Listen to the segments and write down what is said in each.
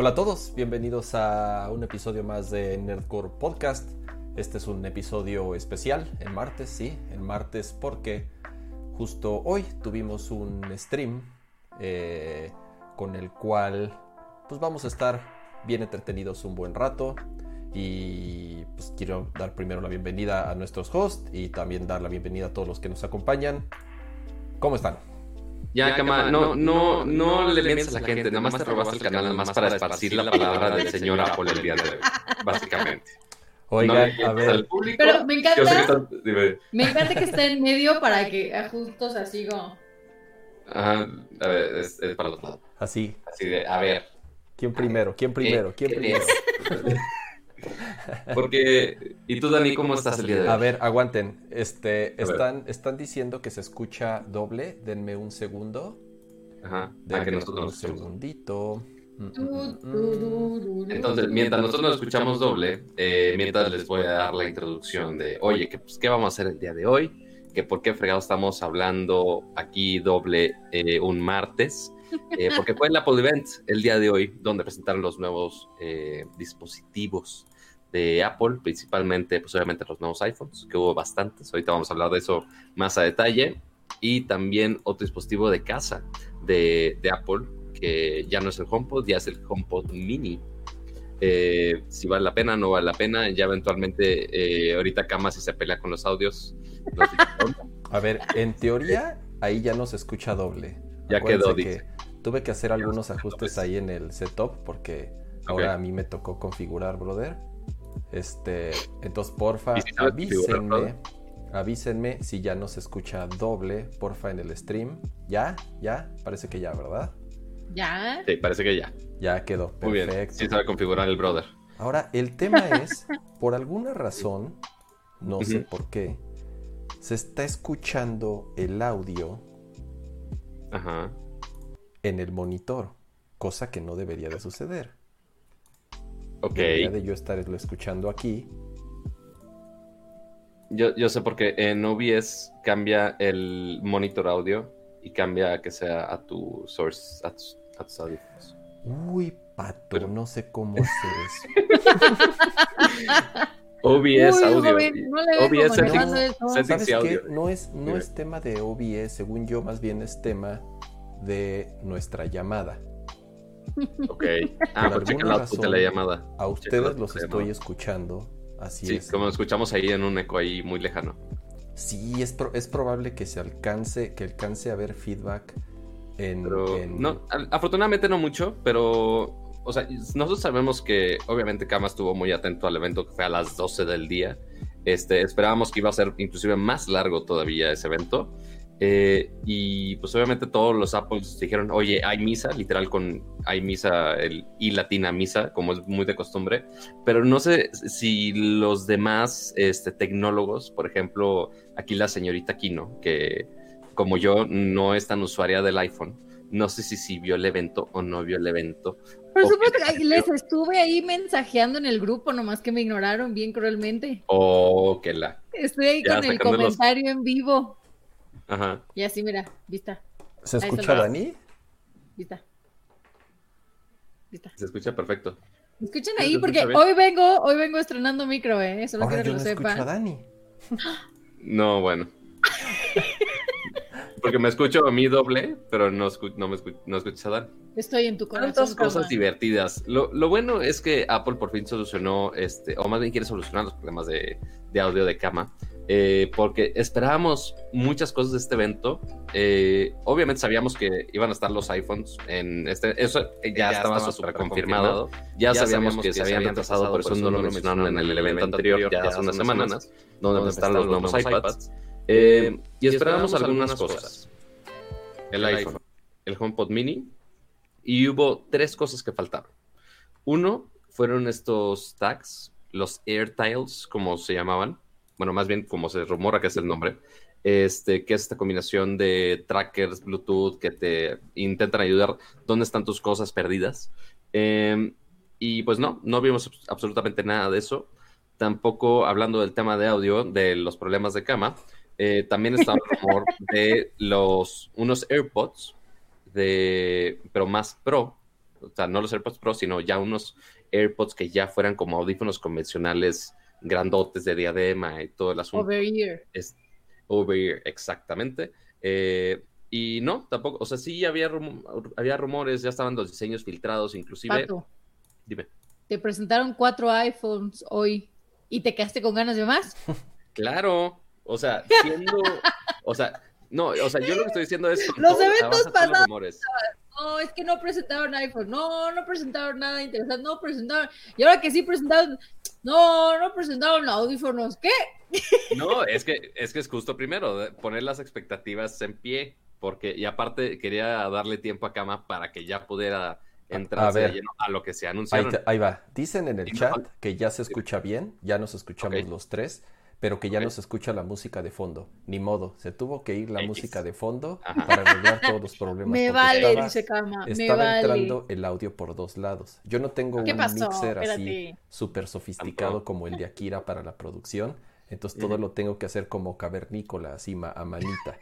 Hola a todos, bienvenidos a un episodio más de Nerdcore Podcast. Este es un episodio especial, en martes, sí, en martes porque justo hoy tuvimos un stream eh, con el cual pues vamos a estar bien entretenidos un buen rato y pues quiero dar primero la bienvenida a nuestros hosts y también dar la bienvenida a todos los que nos acompañan. ¿Cómo están? Ya, Cama, no, no, no le mientes a la gente, nada más te robaste el canal, nada más para esparcir la palabra del señor Apple el día de hoy, básicamente. Oigan, a ver. Pero me encanta, me encanta que esté en medio para que ajustos así como... Ajá, a ver, es, para los lados. Así. Así de, a ver. ¿Quién primero? ¿Quién primero? ¿Quién primero? Porque, ¿y tú, Dani, cómo estás el día de hoy? A ver, aguanten. Este, están, están diciendo que se escucha doble. Denme un segundo. Ajá, Denme que nosotros un segundito. Entonces, mientras nosotros nos escuchamos doble, eh, mientras les voy a dar la introducción de, oye, ¿qué, pues, ¿qué vamos a hacer el día de hoy? Que por qué fregado estamos hablando aquí doble eh, un martes. Eh, porque fue el Apple Event el día de hoy, donde presentaron los nuevos eh, dispositivos de Apple, principalmente, pues obviamente los nuevos iPhones, que hubo bastantes. Ahorita vamos a hablar de eso más a detalle. Y también otro dispositivo de casa de, Apple, que ya no es el HomePod, ya es el HomePod Mini. Eh, si vale la pena, no vale la pena. Ya eventualmente, ahorita Cama si se pelea con los audios. a ver, en teoría, ahí ya no se escucha doble. Ya quedó, tuve que hacer algunos ajustes ahí en el setup porque ahora a mí me tocó configurar, brother. Este, entonces, porfa, avísenme, avísenme si ya no se escucha doble, porfa, en el stream. ¿Ya? ¿Ya? Parece que ya, ¿verdad? ¿Ya? Sí, parece que ya. Ya quedó, perfecto. Muy bien, sí sabe configurar el brother. Ahora, el tema es, por alguna razón, no sé por qué, se está escuchando el audio Ajá. En el monitor, cosa que no debería de suceder. Ok. Debería de yo estarlo escuchando aquí. Yo, yo sé porque en OBS cambia el monitor audio y cambia a que sea a tu source, a tus, audífonos. Uy, pato, no sé cómo hacer eso. OBS audio. no OBS settings, audio. No es, no es tema de OBS, según yo, más bien es tema de nuestra llamada. Ok. Ah, por checa la de la llamada. A ustedes los estoy escuchando. Así sí, es. como escuchamos ahí en un eco ahí muy lejano. Sí, es, es probable que se alcance, que alcance a ver feedback en, No, afortunadamente no mucho, pero o sea, nosotros sabemos que obviamente Kama estuvo muy atento al evento que fue a las 12 del día. Este, esperábamos que iba a ser inclusive más largo todavía ese evento. Eh, y pues obviamente todos los Apples dijeron, oye, hay misa, literal con hay misa el, y latina misa, como es muy de costumbre, pero no sé si los demás este, tecnólogos, por ejemplo, aquí la señorita Kino, que como yo no es tan usuaria del iPhone, no sé si, si vio el evento o no vio el evento, por supuesto que les estuve ahí mensajeando en el grupo, nomás que me ignoraron bien cruelmente. Oh, que la. Estoy ahí con el comentario en vivo. Ajá. Y así, mira, vista. ¿Se escucha Dani? Vista. Vista. Se escucha perfecto. ¿Me escuchan ahí? Porque hoy vengo, hoy vengo estrenando micro, ¿eh? Eso quiero que lo no sepan. a Dani. No, bueno. Porque me escucho a mí doble, pero no, no me escucho, no escucho a Dani. Estoy en tu corazón. Tantas cosas divertidas. Lo, bueno es que Apple por fin solucionó, este, o más bien quiere solucionar los problemas de, audio de cama, eh, porque esperábamos muchas cosas de este evento. Eh, obviamente sabíamos que iban a estar los iPhones en este, eso ya, estaba súper confirmado. Ya, sabíamos, que, se habían retrasado, por eso no lo mencionaron en el evento anterior, ya hace unas semanas, donde estar los nuevos iPads. Eh, y esperábamos algunas cosas. El iPhone, el HomePod Mini y hubo tres cosas que faltaron. Uno fueron estos tags, los AirTiles, como se llamaban. Bueno, más bien como se rumora que es el nombre. Este, que es esta combinación de trackers, Bluetooth, que te intentan ayudar dónde están tus cosas perdidas. Em, y pues no, no vimos absolutamente nada de eso. Tampoco hablando del tema de audio, de los problemas de cama, eh, también estaba el rumor de los, unos AirPods de, pero más pro, o sea, no los AirPods Pro, sino ya unos AirPods que ya fueran como audífonos convencionales grandotes de diadema y todo el asunto. Over ear. Es, over ear, exactamente. Eh, y no, tampoco, o sea, sí había, había rumores, ya estaban los diseños filtrados, inclusive. Pato, Dime. te presentaron cuatro iPhones hoy y te quedaste con ganas de más. Claro, o sea, siendo, o sea, no, o sea, yo lo que estoy diciendo es Los todo, eventos los pasados. No, es que no presentaron iPhone, no, no presentaron nada interesante, no presentaron, y ahora que sí presentaron, no, no presentaron audífonos, ¿qué? No, es que, es que es justo primero, poner las expectativas en pie, porque, y aparte quería darle tiempo a Cama para que ya pudiera entrar lleno a lo que se Ahí, anunciaron. te- ahí va. Dicen en el chat que ya se escucha bien, ya nos escuchamos los tres, pero que ya no se escucha la música de fondo. Ni modo, se tuvo que ir la X. música de fondo Ajá. para arreglar todos los problemas. Me vale, estaba- dice Kama, me Estaba vale. entrando el audio por dos lados. Yo no tengo ¿Qué un pasó? mixer así súper sofisticado como el de Akira para la producción. Entonces todo lo tengo que hacer como cavernícola, así ma- a manita.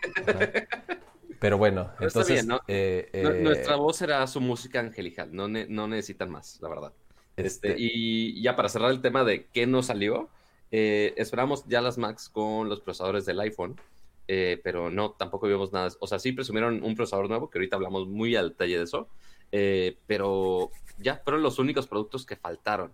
Pero bueno, Pero está entonces bien, ¿no? eh, eh, Nuestra voz será su música angelical, no, ne- no necesitan más, la verdad. Este, este, y ya para cerrar el tema de qué no salió, eh, esperamos ya las Macs con los procesadores del iPhone, eh, pero no, tampoco vimos nada. O sea, sí presumieron un procesador nuevo, que ahorita hablamos muy al detalle de eso, eh, pero ya fueron los únicos productos que faltaron.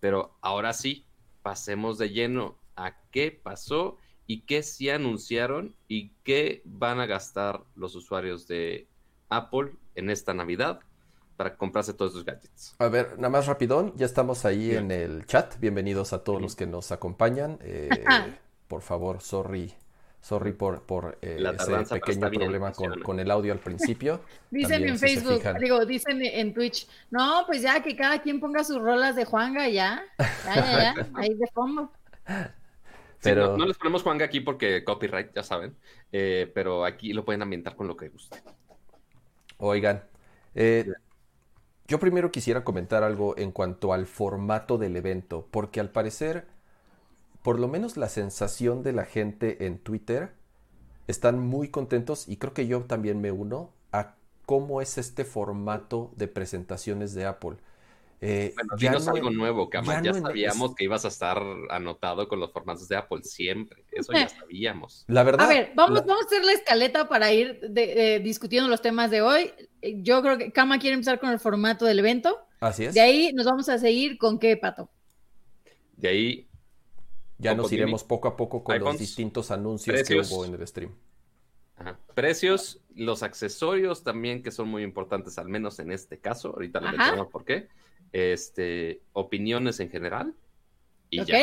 Pero ahora sí, pasemos de lleno a qué pasó y qué sí anunciaron y qué van a gastar los usuarios de Apple en esta Navidad para comprarse todos sus gadgets. A ver, nada más rapidón, ya estamos ahí Bien. en el chat. Bienvenidos a todos los que nos acompañan. Eh, por favor, sorry, sorry por, por eh, ese pequeño problema con, con el audio al principio. Dicen También, en si Facebook, fijan. digo, dicen en Twitch, no, pues ya que cada quien ponga sus rolas de Juanga, ya, ya, ya, ya, ahí de fondo. Sí, Pero- no, no les ponemos Juanga aquí porque copyright, ya saben, eh, pero aquí lo pueden ambientar con lo que guste. Oigan, eh, yo primero quisiera comentar algo en cuanto al formato del evento, porque al parecer, por lo menos la sensación de la gente en Twitter, están muy contentos y creo que yo también me uno a cómo es este formato de presentaciones de Apple. Eh, Bueno, ya dinos no algo nuevo, Cama. ya Ya, no en- sabíamos que ibas a estar anotado con los formatos de Apple siempre. Eso ya sabíamos. La verdad, A ver, vamos, la- vamos a hacer la escaleta para ir de- eh, discutiendo los temas de hoy. Yo creo que Kama quiere empezar con el formato del evento. así es. De ahí nos vamos a seguir con qué, Pato. De ahí, Ya nos iremos poco a poco con los distintos anuncios precios. que hubo en el stream. ajá, precios, los accesorios también que son muy importantes, al menos en este caso. Ahorita le mencionamos por qué. Este, opiniones en general. Y ¿Ok? ya.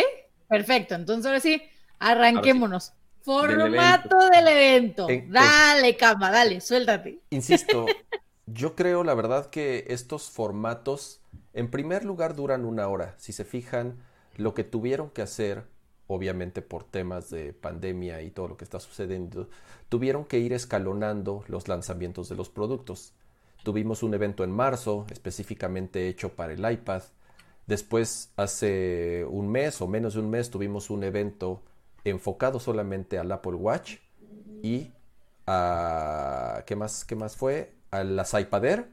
Perfecto. Entonces, ahora sí, arranquémonos. Formato del evento. En- en- Dale, Kama, dale, suéltate. Insisto, yo creo la verdad que estos formatos, en primer lugar, duran una hora. Si se fijan, lo que tuvieron que hacer, obviamente por temas de pandemia y todo lo que está sucediendo, tuvieron que ir escalonando los lanzamientos de los productos. Tuvimos un evento en marzo, específicamente hecho para el iPad. Después, hace un mes o menos de un mes, tuvimos un evento enfocado solamente al Apple Watch y a... ¿Qué más, qué más fue? A las iPad Air.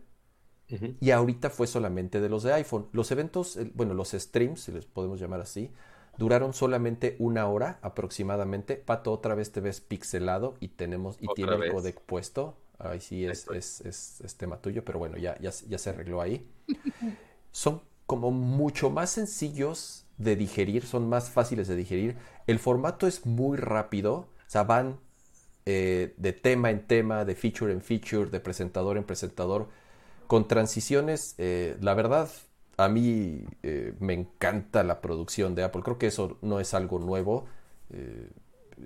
Y ahorita fue solamente de los de iPhone. Los eventos, bueno, los streams, si les podemos llamar así, duraron solamente una hora aproximadamente. Pato, otra vez te ves pixelado y tenemos y tiene el codec puesto. Ahí sí es, es, es- es tema tuyo, pero bueno, ya, ya, ya se arregló ahí. Son como mucho más sencillos de digerir, son más fáciles de digerir. El formato es muy rápido, o sea, van eh, de tema en tema, de feature en feature, de presentador en presentador, con transiciones. eh, la verdad, a mí eh, me encanta la producción de Apple. Creo que eso no es algo nuevo. eh,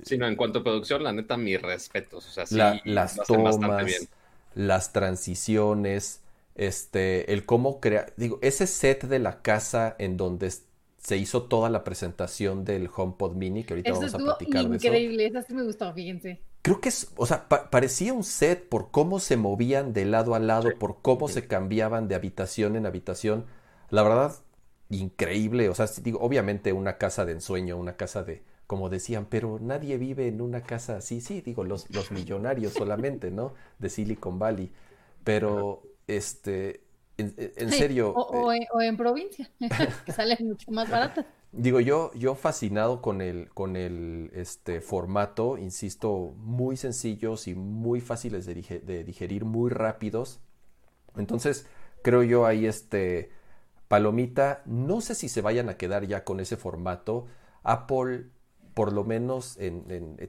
Sí, no, en cuanto a producción, la neta, mis respetos. O sea, sí, la- las tomas, bien. las transiciones, este, el cómo crear, digo, ese set de la casa en donde se hizo toda la presentación del HomePod Mini, que ahorita Eso vamos a platicar de eso. increíble. Esa sí me gustó, fíjense. Creo que es, o sea, pa- parecía un set por cómo se movían de lado a lado, Sí. por cómo se cambiaban de habitación en habitación. La verdad, increíble. O sea, digo, obviamente una casa de ensueño, una casa de, como decían, pero nadie vive en una casa así. Sí, digo, los, los millonarios solamente, ¿no? De Silicon Valley. Pero, este, En, serio. O, en, provincia, que salen mucho más baratas. Digo, yo, yo fascinado con el, con el este, formato, insisto, muy sencillos y muy fáciles de, de digerir, muy rápidos. Entonces, creo yo ahí este Palomita, no sé si se vayan a quedar ya con ese formato. Apple por lo menos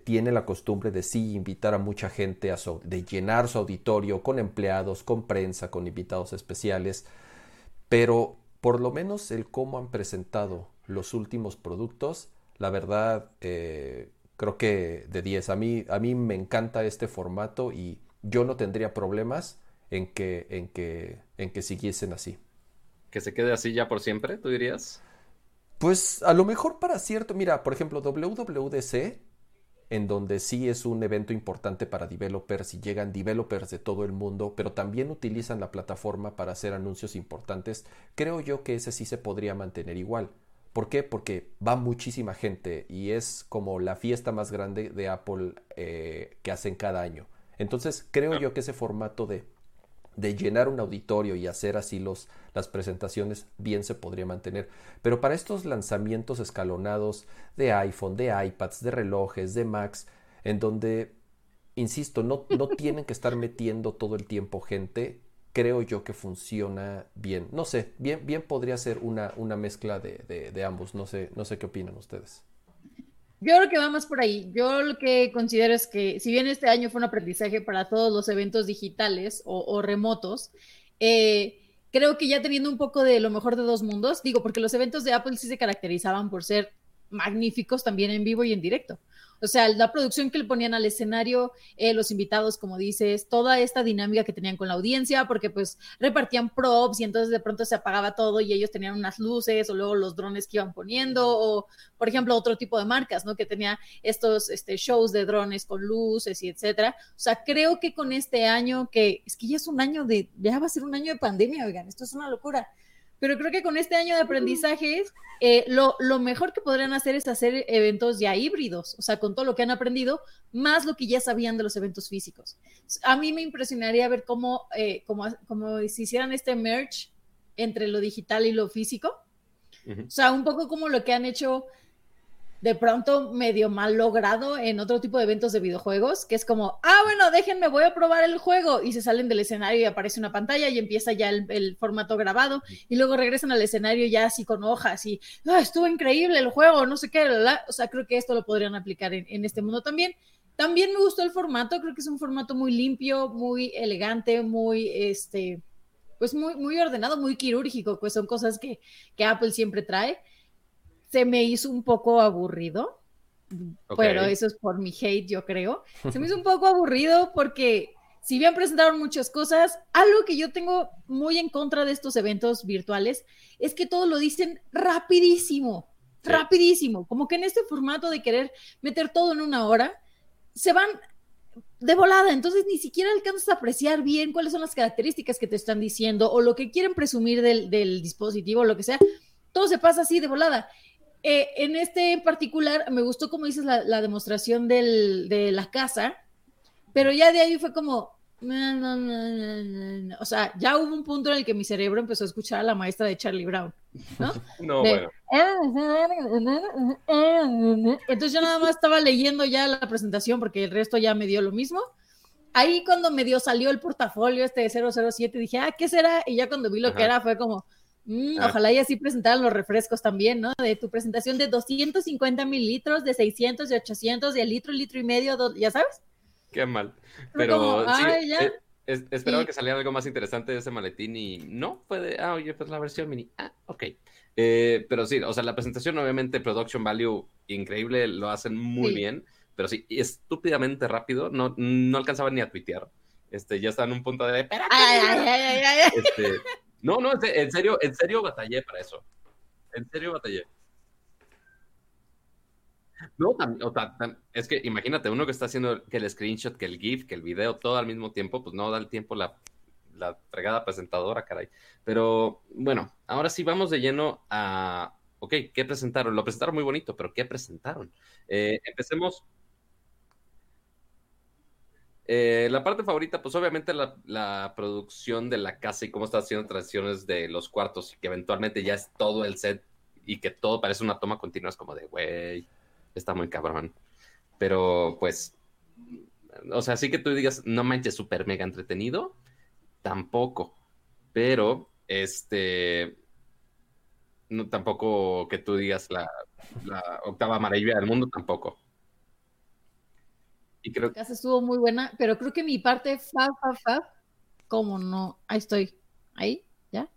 tiene la costumbre de sí invitar a mucha gente, a de llenar su auditorio con empleados, con prensa, con invitados especiales, pero por lo menos el cómo han presentado los últimos productos, la verdad, eh, creo que de 10. A mí, a mí me encanta este formato y yo no tendría problemas en que, en que, en que siguiesen así. ¿Que se quede así ya por siempre, tú dirías? Pues a lo mejor para cierto, mira, por ejemplo, WWDC, en donde sí es un evento importante para developers y llegan developers de todo el mundo, pero también utilizan la plataforma para hacer anuncios importantes, creo yo que ese sí se podría mantener igual. ¿Por qué? Porque va muchísima gente y es como la fiesta más grande de Apple eh, que hacen cada año. Entonces creo yo que ese formato de de llenar un auditorio y hacer así los, las presentaciones, bien se podría mantener. Pero para estos lanzamientos escalonados de iPhone, de iPads, de relojes, de Macs, en donde, insisto, no, no tienen que estar metiendo todo el tiempo gente, creo yo que funciona bien. No sé, bien, bien podría ser una, una mezcla de, de, de ambos. No sé, no sé qué opinan ustedes. Yo creo que va más por ahí. Yo lo que considero es que si bien este año fue un aprendizaje para todos los eventos digitales o, remotos, eh, creo que ya teniendo un poco de lo mejor de dos mundos, digo, porque los eventos de Apple sí se caracterizaban por ser magníficos también en vivo y en directo. O sea, la producción que le ponían al escenario, eh, los invitados, como dices, toda esta dinámica que tenían con la audiencia, porque pues repartían props y entonces de pronto se apagaba todo y ellos tenían unas luces o luego los drones que iban poniendo, o por ejemplo otro tipo de marcas, ¿no? Que tenía estos este, shows de drones con luces y etcétera. O sea, creo que con este año, que es que ya es un año de, ya va a ser un año de pandemia, oigan, esto es una locura pero creo que con este año de aprendizajes, eh, lo, lo, mejor que podrían hacer es hacer eventos ya híbridos, o sea, con todo lo que han aprendido, más lo que ya sabían de los eventos físicos. A mí me impresionaría ver cómo, eh, cómo, cómo si hicieran este merge entre lo digital y lo físico. O sea, un poco como lo que han hecho de pronto medio mal logrado en otro tipo de eventos de videojuegos, que es como, ah, bueno, déjenme, voy a probar el juego, y se salen del escenario y aparece una pantalla y empieza ya el, formato grabado, y luego regresan al escenario ya así con hojas y, ah, estuvo increíble el juego, no sé qué, o sea, creo que esto lo podrían aplicar en, este mundo también. También me gustó el formato, creo que es un formato muy limpio, muy elegante, muy, este, pues muy, muy ordenado, muy quirúrgico, pues son cosas que, que Apple siempre trae se me hizo un poco aburrido, pero eso es por mi hate, yo creo. Se me hizo un poco aburrido porque si bien presentaron muchas cosas, algo que yo tengo muy en contra de estos eventos virtuales es que todo lo dicen rapidísimo, rapidísimo, como que en este formato de querer meter todo en una hora, se van de volada, entonces ni siquiera alcanzas a apreciar bien cuáles son las características que te están diciendo o lo que quieren presumir del, del dispositivo o lo que sea, todo se pasa así de volada. Eh, en este en particular, me gustó, como dices, la, demostración de la casa, pero ya de ahí fue como, o sea, ya hubo un punto en el que mi cerebro empezó a escuchar a la maestra de Charlie Brown, ¿no? no, bueno. Entonces yo nada más estaba leyendo ya la presentación porque el resto ya me dio lo mismo. Ahí cuando me dio, salió el portafolio este de 007, dije, ah, ¿qué será? Y ya cuando vi lo que era, fue como, Mm, ah. Ojalá y así presentaran los refrescos también, ¿no? De tu presentación de 250 mililitros, de 600, de 800, de litro, litro y medio, ya sabes. Qué mal. Pero sí, eh, esperaba que saliera algo más interesante de ese maletín y no, puede, ah, oye, pues la versión mini, ah, ok. Eh, pero sí, o sea, la presentación obviamente, production value increíble, lo hacen muy bien, pero sí, estúpidamente rápido, no, no alcanzaban ni a tuitear. Este, ya está en un punto de... Ay, ay, ay, ay, este, no, no, en serio, en serio batallé para eso. En serio batallé. No, o es que imagínate, uno que está haciendo que el screenshot, que el GIF, que el video, todo al mismo tiempo, pues no da el tiempo la, la fregada presentadora, caray. Pero bueno, ahora sí vamos de lleno a, ok, ¿qué presentaron? Lo presentaron muy bonito, pero ¿qué presentaron? Eh, empecemos Eh, la parte favorita, pues obviamente la, la, producción de la casa y cómo está haciendo transiciones de los cuartos y que eventualmente ya es todo el set y que todo parece una toma continua, es como de, güey, está muy cabrón. Pero pues, o sea, sí que tú digas, no manches, súper mega entretenido, tampoco. Pero, este, no, tampoco que tú digas la, la octava maravilla del mundo, tampoco. Y creo que estuvo muy buena, pero creo que mi parte fa, fa, fa, como no, ahí estoy, ahí, ya.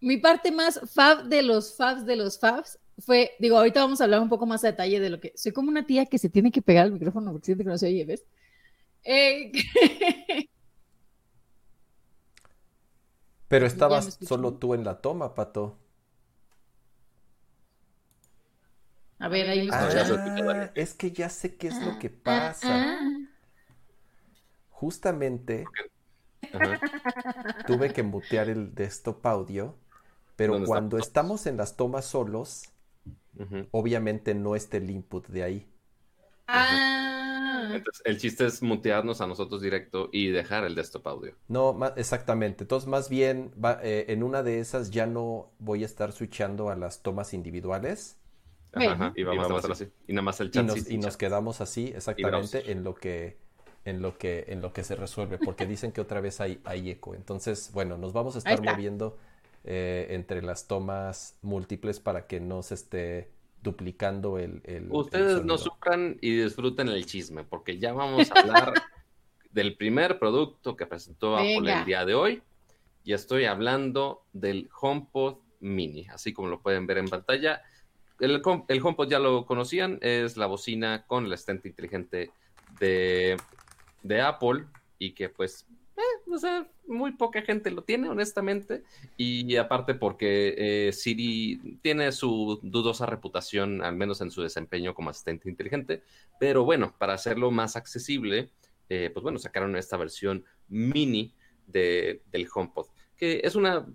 Mi parte más fab de los fabs de los fabs fue, digo, ahorita vamos a hablar un poco más a detalle de lo que, soy como una tía que se tiene que pegar al micrófono porque siente que no se oye, ¿ves? Eh, pero estabas solo tú en la toma, Pato. Ver, ahí ah, Es que ya sé qué es lo que pasa. Justamente tuve que mutear el desktop audio, pero cuando estamos en las tomas solos, obviamente no está el input de ahí. Ah. Entonces, el chiste es mutearnos a nosotros directo y dejar el desktop audio. No, exactamente. Entonces, más bien, eh, en una de esas ya no voy a estar switchando a las tomas individuales, y vamos, a así. Y nada más el chat. Y nos, y nos quedamos así exactamente en lo que en lo que en lo que se resuelve, porque dicen que otra vez hay, hay eco. Entonces, bueno, nos vamos a estar moviendo eh, entre las tomas múltiples para que no se esté duplicando el. el Ustedes no sufran y disfruten el chisme, porque ya vamos a hablar del primer producto que presentó Apple el día de hoy. Y estoy hablando del HomePod Mini, así como lo pueden ver en pantalla el, el, HomePod ya lo conocían, es la bocina con el asistente inteligente de, Apple y que pues, eh, muy poca gente lo tiene, honestamente. Y aparte porque eh, Siri tiene su dudosa reputación, al menos en su desempeño como asistente inteligente. Pero bueno, para hacerlo más accesible, eh, pues bueno, sacaron esta versión mini de, del HomePod, que es una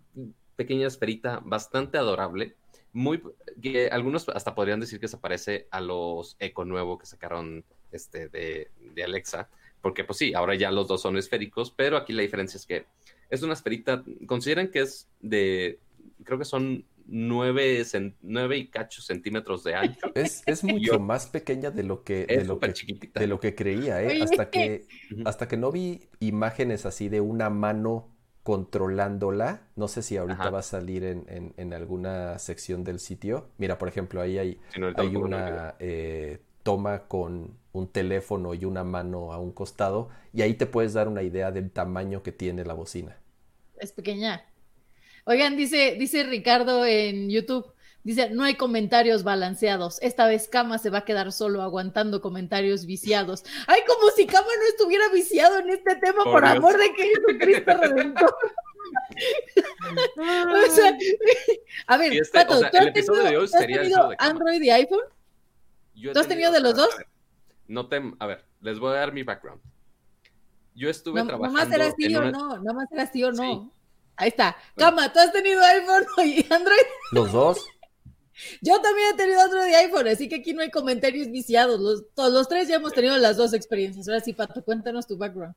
pequeña esferita bastante adorable muy que algunos hasta podrían decir que se parece a los Eco nuevo que sacaron este de, Alexa, porque pues sí, ahora ya los dos son esféricos, pero aquí la diferencia es que es una esferita, consideran que es de, creo que son nueve, nueve y cacho centímetros de ancho. Es, es mucho más pequeña de lo que, de lo que, de lo que creía, ¿eh? hasta que, hasta que no vi imágenes así de una mano controlándola. No sé si ahorita va a salir en, en, alguna sección del sitio. Mira, por ejemplo, ahí hay, hay una eh, toma con un teléfono y una mano a un costado y ahí te puedes dar una idea del tamaño que tiene la bocina. Es pequeña. Oigan, dice, dice Ricardo en YouTube, Dice, no hay comentarios balanceados. Esta vez Kama se va a quedar solo aguantando comentarios viciados. Ay, como si Kama no estuviera viciado en este tema, por, amor de que Jesucristo redentor. o sea, a ver, este, Pato, ¿tú has tenido, Android y iPhone? ¿Tú has tenido de los dos? no te, a ver, les voy a dar mi background. Yo estuve trabajando. Nomás era sí o no, nomás era sí o no. Ahí está. Kama, ¿tú has tenido iPhone y Android? Los dos. Yo también he tenido otro de iPhone, así que aquí no hay comentarios viciados. Los, todos los tres ya hemos tenido las dos experiencias. Ahora sí, Pato, cuéntanos tu background.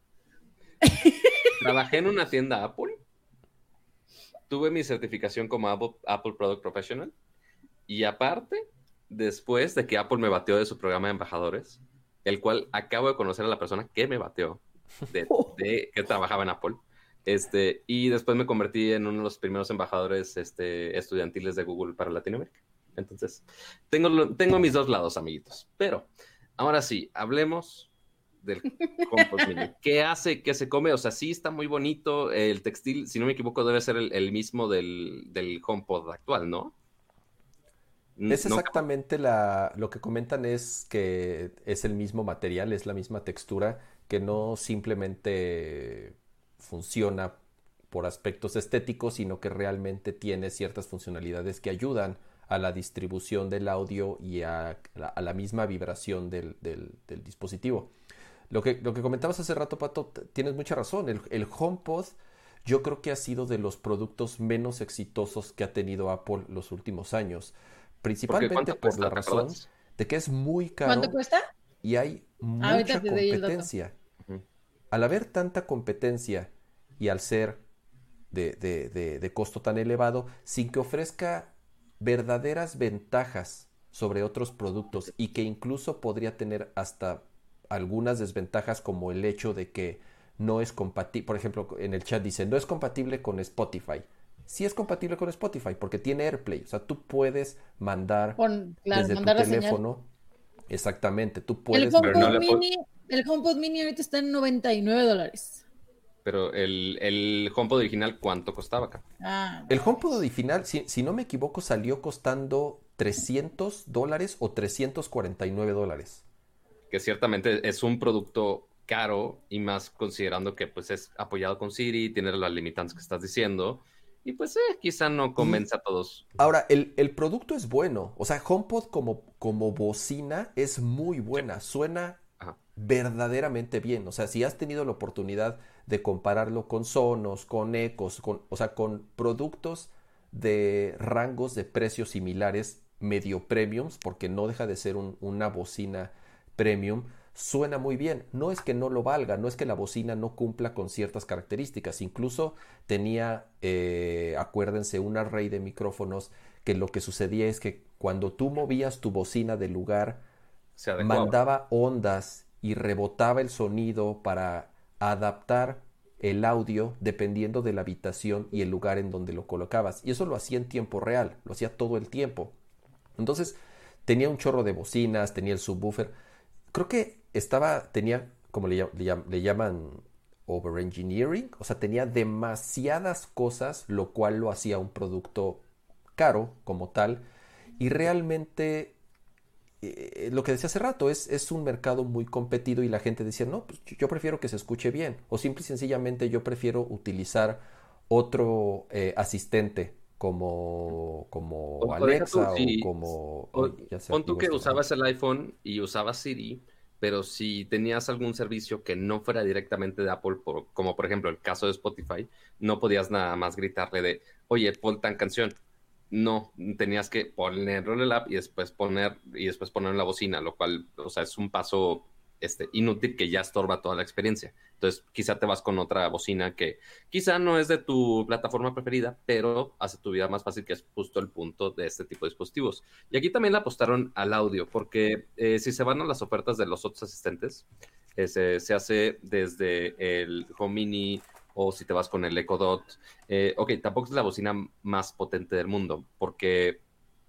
Trabajé en una tienda Apple. Tuve mi certificación como Apple, Product Professional. Y aparte, después de que Apple me bateó de su programa de embajadores, el cual acabo de conocer a la persona que me bateó, de, de que trabajaba en Apple. Este, y después me convertí en uno de los primeros embajadores este, estudiantiles de Google para Latinoamérica. Entonces, tengo, tengo mis dos lados, amiguitos. Pero, ahora sí, hablemos del HomePod Mini. ¿Qué hace? ¿Qué se come? O sea, sí está muy bonito. El textil, si no me equivoco, debe ser el, mismo del, del, HomePod actual, ¿no? Es exactamente la, lo que comentan es que es el mismo material, es la misma textura, que no simplemente funciona por aspectos estéticos, sino que realmente tiene ciertas funcionalidades que ayudan a la distribución del audio y a la, misma vibración del, dispositivo. Lo que, lo que comentabas hace rato, Pato, tienes mucha razón. El, el, HomePod yo creo que ha sido de los productos menos exitosos que ha tenido Apple los últimos años. Principalmente por la razón de que es muy caro. ¿Cuánto cuesta? y hay mucha competencia. Al haber tanta competencia y al ser de, costo tan elevado, sin que ofrezca verdaderas ventajas sobre otros productos y que incluso podría tener hasta algunas desventajas como el hecho de que no es compatible, por ejemplo, en el chat dice, no es compatible con Spotify. Sí es compatible con Spotify porque tiene AirPlay, o sea, tú puedes mandar desde tu teléfono. Exactamente, tú puedes... El HomePod, mini, el HomePod Mini ahorita está en 99 dólares. Pero el, el HomePod original, ¿cuánto costaba acá? Ah, el HomePod original, si, si, no me equivoco, salió costando 300 dólares o 349 dólares. Que ciertamente es un producto caro y más considerando que pues es apoyado con Siri, tiene las limitantes que estás diciendo. Y pues eh, quizá no convence a todos. Ahora, el, el, producto es bueno, o sea, HomePod como, como bocina es muy buena, suena verdaderamente bien, o sea, si has tenido la oportunidad de compararlo con Sonos, con Ecos, con, o sea, con productos de rangos de precios similares, medio premiums, porque no deja de ser una bocina premium, suena muy bien. No es que no lo valga, no es que la bocina no cumpla con ciertas características. Incluso tenía, eh, acuérdense, un array de micrófonos que lo que sucedía es que cuando tú movías tu bocina del lugar, mandaba ondas y rebotaba el sonido para adaptar el audio dependiendo de la habitación y el lugar en donde lo colocabas. Y eso lo hacía en tiempo real, lo hacía todo el tiempo. Entonces tenía un chorro de bocinas, tenía el subwoofer. Creo que estaba, tenía, como le, le, llaman, overengineering, o sea, tenía demasiadas cosas, lo cual lo hacía un producto caro como tal. Y realmente eh, lo que decía hace rato, es, es un mercado muy competido y la gente decía, no, pues yo prefiero que se escuche bien. O simple y sencillamente yo prefiero utilizar otro eh, asistente como, como Alexa o como... pon tú que usabas el iPhone y usabas Siri, pero si tenías algún servicio que no fuera directamente de Apple, como por ejemplo el caso de Spotify, no podías nada más gritarle de, oye, pon tan canción no, tenías que ponerlo en el app y después poner y después poner en la bocina, lo cual, o sea, es un paso este, inútil que ya estorba toda la experiencia. Entonces, quizá te vas con otra bocina que quizá no es de tu plataforma preferida, pero hace tu vida más fácil, que es justo el punto de este tipo de dispositivos. Y aquí también le apostaron al audio, porque eh, si se van a las ofertas de los otros asistentes, se hace desde el Home Mini, o si te vas con el Echo Dot. Eh, ok, tampoco es la bocina más potente del mundo, porque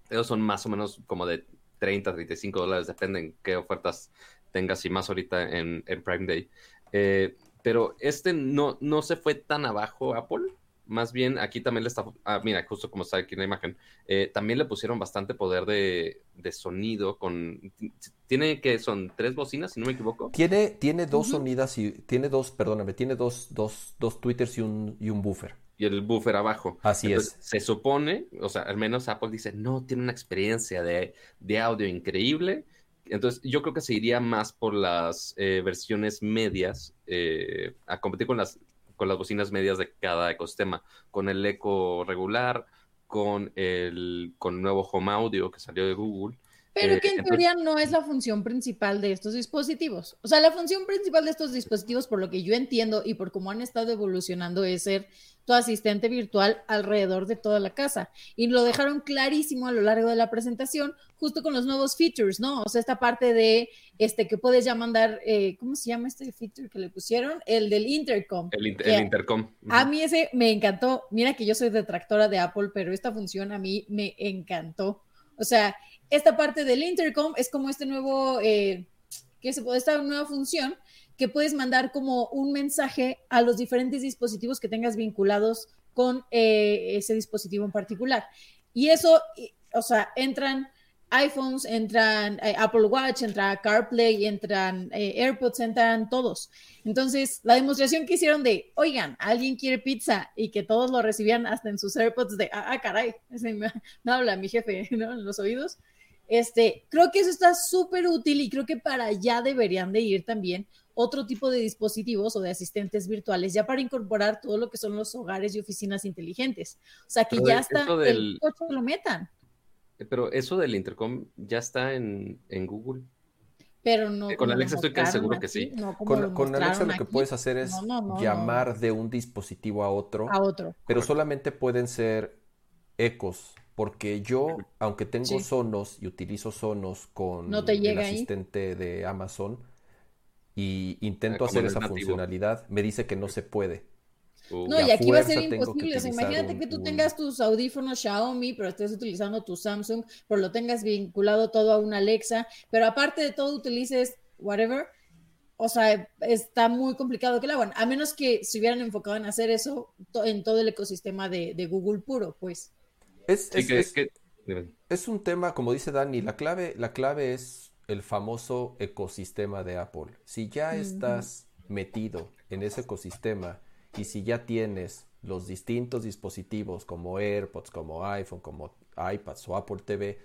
ellos son más o menos como de 30, 35 dólares, depende en qué ofertas tengas y más ahorita en, Prime Day. Eh, pero este no, no se fue tan abajo Apple más bien aquí también le está, ah, mira, justo como está aquí en la imagen, eh, también le pusieron bastante poder de, sonido con, tiene que son tres bocinas, si no me equivoco. Tiene, tiene dos sonidas y, tiene dos, perdóname, tiene dos, dos, dos tweeters y un, y un buffer. Y el buffer abajo. Así es. Se supone, o sea, al menos Apple dice, no, tiene una experiencia de, audio increíble. Entonces, yo creo que se iría más por las eh, versiones medias eh, a competir con las con las bocinas medias de cada ecosistema, con el eco regular, con el con nuevo Home Audio que salió de Google. Pero eh, que en teoría no es la función principal de estos dispositivos. O sea, la función principal de estos dispositivos, por lo que yo entiendo y por cómo han estado evolucionando, es ser tu asistente virtual alrededor de toda la casa. Y lo dejaron clarísimo a lo largo de la presentación, justo con los nuevos features, ¿no? O sea, esta parte de este que puedes ya mandar, eh, ¿cómo se llama este feature que le pusieron? El del intercom. El, intercom. A mí ese me encantó. Mira que yo soy detractora de Apple, pero esta función a mí me encantó. O sea, esta parte del intercom es como este nuevo, eh, que se puede, esta nueva función que puedes mandar como un mensaje a los diferentes dispositivos que tengas vinculados con eh, ese dispositivo en particular. Y eso, o sea, entran iPhones, entran eh, Apple Watch, entra CarPlay, entran eh, AirPods, entran todos. Entonces, la demostración que hicieron de, oigan, alguien quiere pizza y que todos lo recibían hasta en sus AirPods de, ah, ah caray, me, me, habla mi jefe ¿no? en los oídos. Este, creo que eso está súper útil y creo que para allá deberían de ir también otro tipo de dispositivos o de asistentes virtuales ya para incorporar todo lo que son los hogares y oficinas inteligentes. O sea, que ya está, el coche lo metan. Pero eso del intercom ya está en, Google. pero no. con Alexa estoy casi seguro que sí. con, Alexa lo que puedes hacer es llamar de un dispositivo a otro. A otro. Pero solamente pueden ser ecos. Porque yo, aunque tengo Sonos y utilizo Sonos con el asistente de Amazon y intento hacer esa funcionalidad, me dice que no se puede. Uh. no, y aquí va a ser imposible. imagínate que tú tengas tus audífonos Xiaomi, pero estés utilizando tu Samsung, pero lo tengas vinculado todo a una Alexa, pero aparte de todo utilices whatever. O sea, está muy complicado que la hagan, a menos que se hubieran enfocado en hacer eso en todo el ecosistema de, Google puro, pues. Es, es, un tema, como dice Dani, la clave, la clave es el famoso ecosistema de Apple. Si ya estás metido en ese ecosistema y si ya tienes los distintos dispositivos como AirPods, como iPhone, como iPads o Apple TV,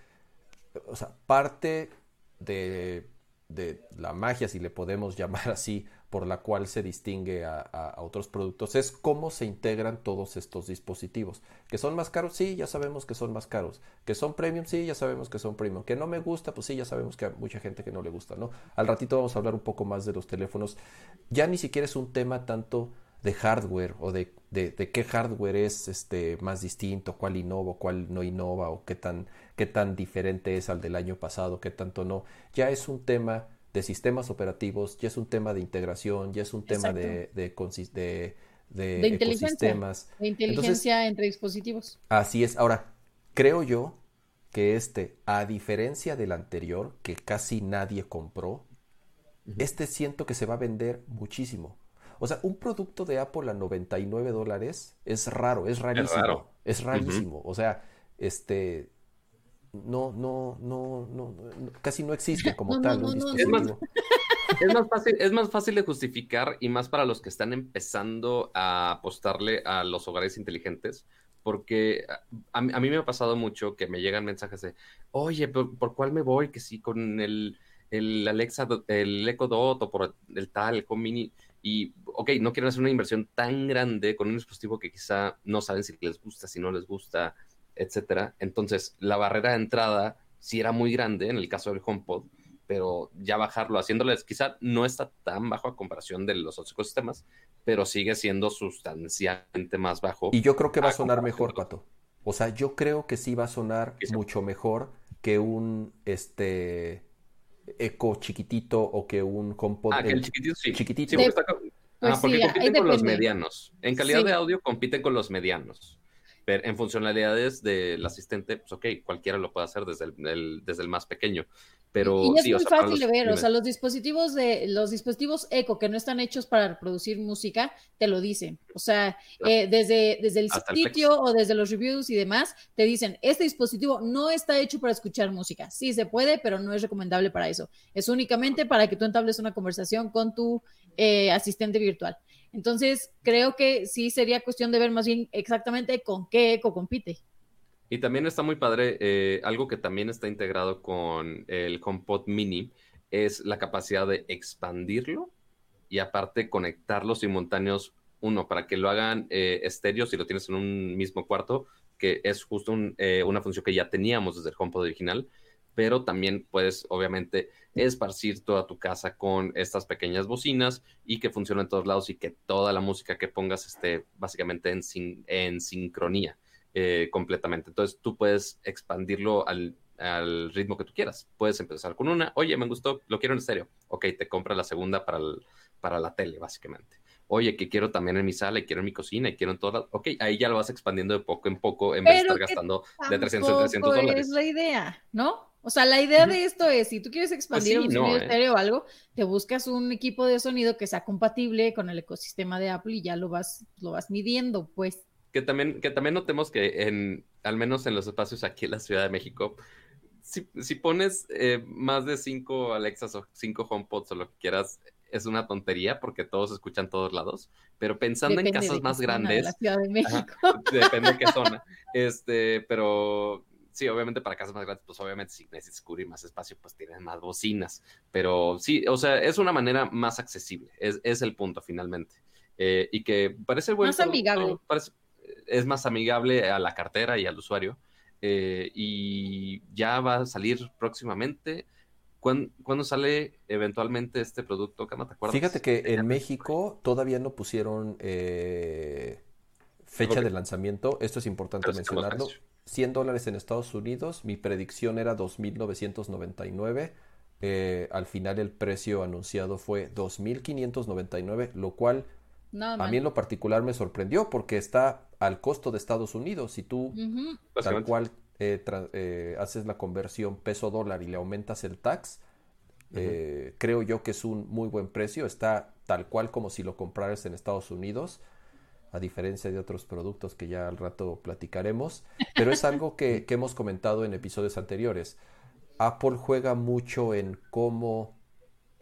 o sea, parte de, la magia, si le podemos llamar así, por la cual se distingue a, otros productos, es cómo se integran todos estos dispositivos. ¿Que son más caros? Sí, ya sabemos que son más caros. ¿Que son premium? Sí, ya sabemos que son premium. ¿Que no me gusta? Pues sí, ya sabemos que hay mucha gente que no le gusta, ¿no? Al ratito vamos a hablar un poco más de los teléfonos. Ya ni siquiera es un tema tanto de hardware o de, de, qué hardware es este más distinto, cuál innova, cuál no innova o qué tan, qué tan diferente es al del año pasado, qué tanto no. Ya es un tema de sistemas operativos, ya es un tema de integración, ya es un tema de, de, de, de, inteligencia, De inteligencia entre dispositivos. Así es. Ahora, creo yo que este, a diferencia del anterior, que casi nadie compró, este siento que se va a vender muchísimo. O sea, un producto de Apple a 99 dólares es raro, es rarísimo. Es, rarísimo. O sea, este. No, no, no, no, casi no existe como tal un dispositivo. Es más, fácil, es más fácil de justificar y más para los que están empezando a apostarle a los hogares inteligentes, porque a, mí me ha pasado mucho que me llegan mensajes de, oye, ¿por, ¿por cuál me voy? Que sí, con el, el Alexa, el Echo Dot o por el tal, el Mini y, ok, no quieren hacer una inversión tan grande con un dispositivo que quizá no saben si les gusta, si no les gusta, etcétera. Entonces, la barrera de entrada sí era muy grande en el caso del HomePod, pero ya bajarlo haciéndoles, quizá no está tan bajo a comparación de los otros ecosistemas, pero sigue siendo sustancialmente más bajo. Y yo creo que va a sonar mejor, Pato. O sea, yo creo que sí va a sonar mucho mejor que un este eco chiquitito o que un HomePod. Ah, que el chiquitito sí. Chiquitito. ah, porque compiten con los medianos. En calidad de audio compiten con los medianos. Pero en funcionalidades del asistente, pues ok, cualquiera lo puede hacer desde el, desde el más pequeño. Pero y es muy fácil de ver, o sea, los dispositivos de los dispositivos eco que no están hechos para reproducir música, te lo dicen. O sea, eh, desde, desde el sitio o desde los reviews y demás, te dicen, este dispositivo no está hecho para escuchar música. Sí se puede, pero no es recomendable para eso. Es únicamente para que tú entables una conversación con tu eh, asistente virtual. Entonces, creo que sí sería cuestión de ver más bien exactamente con qué eco compite. Y también está muy padre, eh, algo que también está integrado con el HomePod Mini es la capacidad de expandirlo y aparte conectarlos simultáneos, uno, para que lo hagan eh, estéreo si lo tienes en un mismo cuarto, que es justo eh, una función que ya teníamos desde el HomePod original, pero también puedes obviamente esparcir toda tu casa con estas pequeñas bocinas y que funcione en todos lados y que toda la música que pongas esté básicamente en, en sincronía. Eh, completamente. Entonces tú puedes expandirlo al, ritmo que tú quieras. Puedes empezar con una, oye, me gustó, lo quiero en estéreo. Ok, te compras la segunda para, para la tele, básicamente. Oye, que quiero también en mi sala, y quiero en mi cocina, y quiero en todas. Ok, ahí ya lo vas expandiendo de poco en poco en vez de estar gastando de 300 en 300 dólares. Es la idea, ¿no? O sea, la idea de esto es, si tú quieres expandir un sonido ¿eh? estéreo o algo, te buscas un equipo de sonido que sea compatible con el ecosistema de Apple y ya lo vas, lo vas midiendo, pues que también, que también notemos que en, al menos en los espacios aquí en la Ciudad de México, si, si pones eh, más de cinco Alexas o cinco HomePods o lo que quieras, es una tontería porque todos escuchan todos lados, pero pensando en casas más grandes, la Ciudad de México. depende de qué zona, este, pero sí, obviamente para casas más grandes, pues obviamente si necesitas cubrir más espacio, pues tienes más bocinas, pero sí, o sea, es una manera más accesible, es, es el punto finalmente. Eh, y que parece bueno. Más amigable. Parece, es más amigable a la cartera y al usuario. Eh, y ya va a salir próximamente. ¿Cuándo, sale eventualmente este producto, Cama? ¿Te acuerdas? Fíjate que en México todavía no pusieron eh, fecha de lanzamiento. Esto es importante mencionarlo. 100 dólares en Estados Unidos. Mi predicción era 2.999. Eh, al final el precio anunciado fue 2.599, lo cual a mí en lo particular me sorprendió porque está al costo de Estados Unidos. Si tú tal cual eh, eh, haces la conversión peso dólar y le aumentas el tax, eh, creo yo que es un muy buen precio. Está tal cual como si lo compraras en Estados Unidos, a diferencia de otros productos que ya al rato platicaremos. Pero es algo que, que hemos comentado en episodios anteriores. Apple juega mucho en cómo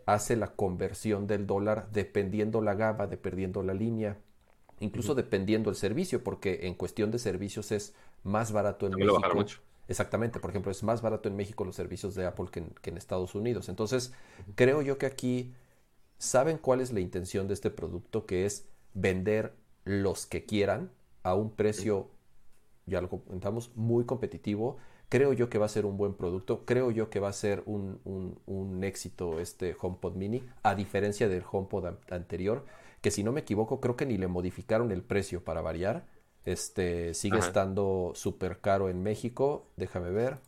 hace la conversión del dólar dependiendo la gama, dependiendo la línea, incluso dependiendo el servicio, porque en cuestión de servicios es más barato en México. Exactamente, por ejemplo, es más barato en México los servicios de Apple que en, Estados Unidos. Entonces, creo yo que aquí saben cuál es la intención de este producto, que es vender los que quieran a un precio, ya lo comentamos, muy competitivo Creo yo que va a ser un buen producto, creo yo que va a ser un, un, éxito este HomePod mini, a diferencia del HomePod anterior, que si no me equivoco creo que ni le modificaron el precio para variar. Este sigue estando súper caro en México, déjame ver.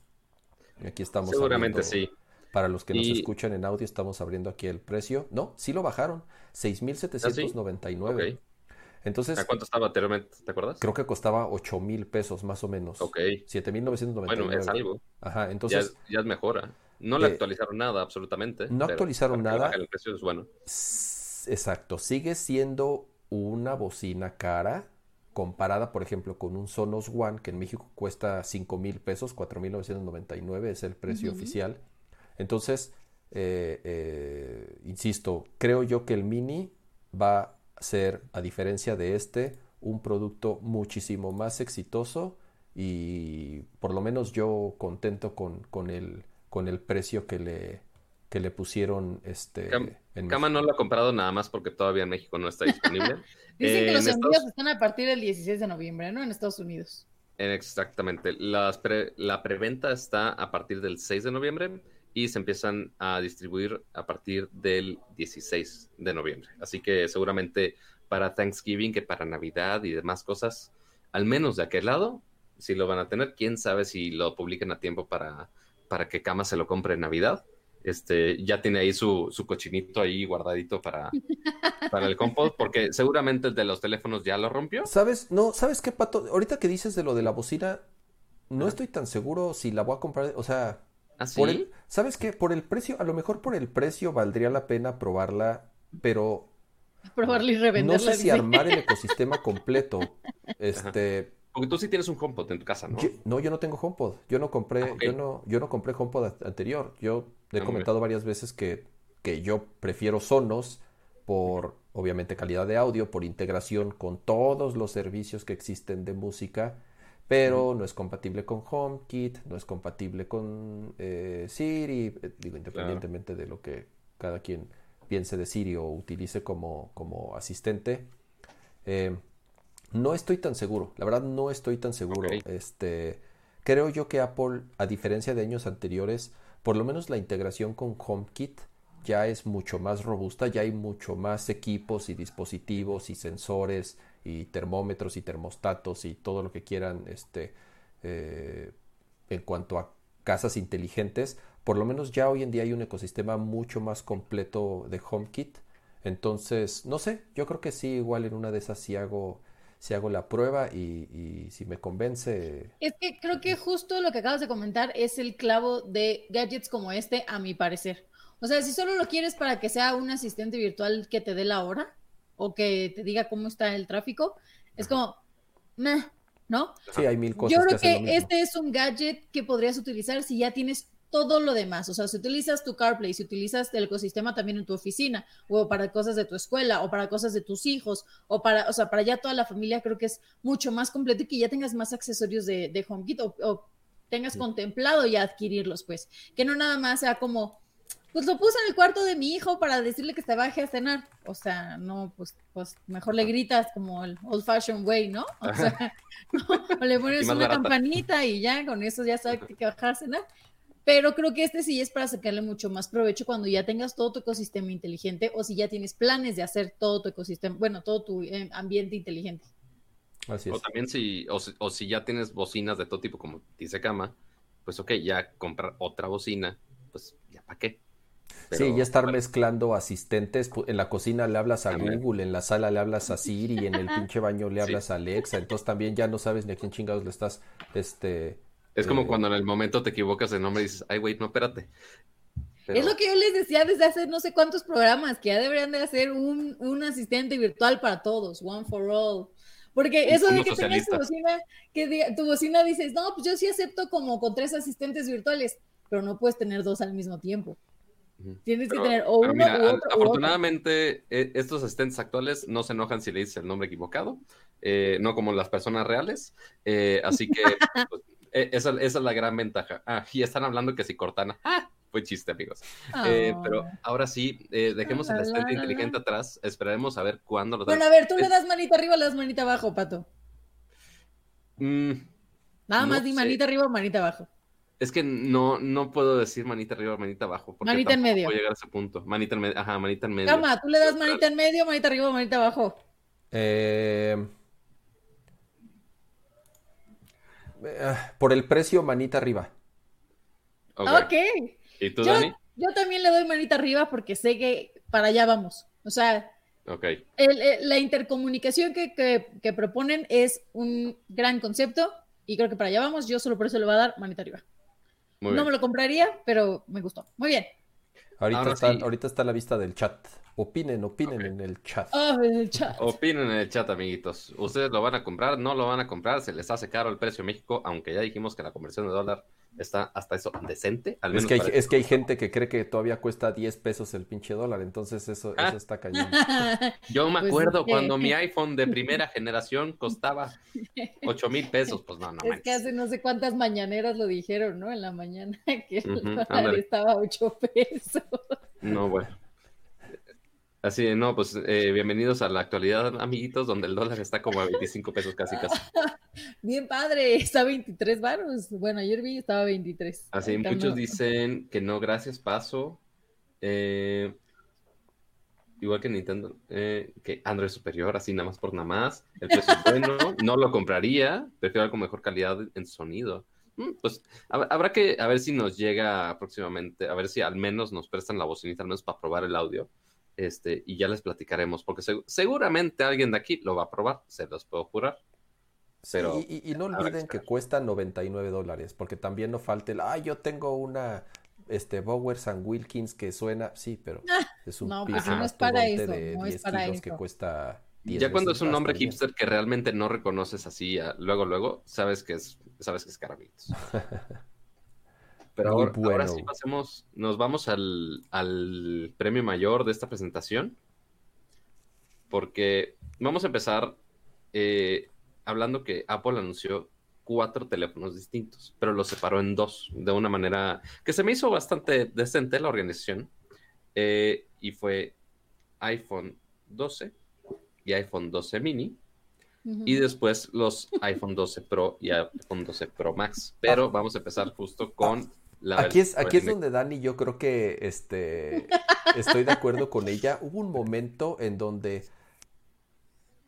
Aquí estamos. Seguramente sí. Para los que nos escuchan en audio, estamos abriendo aquí el precio. No, sí lo bajaron. 6,799. Entonces, ¿A cuánto estaba anteriormente? ¿Te acuerdas? Creo que costaba 8 mil pesos más o menos. Ok. 7.999. Bueno, es algo. Ajá, entonces. Ya, es mejora. No le eh, actualizaron nada, absolutamente. No actualizaron nada. El precio es bueno. Exacto. Sigue siendo una bocina cara comparada, por ejemplo, con un Sonos One que en México cuesta 5 mil pesos, 4.999 es el precio oficial. Entonces, eh, eh, insisto, creo yo que el Mini va ser, a diferencia de este, un producto muchísimo más exitoso y por lo menos yo contento con, con, el, con el precio que le, que le pusieron este en Cama no lo ha comprado nada más porque todavía en México no está disponible. Dicen que los envíos están a partir del 16 de noviembre, ¿no? En Estados Unidos. Exactamente. Las la preventa está a partir del 6 de noviembre y se empiezan a distribuir a partir del 16 de noviembre. Así que seguramente para Thanksgiving, que para Navidad y demás cosas, al menos de aquel lado, sí lo van a tener. Quién sabe si lo publican a tiempo para, para que Kama se lo compre en Navidad. Este, ya tiene ahí su, su cochinito ahí guardadito para, para el compost, porque seguramente el de los teléfonos ya lo rompió. ¿Sabes? No, ¿sabes qué, Pato? Ahorita que dices de lo de la bocina, no estoy tan seguro si la voy a comprar, o sea, ¿Ah, ¿Sabes qué? Por el precio, a lo mejor por el precio valdría la pena probarla, pero... Probarla y revenderla. No sé si armar el ecosistema completo. Este... Porque tú sí tienes un HomePod en tu casa, ¿no? no, yo no tengo HomePod. Yo no compré, ah, yo no, yo no compré HomePod anterior. Yo he ah, comentado varias veces que, que yo prefiero Sonos por, obviamente, calidad de audio, por integración con todos los servicios que existen de música pero no es compatible con HomeKit, no es compatible con eh, Siri, eh, digo, independientemente de lo que cada quien piense de Siri o utilice como, como asistente. Eh, no estoy tan seguro, la verdad no estoy tan seguro. Este, creo yo que Apple, a diferencia de años anteriores, por lo menos la integración con HomeKit ya es mucho más robusta, ya hay mucho más equipos y dispositivos y sensores y termómetros y termostatos y todo lo que quieran este, eh, en cuanto a casas inteligentes, por lo menos ya hoy en día hay un ecosistema mucho más completo de HomeKit. Entonces, no sé, yo creo que sí, igual en una de esas sí hago, si hago la prueba y, y, si me convence. Es que creo que justo lo que acabas de comentar es el clavo de gadgets como este, a mi parecer. O sea, si solo lo quieres para que sea un asistente virtual que te dé la hora, o que te diga cómo está el tráfico, es como, ¿no? Sí, hay mil cosas. Yo creo que, este es un gadget que podrías utilizar si ya tienes todo lo demás. O sea, si utilizas tu CarPlay, si utilizas el ecosistema también en tu oficina, o para cosas de tu escuela, o para cosas de tus hijos, o para, o sea, para ya toda la familia, creo que es mucho más completo y que ya tengas más accesorios de, de HomeKit o, o tengas contemplado ya adquirirlos, pues. Que no nada más sea como, pues lo puse en el cuarto de mi hijo para decirle que se baje a cenar. O sea, no, pues, pues mejor le gritas como el old fashioned way, ¿no? O sea, o le pones una campanita y ya con eso ya sabe que hay que bajar a cenar. pero creo que este sí es para sacarle mucho más provecho cuando ya tengas todo tu ecosistema inteligente o si ya tienes planes de hacer todo tu ecosistema, bueno, todo tu eh, ambiente inteligente. Así es. O también si, o, si ya tienes bocinas de todo tipo, como dice Kama, pues ok, ya comprar otra bocina, pues ya para qué. Sí, ya estar mezclando asistentes. En la cocina le hablas a Google, en la sala le hablas a Siri, en el pinche baño le hablas a Alexa. Entonces también ya no sabes ni a quién chingados le estás este, es como eh, cuando en el momento te equivocas de nombre y dices, ay, güey, no, espérate. Es lo que yo les decía desde hace no sé cuántos programas, que ya deberían de hacer un, un asistente virtual para todos, one for all. Porque eso de que tengas tu bocina, que tu bocina dices, no, pues yo sí acepto como con tres asistentes virtuales, pero no puedes tener dos al mismo tiempo. Tienes que tener o uno u otro, Afortunadamente, e, estos asistentes actuales no se enojan si le dices el nombre equivocado, eh, no como las personas reales. Eh, así que pues, eh, esa, es la gran ventaja. Ah, y están hablando que si Cortana. Ah, fue chiste, amigos. Eh, pero ahora sí, eh, dejemos el asistente inteligente atrás. Esperaremos a ver cuándo lo Bueno, a ver, tú le das manita arriba o le das manita abajo, Pato. Mm, Nada más di manita arriba o manita abajo. Es que no, no puedo decir manita arriba o manita abajo. manita en medio. Voy a llegar a ese punto. Manita en medio. Ajá, manita en medio. Cama, tú le das manita en medio, manita arriba manita abajo. Eh. Eh, por el precio, manita arriba. Ok. ¿Y tú, Dani? Yo también le doy manita arriba porque sé que para allá vamos. O sea, okay. la intercomunicación que, proponen es un gran concepto y creo que para allá vamos. Yo solo por eso le voy a dar manita arriba. No me lo compraría, pero me gustó. Muy bien. Ahorita, está, ahorita está la vista del chat. Opinen, opinen en el chat. Ah, en el chat. Opinen en el chat, amiguitos. ¿Ustedes lo van a comprar? ¿No lo van a comprar? ¿Se les hace caro el precio en México? Aunque ya dijimos que la conversión de dólar está hasta eso decente. es, que hay, es que hay gente que cree que todavía cuesta 10 pesos el pinche dólar, entonces eso, eso ah. está cañón. Yo me pues acuerdo cuando mi iPhone de primera generación costaba 8 mil pesos, pues no, no. Es que hace no sé cuántas mañaneras lo dijeron, ¿no? En la mañana que el dólar estaba a 8 pesos. No, bueno. Así, no, pues eh, bienvenidos a la actualidad, amiguitos, donde el dólar está como a 25 pesos casi casi. Bien padre, está a 23 baros. Bueno, ayer vi estaba a 23. Así, muchos dicen que no, gracias, paso. Eh, igual que Nintendo, eh, que Android es superior, así nada más por nada más. El precio es bueno, no lo compraría, prefiero algo con mejor calidad en sonido. Mm, pues habrá que a ver si nos llega próximamente, a ver si al menos nos prestan la bocinita, al menos para probar el audio este, y ya les platicaremos, porque seguramente alguien de aquí lo va a probar, se los puedo jurar. Pero, y, no olviden que cuesta 99 dólares, porque también no falte el, ah, yo tengo una este Bowers and Wilkins que suena, sí, pero ah, es un no, pues no es para eso, de no 10 es para que cuesta Ya cuando es un nombre hipster que realmente no reconoces así luego, luego, sabes que es, sabes que es Carabitos. Pero ahora, sí pasemos, nos vamos al, premio mayor de esta presentación. Porque vamos a empezar eh, hablando que Apple anunció cuatro teléfonos distintos, pero los separó en dos, de una manera que se me hizo bastante decente la organización. Eh, y fue iPhone 12 y iPhone 12 mini. Y después los iPhone 12 Pro y iPhone 12 Pro Max. Pero vamos a empezar justo con aquí es, aquí es donde Dani yo creo que este, estoy de acuerdo con ella. Hubo un momento en donde,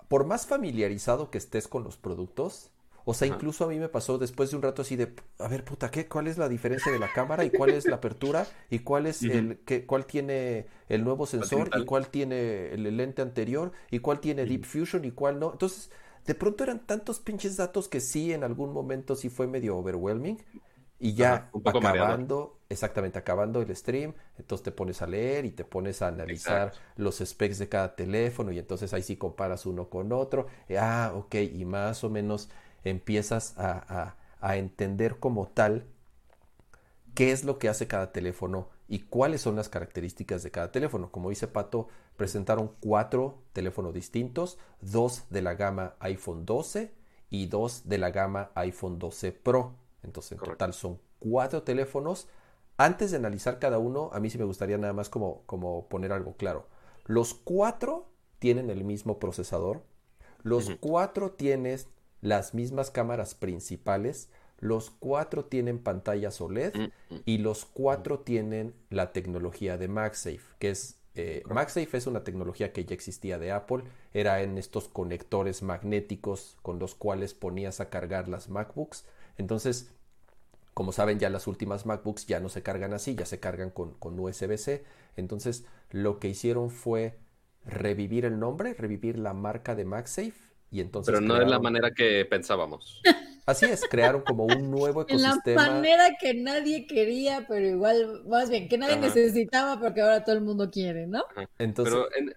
por más familiarizado que estés con los productos, o sea, incluso a mí me pasó después de un rato así de, a ver, puta, ¿qué? ¿Cuál es la diferencia de la cámara y cuál es la apertura y cuál es el, qué, cuál tiene el nuevo sensor y cuál tiene el lente anterior y cuál tiene Deep Fusion y cuál no? Entonces, de pronto eran tantos pinches datos que sí, en algún momento sí fue medio overwhelming. Y ya acabando, exactamente, acabando el stream, entonces te pones a leer y te pones a analizar los specs de cada teléfono y entonces ahí sí comparas uno con otro. Eh, ah, ok, y más o menos empiezas a, a entender como tal qué es lo que hace cada teléfono y cuáles son las características de cada teléfono. Como dice Pato, presentaron cuatro teléfonos distintos, dos de la gama iPhone 12 y dos de la gama iPhone 12 Pro. Entonces, en total son cuatro teléfonos. Antes de analizar cada uno, a mí sí me gustaría nada más como, como poner algo claro. Los cuatro tienen el mismo procesador. Los cuatro tienen las mismas cámaras principales. los cuatro tienen pantallas OLED Mm, mm. y los cuatro tienen la tecnología de MagSafe, que es eh, MagSafe es una tecnología que ya existía de Apple, era en estos conectores magnéticos con los cuales ponías a cargar las MacBooks. Entonces, como saben, ya las últimas MacBooks ya no se cargan así, ya se cargan con, con USB-C. Entonces, lo que hicieron fue revivir el nombre, revivir la marca de MagSafe y entonces Pero no de la crearon- manera que pensábamos. Así es, crearon como un nuevo En la ecosistema. manera que nadie quería, pero igual, más bien, que nadie Ajá. necesitaba porque ahora todo el mundo quiere, ¿no? Entonces, Pero en-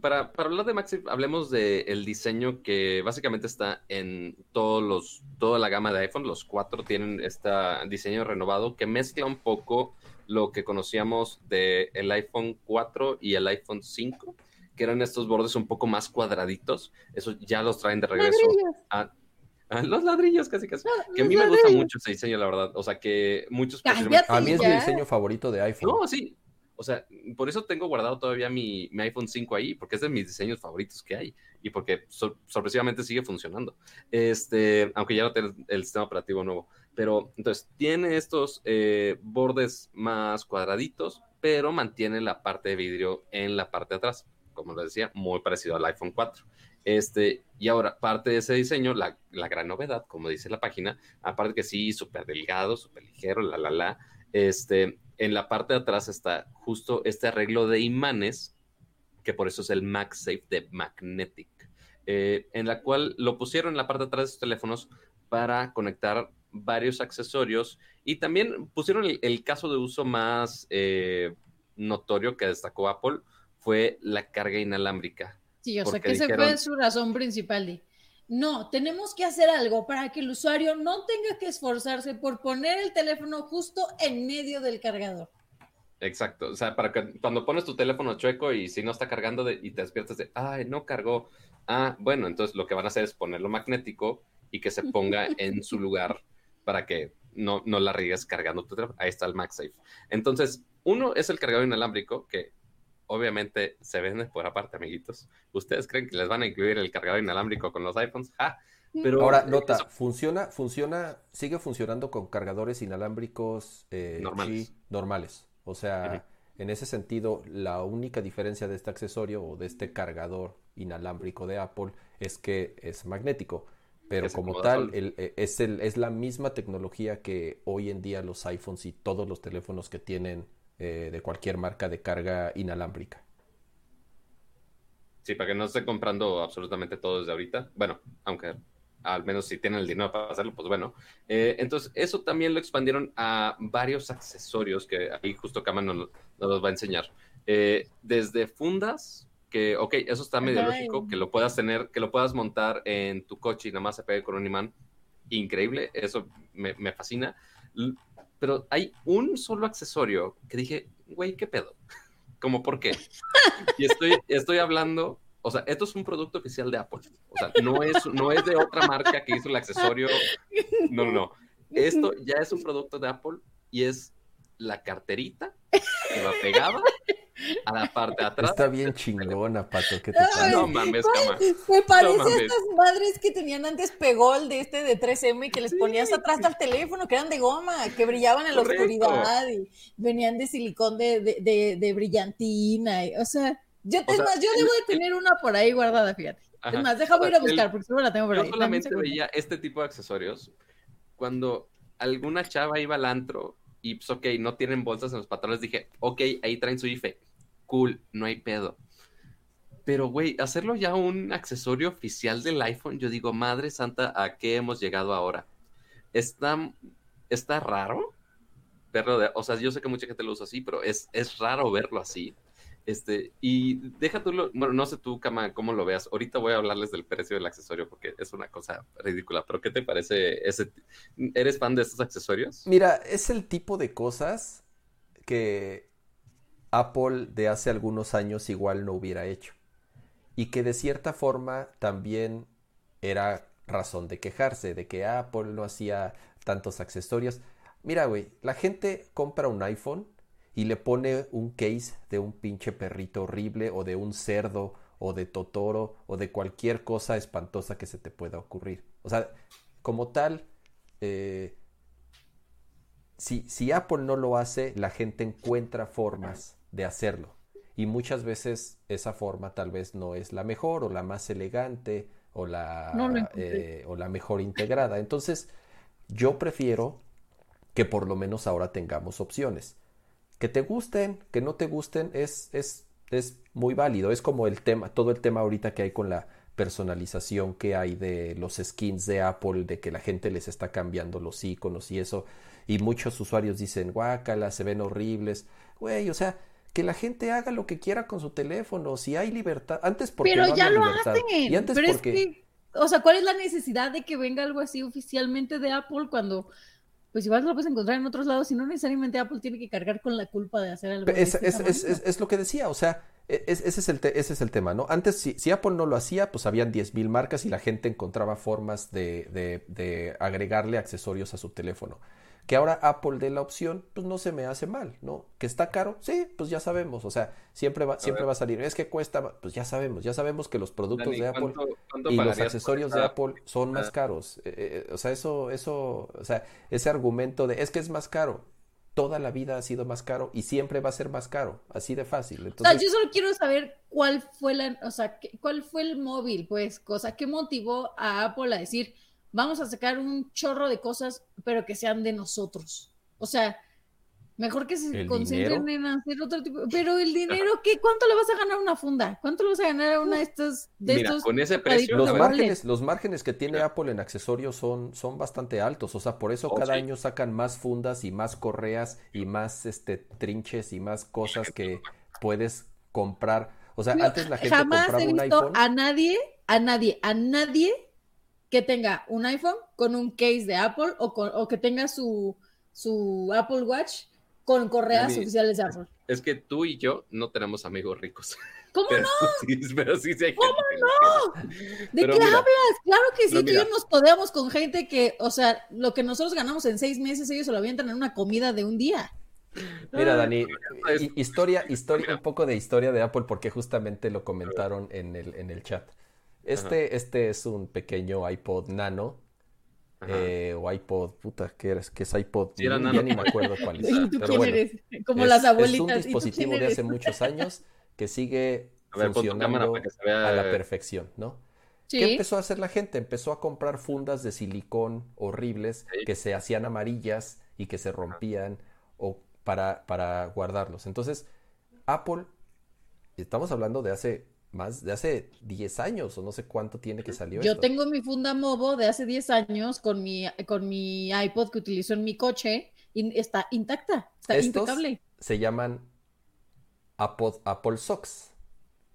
para, para hablar de MagSafe, hablemos del diseño que básicamente está en todos los, toda la gama de iPhone. Los cuatro tienen este diseño renovado que mezcla un poco lo que conocíamos del el iPhone 4 y el iPhone 5, que eran estos bordes un poco más cuadraditos. Eso ya los traen de regreso a, a los ladrillos, casi casi. Que a mí me gusta mucho ese diseño, la verdad. O sea, que muchos Cállate. a mí es mi diseño favorito de iPhone. no, sí. O sea, por eso tengo guardado todavía mi, iPhone 5 ahí, porque es de mis diseños favoritos que hay y porque sor- sorpresivamente sigue funcionando. Este, aunque ya no tiene el sistema operativo nuevo. Pero entonces tiene estos eh, bordes más cuadraditos, pero mantiene la parte de vidrio en la parte de atrás. Como les decía, muy parecido al iPhone 4. Este, y ahora, parte de ese diseño, la, la gran novedad, como dice la página, aparte que sí, súper delgado, súper ligero, la, la, la, este, en la parte de atrás está justo este arreglo de imanes, que por eso es el MagSafe de Magnetic, eh, en la cual lo pusieron en la parte de atrás de sus teléfonos para conectar varios accesorios y también pusieron el, el caso de uso más eh, notorio que destacó Apple fue la carga inalámbrica. Sí, o sea, que esa fue su razón principal de, no, tenemos que hacer algo para que el usuario no tenga que esforzarse por poner el teléfono justo en medio del cargador. Exacto, o sea, para que cuando pones tu teléfono chueco y si no está cargando de- y te despiertas de, ay, no cargó. Ah, bueno, entonces lo que van a hacer es ponerlo magnético y que se ponga en su lugar para que no, no la riegues cargando tu teléfono. Ahí está el MagSafe. Entonces, uno es el cargador inalámbrico, que obviamente se vende por aparte, amiguitos. ¿Ustedes creen que les van a incluir el cargador inalámbrico con los iPhones? ¡Ja! Pero Ahora, eh, nota, eso- funciona, funciona, sigue funcionando con cargadores inalámbricos eh, Normales. Normales. O sea, en ese sentido, la única diferencia de este accesorio o de este cargador inalámbrico de Apple es que es magnético. Pero como tal, el- eh, es, el- es la misma tecnología que hoy en día los iPhones y todos los teléfonos que tienen eh, de cualquier marca de carga inalámbrica. Sí, para que no esté comprando absolutamente todo desde ahorita. Bueno, aunque al menos si tienen el dinero para hacerlo, pues bueno. Eh, entonces, eso también lo expandieron a varios accesorios que ahí justo Kama nos, nos los va a enseñar. Eh, desde fundas, que, ok, eso está medio lógico, que lo puedas tener, que lo puedas montar en tu coche y nada más se pegue con un imán. Increíble, eso me, me fascina. Pero hay un solo accesorio que dije, güey, ¿qué pedo? ¿Cómo por qué? Y estoy, estoy hablando, o sea, esto es un producto oficial de Apple. O sea, no es, no es de otra marca que hizo el accesorio. No, no, no. Esto ya es un producto de Apple y es la carterita que va pegada a la parte de atrás. Está bien chingona, Pato. ¿Qué te pasa? No mames, cama. Me parece No a estas madres que tenían antes pegol de este de 3M que les Sí. ponías atrás al teléfono, que eran de goma, que brillaban en la Correcto. oscuridad y venían de silicón de, de, de- de brillantina. y- o sea, yo, O es sea, más, yo el- debo de tener una por ahí guardada, fíjate. Ajá. Es más, déjame O sea, ir a el- buscar porque seguro la tengo por Yo ahí. Solamente veía este tipo de accesorios cuando alguna chava iba al antro y pues ok, no tienen bolsas en los pantalones, dije, ok, ahí traen su IFE, cool, no hay pedo. Pero güey, hacerlo ya un accesorio oficial del iPhone, yo digo, madre santa, ¿a qué hemos llegado ahora? Está, está raro verlo, de- o sea, yo sé que mucha gente lo usa así, pero es, es raro verlo así. Este, y deja tú, lo- bueno, no sé tú, Kama, cómo lo veas. Ahorita voy a hablarles del precio del accesorio porque es una cosa ridícula, pero ¿qué te parece ese? ¿Eres fan de estos accesorios? Mira, es el tipo de cosas que Apple de hace algunos años igual no hubiera hecho. Y que de cierta forma también era razón de quejarse, de que Apple no hacía tantos accesorios. Mira, güey, la gente compra un iPhone y le pone un case de un pinche perrito horrible o de un cerdo o de Totoro o de cualquier cosa espantosa que se te pueda ocurrir. O sea, como tal, eh, si, si Apple no lo hace, la gente encuentra formas de hacerlo. Y muchas veces esa forma tal vez no es la mejor o la más elegante o la, eh, o la mejor integrada. Entonces, yo prefiero que por lo menos ahora tengamos opciones. Que te gusten, que no te gusten, es, es, es muy válido. Es como el tema, todo el tema ahorita que hay con la personalización que hay de los skins de Apple, de que la gente les está cambiando los iconos y eso. Y muchos usuarios dicen, guácala, se ven horribles. Güey, o sea, que la gente haga lo que quiera con su teléfono, si hay libertad. Antes porque Pero no ya lo libertad. hacen. Y antes Pero porque es que, o sea, ¿cuál es la necesidad de que venga algo así oficialmente de Apple cuando, pues igual lo puedes encontrar en otros lados y no necesariamente Apple tiene que cargar con la culpa de hacer algo de es, este es, es, es- lo que decía, o sea, e, es- ese, es el te- ese es el tema, ¿no? Antes, si, si Apple no lo hacía, pues habían 10.000 marcas y la gente encontraba formas de, de- de agregarle accesorios a su teléfono. Que ahora Apple dé la opción, pues no se me hace mal, ¿no? Que está caro, sí, pues ya sabemos, o sea, siempre va, siempre ver. va a salir, es que cuesta, pues ya sabemos, ya sabemos que los productos Dani, de Apple ¿cuánto- cuánto y los accesorios de Apple son más Ah. caros. Eh, eh, o sea, eso, eso, o sea, ese argumento de es que es más caro. Toda la vida ha sido más caro y siempre va a ser más caro, así de fácil. O sea, Entonces, yo solo quiero saber cuál fue la, o sea, cuál fue el móvil, pues, cosa, qué motivó a Apple a decir, vamos a sacar un chorro de cosas, pero que sean de nosotros. O sea, mejor que se ¿El concentren dinero? en hacer otro tipo. Pero el dinero, ¿qué? ¿Cuánto le vas a ganar a una funda? ¿Cuánto le vas a ganar a una de estas, de Mira, estos con ese precio, los márgenes, los márgenes que tiene. Apple en accesorios son, son bastante altos. O sea, por eso Oh, cada sí. año sacan más fundas y más correas y más este trinches y más cosas que puedes comprar. O sea, Yo antes la gente jamás compraba he un iPhone. a nadie, a nadie, a nadie que tenga un iPhone con un case de Apple o, con- o que tenga su, su Apple Watch con correas Dani, oficiales de Apple. Es que tú y yo no tenemos amigos ricos. ¿Cómo Pero no? sí, pero sí, sí hay ¿Cómo gente que- ¿De Pero qué mira, hablas? Claro que sí, tú y yo mira. nos codeamos con gente que, o sea, lo que nosotros ganamos en seis meses, ellos se lo avientan en una comida de un día. Mira, Dani, historia, historia, un poco de historia de Apple, porque justamente lo comentaron en el, en el chat. Este, este es un pequeño iPod Nano, eh, o iPod, puta, ¿qué eres? ¿Qué es iPod? Sí, era ya nano. ni me acuerdo cuál es. ¿Y tú Pero quién bueno, eres? Como es, las es abuelitas. un ¿y tú quién dispositivo de hace muchos años que sigue A ver, funcionando para que se vea. a la perfección, ¿no? Sí. ¿Qué empezó a hacer la gente? Empezó a comprar fundas de silicón horribles Sí. que se hacían amarillas y que se rompían o para, para guardarlos. Entonces, Apple, estamos hablando de hace más, de hace 10 años o no sé cuánto tiene que salió Yo esto. tengo mi funda Movo de hace 10 años con mi, con mi iPod que utilizo en mi coche y está intacta, está Estos impecable. se llaman Apple, Apple Socks,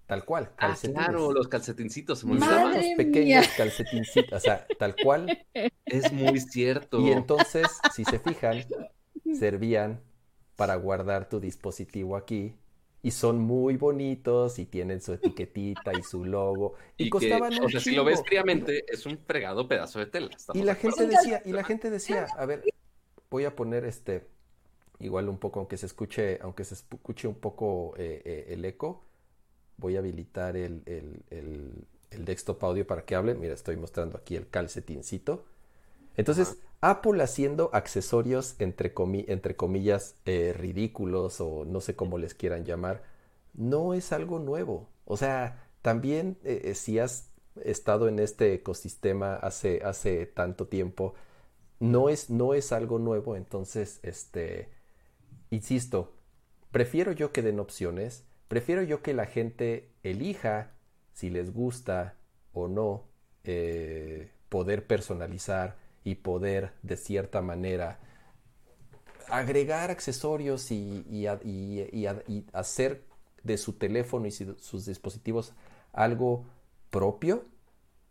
tal cual, Ah, claro, los calcetincitos se me unos pequeños mía. calcetincitos, o sea, tal cual. Es muy cierto. Y entonces, si se fijan, servían para guardar tu dispositivo aquí. Y son muy bonitos y tienen su etiquetita y su logo. Y, Y que, costaban un o sea, si lo ves fríamente, es un fregado pedazo de tela. ¿estamos Y la gente decía, y la gente decía, a ver, voy a poner este, igual un poco, aunque se escuche, aunque se escuche un poco eh, eh, el eco, voy a habilitar el, el, el, el desktop audio para que hable. Mira, estoy mostrando aquí el calcetincito. Entonces, Apple haciendo accesorios entre, comi- entre comillas eh, ridículos o no sé cómo les quieran llamar, no es algo nuevo. O sea, también eh, eh, si has estado en este ecosistema hace, hace tanto tiempo, no es, no es algo nuevo. Entonces, este, insisto, prefiero yo que den opciones, prefiero yo que la gente elija si les gusta o no eh, poder personalizar y poder de cierta manera agregar accesorios y, y y- y hacer de su teléfono y sus dispositivos algo propio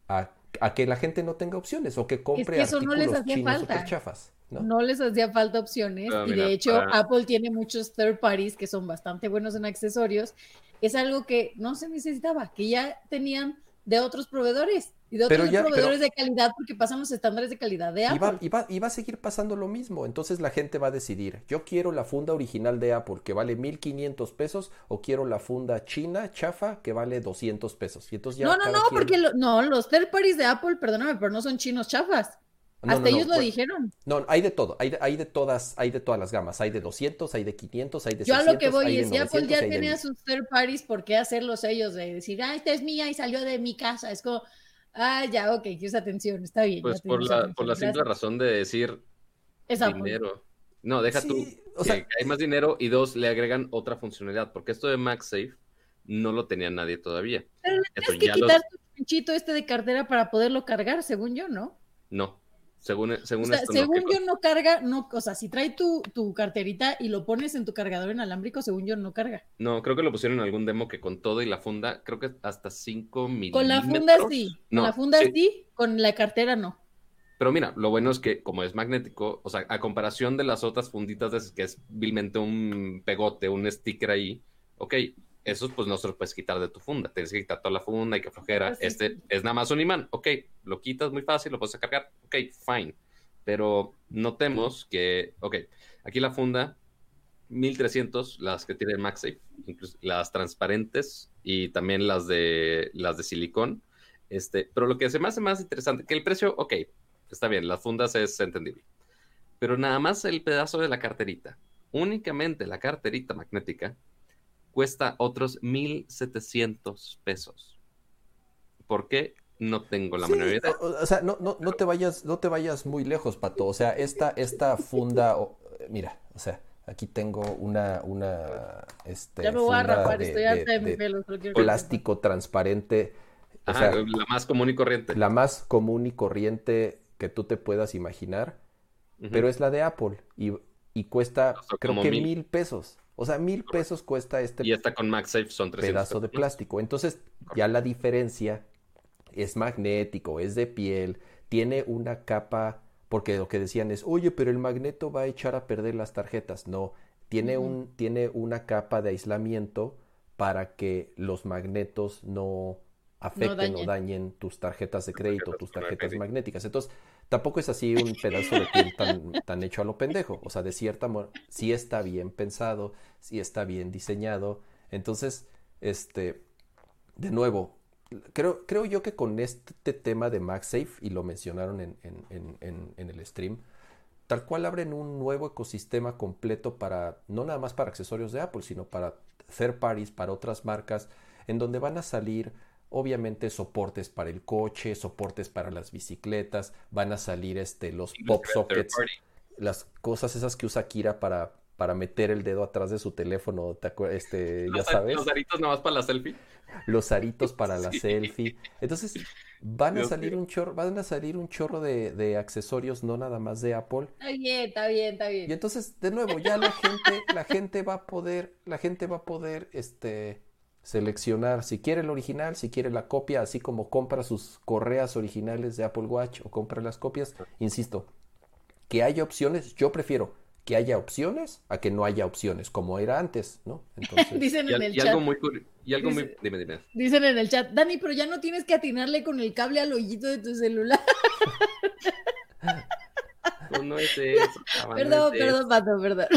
a, a que la gente no tenga opciones o que compre que eso no les hacía chinos falta. chafas, ¿no? No les hacía falta opciones Ah, y mira, de hecho para- Apple tiene muchos third parties que son bastante buenos en accesorios. Es algo que no se necesitaba, que ya tenían de otros proveedores y de otros ya- proveedores pero- de calidad porque pasan los estándares de calidad de Y va, Apple. y, va, y va a seguir pasando lo mismo. Entonces la gente va a decidir, yo quiero la funda original de Apple que vale 1500 pesos o quiero la funda china, chafa, que vale 200 pesos. Y entonces ya No, no, no, quien- porque lo- no, los third parties de Apple, perdóname, pero no son chinos chafas. Hasta ellos lo dijeron. No, hay de todo, hay de, hay de todas, hay de todas las gamas, hay de 200, hay de 500, hay de Yo 600, a lo que voy es, si Apple ya tenía sus third parties, ¿por qué hacerlos ellos? De decir, ah, esta es mía y salió de mi casa, es como, ah, ya, ok, quieres atención, está bien. Pues por la, por la simple razón de decir dinero. No, deja tú, o sea, hay más dinero y dos, le agregan otra funcionalidad, porque esto de MagSafe no lo tenía nadie todavía. Pero le tienes que quitar tu pinchito este de cartera para poderlo cargar, según yo, ¿no? No, según, según, según yo no carga, no, o sea, si trae tu, tu, carterita y lo pones en tu cargador inalámbrico, según yo no carga. No, creo que lo pusieron en algún demo que con todo y la funda, creo que hasta 5 milímetros. Con la funda sí, con la funda sí. con la cartera no. Pero mira, lo bueno es que como es magnético, o sea, a comparación de las otras funditas de, que es vilmente un pegote, un sticker ahí, ok, esos pues no se los puedes quitar de tu funda. Tienes que quitar toda la funda y que flojera. Pues este es nada más un imán. Ok, lo quitas muy fácil, lo puedes cargar. Ok, fine. Pero notemos que, ok, aquí la funda 1300, las que tiene MagSafe, incluso las transparentes y también las de las de silicón. Este, pero lo que se me hace más interesante, que el precio, ok, está bien, las fundas es entendible. Pero nada más el pedazo de la carterita, únicamente la carterita magnética, cuesta otros 1.700 pesos. ¿Por qué? No tengo la menor idea. O, sea, no, no, no, te vayas, no te vayas muy lejos, Pato. O sea, esta, esta funda, mira, o sea, aquí tengo una, una este, ya me voy a rapar, estoy de, de, pelos, plástico transparente. O sea, la más común y corriente. La más común y corriente que tú te puedas imaginar, pero es la de Apple y, y cuesta creo que mil pesos. O sea, mil pesos cuesta este y esta con MagSafe son pedazo de plástico. Entonces, ya la diferencia es magnético, es de piel, tiene una capa, porque lo que decían es, oye, pero el magneto va a echar a perder las tarjetas. No, tiene, un, tiene una capa de aislamiento para que los magnetos no afecten o dañen tus tarjetas de crédito, tus tarjetas magnéticas. Entonces, tampoco es así un pedazo de piel tan, tan hecho a lo pendejo. O sea, de cierta manera, sí está bien pensado, sí está bien diseñado. Entonces, este, de nuevo, creo, creo yo que con este tema de MagSafe, y lo mencionaron en, en, en, en el stream, tal cual abren un nuevo ecosistema completo para, no nada más para accesorios de Apple, sino para third parties, para otras marcas, en donde van a salir Obviamente soportes para el coche, soportes para las bicicletas, van a salir este, los pop sockets, las cosas esas que usa Kira para, para meter el dedo atrás de su teléfono, este, ya sabes. Los aritos nada más para la selfie. Los aritos para la selfie. Entonces, van a salir un chorro, van a salir un chorro de, de, accesorios, no nada más de Apple. Está bien, está bien, está bien. Y entonces, de nuevo, ya la gente, la gente va a poder, la gente va a poder, este, seleccionar si quiere el original, si quiere la copia, así como compra sus correas originales de Apple Watch o compra las copias. Insisto, que haya opciones, yo prefiero que haya opciones a que no haya opciones, como era antes, ¿no? dicen en el chat. Algo muy, y algo muy, dime, dime. Dicen en el chat, Dani, pero ya no tienes que atinarle con el cable al hoyito de tu celular. No es eso. perdón, perdón, Pato, perdón.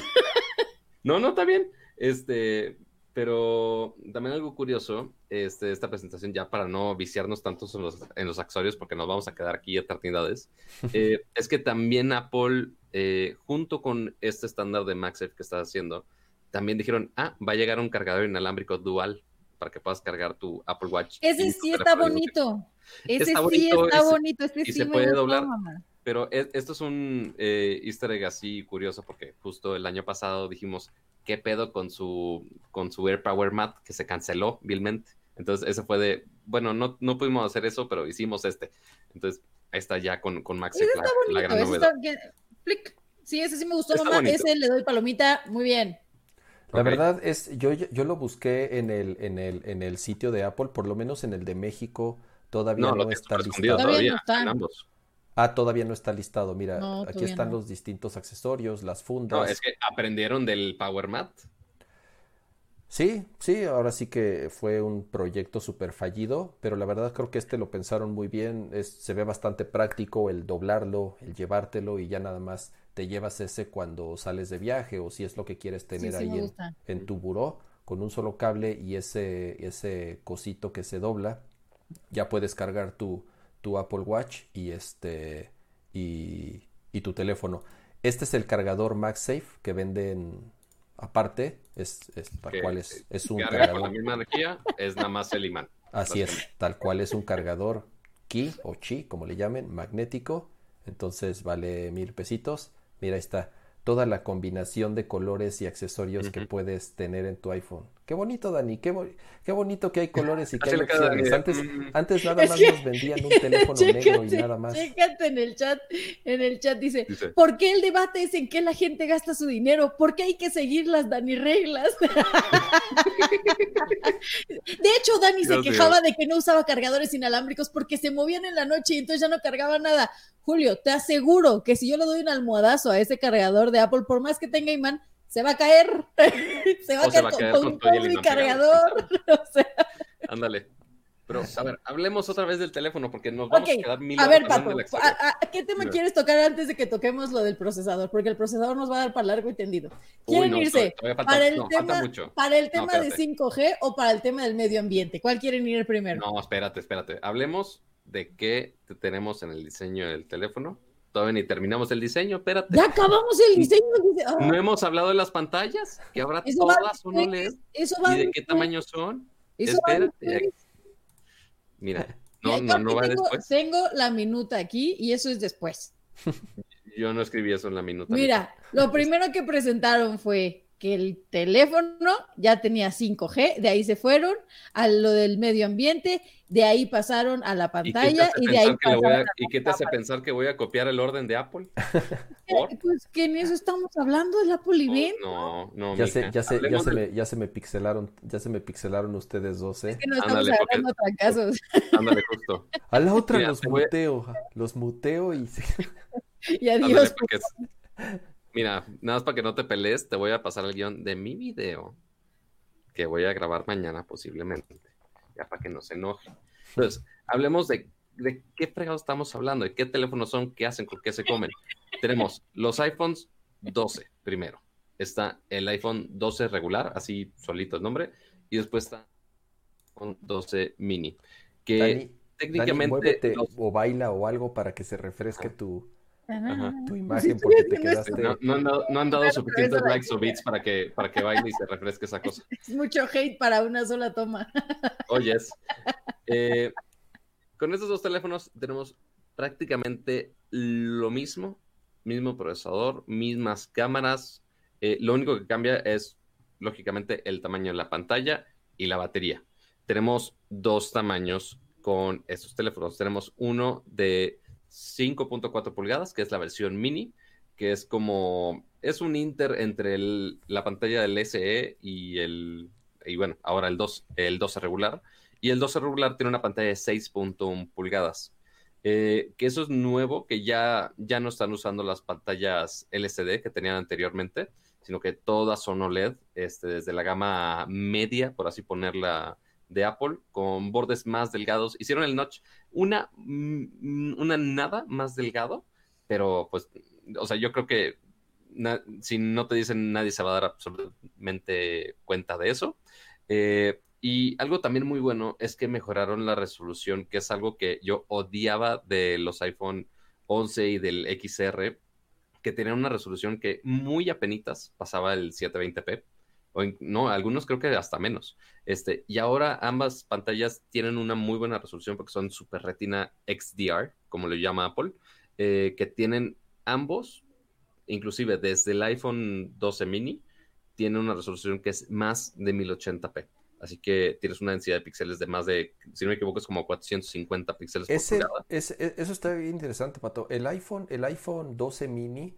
No, no, está bien. Este, pero también algo curioso, este, esta presentación, ya para no viciarnos tanto en los, en los accesorios, porque nos vamos a quedar aquí eternidades, eh, es que también Apple, eh, junto con este estándar de MagSafe que está haciendo, también dijeron, ah, va a llegar un cargador inalámbrico dual para que puedas cargar tu Apple Watch. Ese sí está bonito. Ese sí está bonito. Este y se puede doblar. Pero e, esto es un eh, easter egg así curioso porque justo el año pasado dijimos, qué pedo con su, con su Air Power Mat que se canceló vilmente. Entonces, ese fue de, bueno, no, no pudimos hacer eso, pero hicimos este. Entonces, ahí está ya con, con Max la, gran novedad. Sí, ese sí me gustó, mamá. Ese le doy palomita, muy bien. La verdad es, yo, yo lo busqué en el, en, el, en el sitio de Apple, por lo menos en el de México, todavía no, está listado. Todavía, en ambos. Ah, todavía no está listado. Mira, aquí están los distintos accesorios, las fundas. No, es que aprendieron del Power Mat. Sí, sí, ahora sí que fue un proyecto súper fallido, pero la verdad creo que este lo pensaron muy bien. Es, se ve bastante práctico el doblarlo, el llevártelo y ya nada más te llevas ese cuando sales de viaje o si es lo que quieres tener ahí en, en, tu buró con un solo cable y ese, ese cosito que se dobla. Ya puedes cargar tu, tu Apple Watch y este y, y tu teléfono. Este es el cargador MagSafe que venden aparte, es, es tal cual es, es un carga cargador. con la misma energía, es nada más el imán. Así es, tal cual es un cargador Qi o Chi, como le llamen, magnético. Entonces vale mil pesitos. Mira, ahí está toda la combinación de colores y accesorios que puedes tener en tu iPhone. Qué bonito, Dani, qué, bo- qué bonito que hay colores y que Así hay opciones. Antes, mm. antes nada más nos vendían un teléfono negro y nada más. chécate en el chat, en el chat dice, Dice, ¿por qué el debate es en qué la gente gasta su dinero? ¿Por qué hay que seguir las Dani reglas? De hecho, Dani se Dios quejaba de que no usaba cargadores inalámbricos porque se movían en la noche y entonces ya no cargaba nada. Julio, te aseguro que si yo le doy un almohadazo a ese cargador de Apple, por más que tenga imán, se va a caer. se va a se caer va a con, caer con con todo mi cargador. O sea, ándale. Pero, a ver, hablemos otra vez del teléfono porque nos vamos a quedar mil A ver, exterior. ¿a, a- qué tema quieres tocar antes de que toquemos lo del procesador? Porque el procesador nos va a dar para largo y tendido. Uy, ¿Quieren no, irse falta- para el no, tema, para el tema de espérate. 5G o para el tema del medio ambiente? ¿Cuál quieren ir primero? No, espérate, espérate. Hablemos de qué te- tenemos en el diseño del teléfono. Todavía ni terminamos el diseño, espérate. Ya acabamos el diseño. ah, No hemos hablado de las pantallas, que ahora Eso todas son después, OLED. eso va ¿Y de qué tamaño son? eso Espérate. Mira, no, no, no va tengo, después. Tengo la minuta aquí y eso es después. Yo no escribí eso en la minuta. Mira, lo primero que presentaron fue que el teléfono ya tenía 5G, de ahí se fueron a lo del medio ambiente, de ahí pasaron a la ¿Y pantalla y, de ahí pensar que le voy a- pasaron a ¿Y qué te hace pensar que voy a copiar el orden de Apple? ¿Por? Pues que en eso estamos hablando, el Apple Event. No, no, Ya se, ya se, ya se del- me, ya se me pixelaron, ya se me pixelaron ustedes dos, ¿eh? Que no estamos Ándale, porque- agarrando trancazos. Ándale, justo. A la otra Mira, los voy muteo, los muteo y Y Ándale, adiós. porque es- Mira, nada más para que no te pelees, te voy a pasar el guion de mi video que voy a grabar mañana posiblemente. Ya para que no se enoje. Entonces, hablemos de, de qué fregados estamos hablando, de qué teléfonos son, qué hacen, con qué se comen. Tenemos los iPhones 12 primero. Está el iPhone 12 regular, así solito el nombre, y después está el 12 mini, que Dani, Dani, técnicamente muévete los- o baila o algo para que se refresque tu, Ajá. tu imagen porque te quedaste. No, no han dado, no han dado Claro, suficientes likes o bits para que, para que baile y se refresque esa cosa. Es mucho hate para una sola toma. Oyes. Eh, con estos dos teléfonos tenemos prácticamente lo mismo, mismo procesador, mismas cámaras. Eh, lo único que cambia es, lógicamente, el tamaño de la pantalla y la batería. Tenemos dos tamaños con estos teléfonos. Tenemos uno de 5.4 pulgadas, que es la versión mini, que es como, es un inter entre la pantalla del SE y el, y bueno, ahora el 2, el 12 regular. Y el 12 regular tiene una pantalla de 6.1 pulgadas. Eh, que eso es nuevo, que ya, ya no están usando las pantallas LCD que tenían anteriormente, sino que todas son OLED, este, desde la gama media, por así ponerla, de Apple, con bordes más delgados. Hicieron el notch una, mm, una nada más delgado, pero pues, o sea, yo creo que si no te dicen, nadie se va a dar absolutamente cuenta de eso. Eh, y algo también muy bueno es que mejoraron la resolución, que es algo que yo odiaba de los iPhone 11 y del XR, que tenían una resolución que muy apenitas pasaba el 720p, o no, algunos creo que hasta menos. Este, y ahora ambas pantallas tienen una muy buena resolución porque son Super Retina XDR, como lo llama Apple, eh, que tienen ambos, inclusive desde el iPhone 12 mini, tiene una resolución que es más de 1080p. Así que tienes una densidad de píxeles de más de, si no me equivoco, es como 450 píxeles por pulgada. e- eso está bien interesante, Pato. El iPhone, el iPhone 12 mini,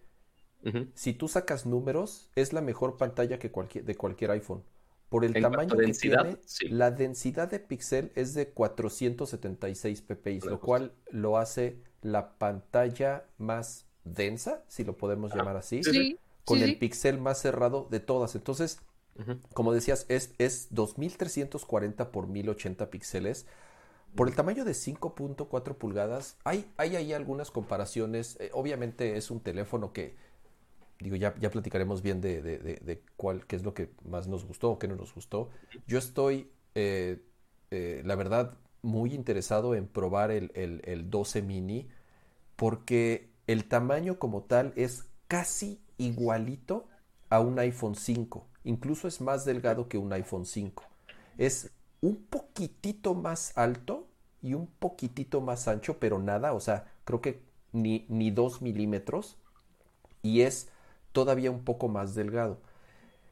Si tú sacas números, es la mejor pantalla que cualquier, de cualquier iPhone. Por el En tamaño que densidad, tiene, sí. la densidad de píxel es de 476 ppi, lo cual lo hace la pantalla más densa, si lo podemos Ah, llamar así, sí, Sí, con sí, el sí. píxel más cerrado de todas. Entonces, como decías, es, es 2340 por 1080 píxeles. Por el tamaño de 5.4 pulgadas, hay, hay ahí algunas comparaciones. Eh, obviamente es un teléfono que, digo, ya, ya platicaremos bien de, de- de- cuál, qué es lo que más nos gustó o qué no nos gustó. Yo estoy, eh, eh, la verdad, muy interesado en probar el, el- el 12 mini porque el tamaño como tal es casi igualito a un iPhone 5. Incluso es más delgado que un iPhone 5. Es un poquitito más alto y un poquitito más ancho, pero nada, o sea, creo que ni, ni 2 milímetros. Y es todavía un poco más delgado.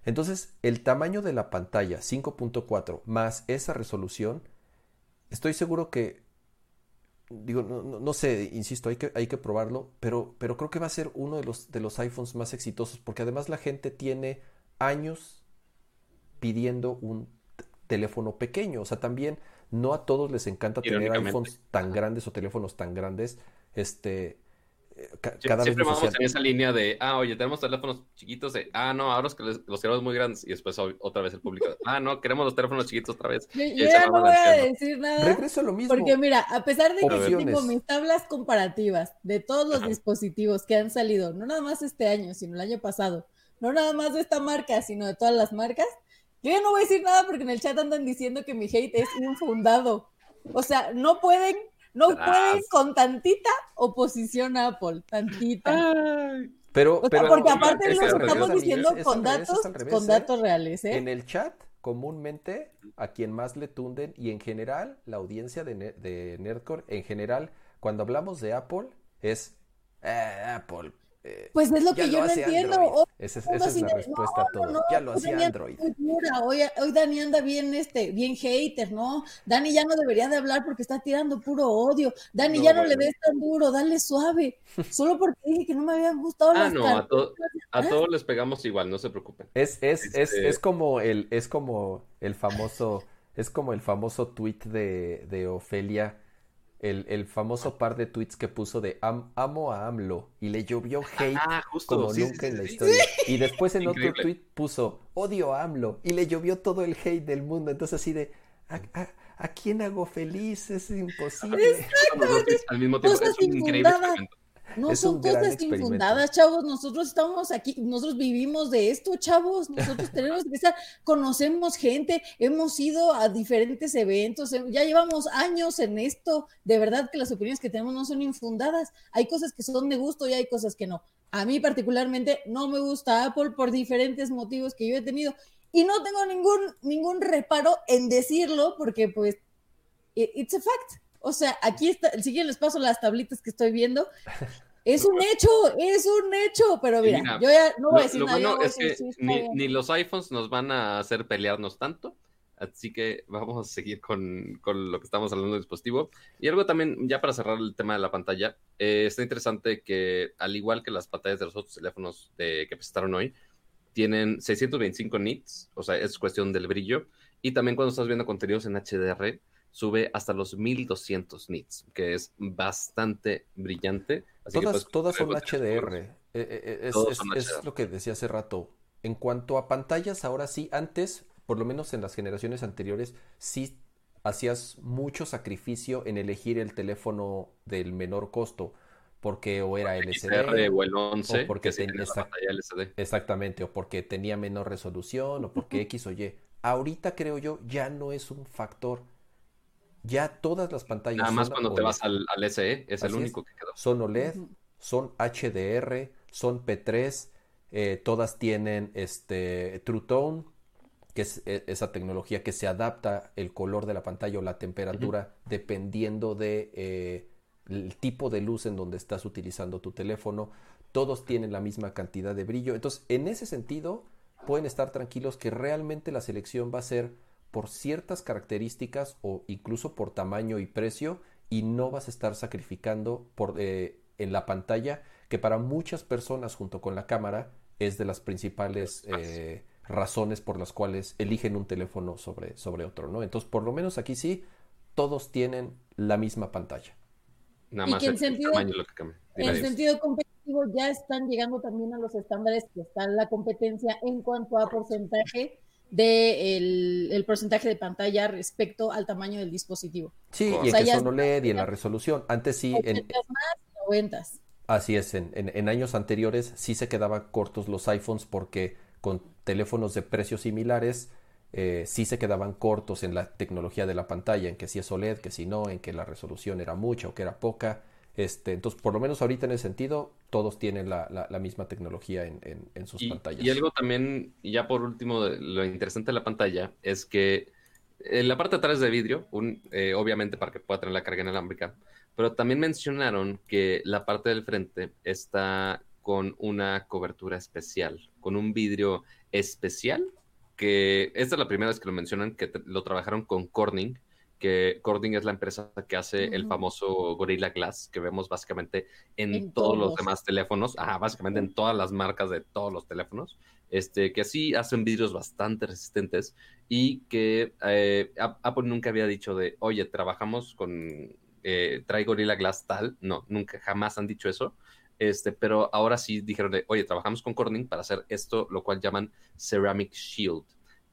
Entonces, el tamaño de la pantalla 5.4 más esa resolución, estoy seguro que, digo, no, sé, insisto, hay que, hay que probarlo, pero, pero creo que va a ser uno de los, de los iPhones más exitosos, porque además la gente tiene años pidiendo un teléfono pequeño, o sea, también no a todos les encanta tener iPhones tan grandes o teléfonos tan grandes, este, cada Siempre vamos en esa línea de, ah, oye, tenemos teléfonos chiquitos, de, ah, no, ahora los queremos muy grandes, y después otra vez el público, ah, no, queremos los teléfonos chiquitos otra vez. Yo, ya no voy a decir nada. Regreso a lo mismo. Porque mira, a pesar de que yo tengo mis tablas comparativas de todos los dispositivos que han salido, no nada más este año, sino el año pasado, no nada más de esta marca, sino de todas las marcas, yo ya no voy a decir nada porque en el chat andan diciendo que mi hate es infundado. O sea, no pueden no pueden con tantita oposición a Apple, tantita. Pero, pero, porque aparte lo estamos diciendo con datos, con ¿eh? datos reales. ¿eh? En el chat, comúnmente, a quien más le tunden, y en general, la audiencia de, de Nerdcore, en general, cuando hablamos de Apple, es eh, Apple, eh, pues es lo que yo no entiendo. esa es, la respuesta a todo. ya lo hacía Android. Hoy, hoy, Dani anda bien, este, bien hater, ¿no? Dani ya no debería de hablar porque está tirando puro odio. Dani ya no le des tan duro, dale suave. Solo porque dije que no me habían gustado ah, no, a, a todos les pegamos igual, no se preocupen. Es, es, es, este es como el, es como el famoso, es como el famoso tweet de, de Ofelia el, famoso par de tweets que puso de amo a AMLO y le llovió hate ah, como nunca en la historia. Y después en otro tweet puso odio a AMLO y le llovió todo el hate del mundo. Entonces así de ¿a, quién hago feliz? Es imposible. Exacto. Al mismo tiempo es un increíble no son cosas infundadas, chavos. Nosotros estamos aquí, nosotros vivimos de esto, chavos. Nosotros tenemos que estar, conocemos gente, hemos ido a diferentes eventos, eh, ya llevamos años en esto. De verdad que las opiniones que tenemos no son infundadas. Hay cosas que son de gusto y hay cosas que no. A mí particularmente no me gusta Apple por diferentes motivos que yo he tenido y no tengo ningún, ningún reparo en decirlo porque pues it's a fact. O sea, aquí está, si les paso las tablitas que estoy viendo. Es un hecho, es un hecho, pero mira, yo ya no voy a decir lo nada. Bueno es que ni, los iPhones nos van a hacer pelearnos tanto, así que vamos a seguir con, lo que estamos hablando del dispositivo. Y algo también, ya para cerrar el tema de la pantalla, eh, está interesante que al igual que las pantallas de los otros teléfonos de, que presentaron hoy, tienen 625 nits, o sea, es cuestión del brillo, y también cuando estás viendo contenidos en HDR, sube hasta los 1200 nits, que es bastante brillante. todas, todas son HDR. Eh, eh, eh, es, lo que decía hace rato. En cuanto a pantallas, ahora sí, antes, por lo menos en las generaciones anteriores, sí hacías mucho sacrificio en elegir el teléfono del menor costo porque o era LCD o el 11 o porque tenía LCD. Exactamente, o porque tenía menor resolución o porque X o Y. Ahorita creo yo ya no es un factor ya todas las pantallas. Nada más cuando te vas al, SE, es el único que quedó. Son OLED, son HDR, son P3, eh, todas tienen este True Tone, que es e, esa tecnología que se adapta el color de la pantalla o la temperatura dependiendo de eh, el tipo de luz en donde estás utilizando tu teléfono. Todos tienen la misma cantidad de brillo. Entonces, en ese sentido, pueden estar tranquilos que realmente la selección va a ser por ciertas características o incluso por tamaño y precio y no vas a estar sacrificando por, eh, en la pantalla que para muchas personas junto con la cámara es de las principales eh, razones por las cuales eligen un teléfono sobre, sobre otro, ¿no? Entonces, por lo menos aquí sí, todos tienen la misma pantalla. Nada más en sentido, En sentido competitivo ya están llegando también a los estándares que está la competencia en cuanto a porcentaje del el porcentaje de pantalla respecto al tamaño del dispositivo. Sí, y en que son OLED y en la resolución. Antes sí. En, más, Así es, en, en, años anteriores sí se quedaban cortos los iPhones porque con teléfonos de precios similares eh, sí se quedaban cortos en la tecnología de la pantalla, en que si es OLED, que si no, en que la resolución era mucha o que era poca. Este, entonces, por lo menos ahorita en ese sentido, todos tienen la, misma tecnología en, sus pantallas. Y algo también, ya por último, lo interesante de la pantalla es que en la parte de atrás de vidrio, un, eh, obviamente para que pueda tener la carga inalámbrica, pero también mencionaron que la parte del frente está con una cobertura especial, con un vidrio especial, que esta es la primera vez que lo mencionan, que lo trabajaron con Corning, que Corning es la empresa que hace el famoso Gorilla Glass, que vemos básicamente en, todos, los demás teléfonos, ajá, básicamente en todas las marcas de todos los teléfonos, este, que así hacen vidrios bastante resistentes y que eh, Apple nunca había dicho de, oye, trabajamos con, eh, trae Gorilla Glass tal, no, nunca, jamás han dicho eso. Este, pero ahora sí dijeron de, oye, trabajamos con Corning para hacer esto, lo cual llaman Ceramic Shield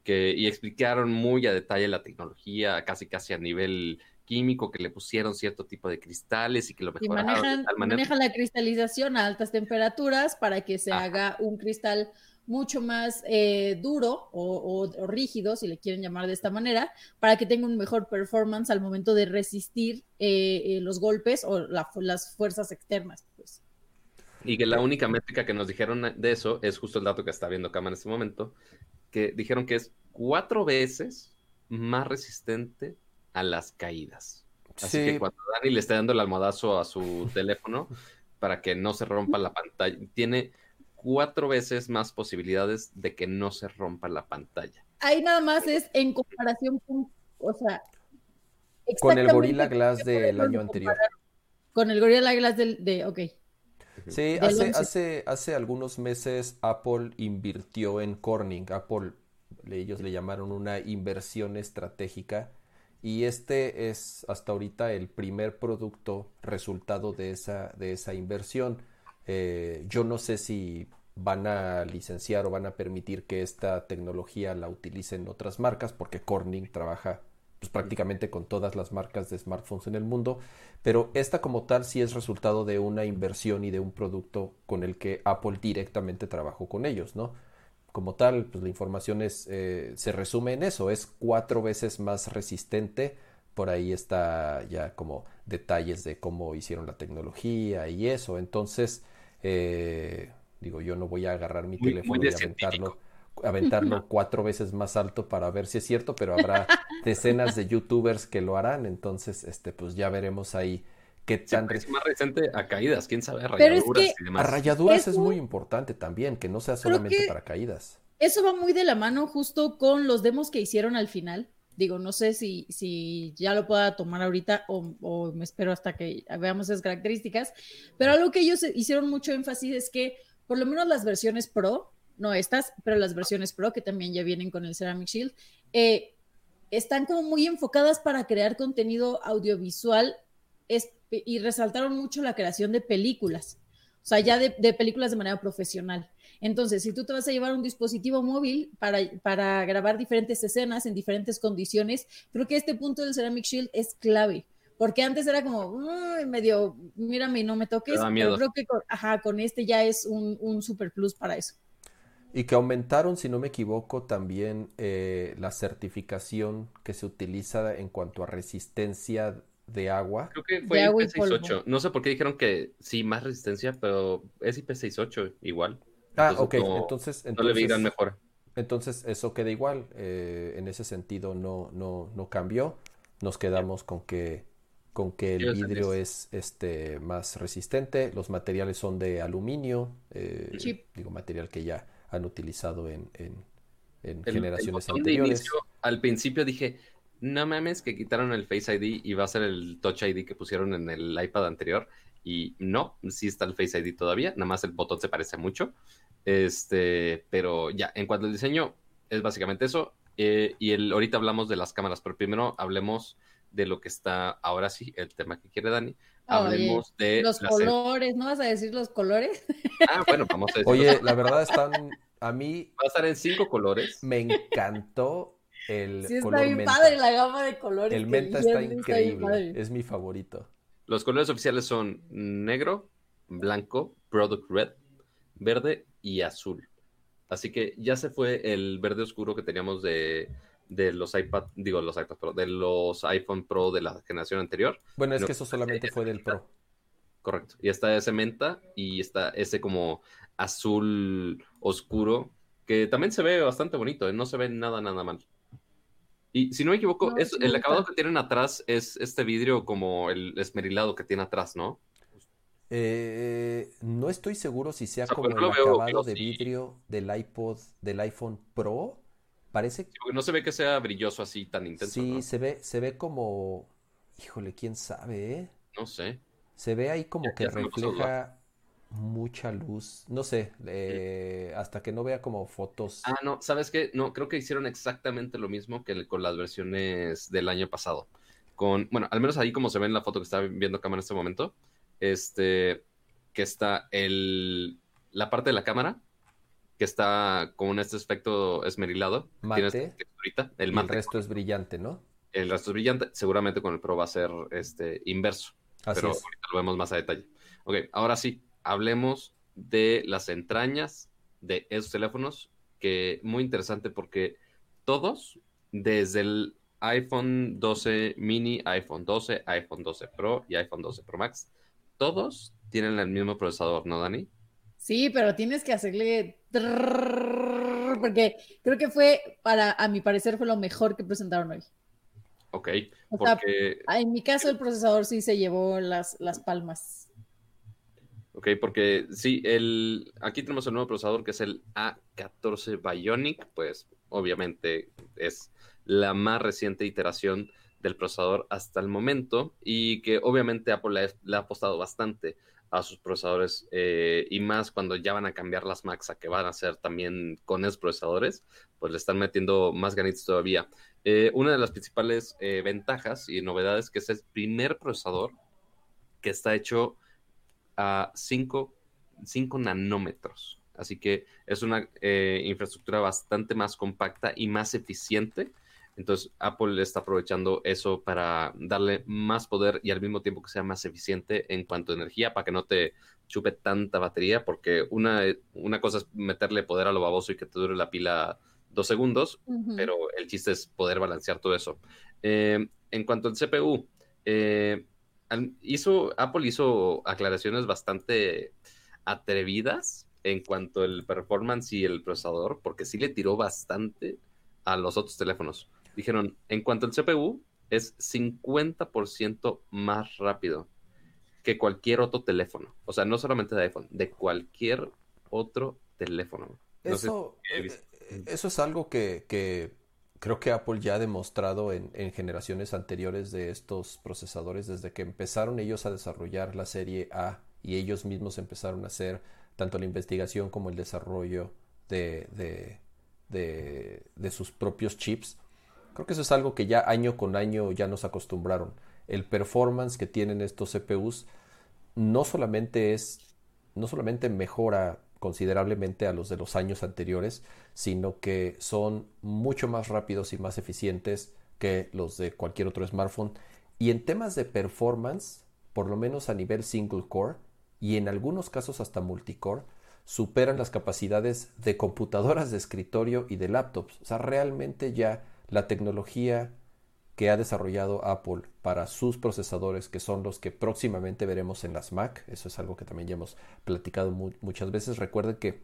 que, y explicaron muy a detalle la tecnología, casi casi a nivel químico, que le pusieron cierto tipo de cristales y que lo mejoraron. Y manejan, la cristalización a altas temperaturas para que se haga un cristal mucho más eh, duro o, rígido, si le quieren llamar de esta manera, para que tenga un mejor performance al momento de resistir eh, eh, los golpes o las fuerzas externas. Pues. Y que la única métrica que nos dijeron de eso es justo el dato que está viendo Cama en este momento, que dijeron que es cuatro veces más resistente a las caídas. Así que cuando Dani le está dando el almohadazo a su teléfono para que no se rompa la pantalla, tiene cuatro veces más posibilidades de que no se rompa la pantalla. Ahí nada más es en comparación con, o sea, con el Gorilla Glass del año anterior. Con el Gorilla Glass del, de, ok. Sí, hace, hace, hace algunos meses Apple invirtió en Corning. Apple, ellos le llamaron una inversión estratégica. Y este es hasta ahorita el primer producto resultado de esa, de esa inversión. Eh, yo no sé si van a licenciar o van a permitir que esta tecnología la utilicen otras marcas, porque Corning trabaja pues, prácticamente con todas las marcas de smartphones en el mundo, pero esta como tal sí es resultado de una inversión y de un producto con el que Apple directamente trabajó con ellos, ¿no? Como tal, pues la información es, eh, se resume en eso, es cuatro veces más resistente, por ahí está ya como detalles de cómo hicieron la tecnología y eso, entonces, eh, digo, yo no voy a agarrar mi teléfono y aventarlo aventarlo cuatro veces más alto para ver si es cierto, pero habrá decenas de youtubers que lo harán, entonces este pues ya veremos ahí qué tan es más reciente a caídas, quién sabe, a rayaduras y demás. A rayaduras es muy importante también, que no sea solamente para caídas. Eso va muy de la mano justo con los demos que hicieron al final. Digo, no sé si, si ya lo pueda tomar ahorita o, o me espero hasta que veamos esas características, pero algo que ellos hicieron mucho énfasis es que por lo menos las versiones Pro no estas, pero las versiones Pro, que también ya vienen con el Ceramic Shield, eh, están como muy enfocadas para crear contenido audiovisual y resaltaron mucho la creación de películas, o sea, ya de, películas de manera profesional. Entonces, si tú te vas a llevar un dispositivo móvil para, para grabar diferentes escenas en diferentes condiciones, creo que este punto del Ceramic Shield es clave porque antes era como medio, mírame y no me toques, pero creo que con, ajá, con este ya es un, un super plus para eso. Y que aumentaron, si no me equivoco, también eh, la certificación que se utiliza en cuanto a resistencia de agua. Creo que fue IP68. No sé por qué dijeron que sí, más resistencia, pero es IP68 igual. Ah, ok. entonces, no le digan mejor. Entonces eso queda igual. Eh, en ese sentido no, no, no cambió. Nos quedamos con que con que el vidrio es este más resistente. Los materiales son de aluminio. Eh, digo, material que ya han utilizado en, generaciones anteriores. al principio dije, no mames que quitaron el Face ID y va a ser el Touch ID que pusieron en el iPad anterior. Y no, sí está el Face ID todavía, nada más el botón se parece mucho. Este, pero ya, en cuanto al diseño, es básicamente eso. Eh, y el, ahorita hablamos de las cámaras, pero primero hablemos de lo que está ahora sí, el tema que quiere Dani. Hablemos de los colores, ¿no vas a decir los colores? Ah, bueno, vamos a decir. Oye, la verdad están a mí va a estar en cinco colores. Me encantó el sí, está bien padre la gama de colores. El menta está increíble, es mi favorito. Los colores oficiales son negro, blanco, product red, verde y azul. Así que ya se fue el verde oscuro que teníamos de de los iPad, digo los iPad Pro, de los iPhone Pro de la generación anterior. Bueno, es que eso solamente fue del Pro. correcto. Y está ese menta y está ese como azul oscuro que también se ve bastante bonito, ¿eh? no se ve nada, nada mal. Y si no me equivoco, es, el acabado que tienen atrás es este vidrio como el esmerilado que tiene atrás, ¿no? Eh, no estoy seguro si sea como el acabado de vidrio del iPod, del iPhone Pro. Parece no se ve que sea brilloso así tan intenso. Sí, se ve, se ve como, híjole, quién sabe, ¿eh? No sé. Se ve ahí como que refleja mucha luz. No sé, eh, hasta que no vea como fotos. Ah, no, ¿sabes qué? No, creo que hicieron exactamente lo mismo que con las versiones del año pasado. Con, bueno, al menos ahí como se ve en la foto que está viendo cámara en este momento, este, que está el, la parte de la cámara, que está con este efecto esmerilado. Mate. el, el resto es brillante, ¿no? El resto es brillante. Seguramente con el Pro va a ser este, inverso. pero ahorita lo vemos más a detalle. Ok, ahora sí, hablemos de las entrañas de esos teléfonos, que muy interesante porque todos, desde el iPhone 12 mini, iPhone 12, iPhone 12 Pro y iPhone 12 Pro Max, todos tienen el mismo procesador, ¿no, Dani? Sí, pero tienes que hacerle... Porque creo que fue, para, a mi parecer, fue lo mejor que presentaron hoy. Ok, porque... en mi caso el procesador sí se llevó las, las palmas. Ok, porque sí, el, aquí tenemos el nuevo procesador que es el A14 Bionic, pues obviamente es la más reciente iteración del procesador hasta el momento y que obviamente Apple le, ha apostado bastante a sus procesadores eh, y más cuando ya van a cambiar las Macs a que van a ser también con esos procesadores, pues le están metiendo más ganitos todavía. Eh, una de las principales eh, ventajas y novedades que es el primer procesador que está hecho a 5 nanómetros. Así que es una infraestructura bastante más compacta y más eficiente. Entonces Apple está aprovechando eso para darle más poder y al mismo tiempo que sea más eficiente en cuanto a energía para que no te chupe tanta batería, porque una, una cosa es meterle poder a lo baboso y que te dure la pila dos segundos, pero el chiste es poder balancear todo eso. Eh, en cuanto al CPU, eh, hizo, Apple hizo aclaraciones bastante atrevidas en cuanto al performance y el procesador, porque sí le tiró bastante a los otros teléfonos. Dijeron, en cuanto al CPU, es 50% más rápido que cualquier otro teléfono. O sea, no solamente de iPhone, de cualquier otro teléfono. eso, eh, eso es algo que, que creo que Apple ya ha demostrado en, generaciones anteriores de estos procesadores, desde que empezaron ellos a desarrollar la serie A y ellos mismos empezaron a hacer tanto la investigación como el desarrollo de, de, sus propios chips. Creo que eso es algo que ya año con año ya nos acostumbraron. El performance que tienen estos CPUs no solamente es, no solamente mejora considerablemente a los de los años anteriores, sino que son mucho más rápidos y más eficientes que los de cualquier otro smartphone. Y en temas de performance, por lo menos a nivel single core y en algunos casos hasta multicore, superan las capacidades de computadoras de escritorio y de laptops. O sea, realmente ya la tecnología que ha desarrollado Apple para sus procesadores, que son los que próximamente veremos en las Mac. Eso es algo que también ya hemos platicado muchas veces. Recuerden que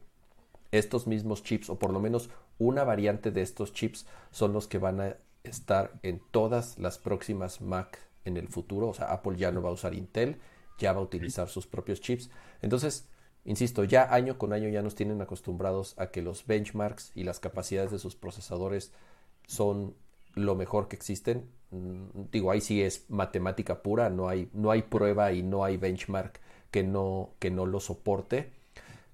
estos mismos chips, o por lo menos una variante de estos chips, son los que van a estar en todas las próximas Mac en el futuro. O sea, Apple ya no va a usar Intel, ya va a utilizar sus propios chips. Entonces, insisto, ya año con año ya nos tienen acostumbrados a que los benchmarks y las capacidades de sus procesadores son lo mejor que existen. Mm, digo, ahí sí es matemática pura, no hay, no hay prueba y no hay benchmark que no, que no lo soporte.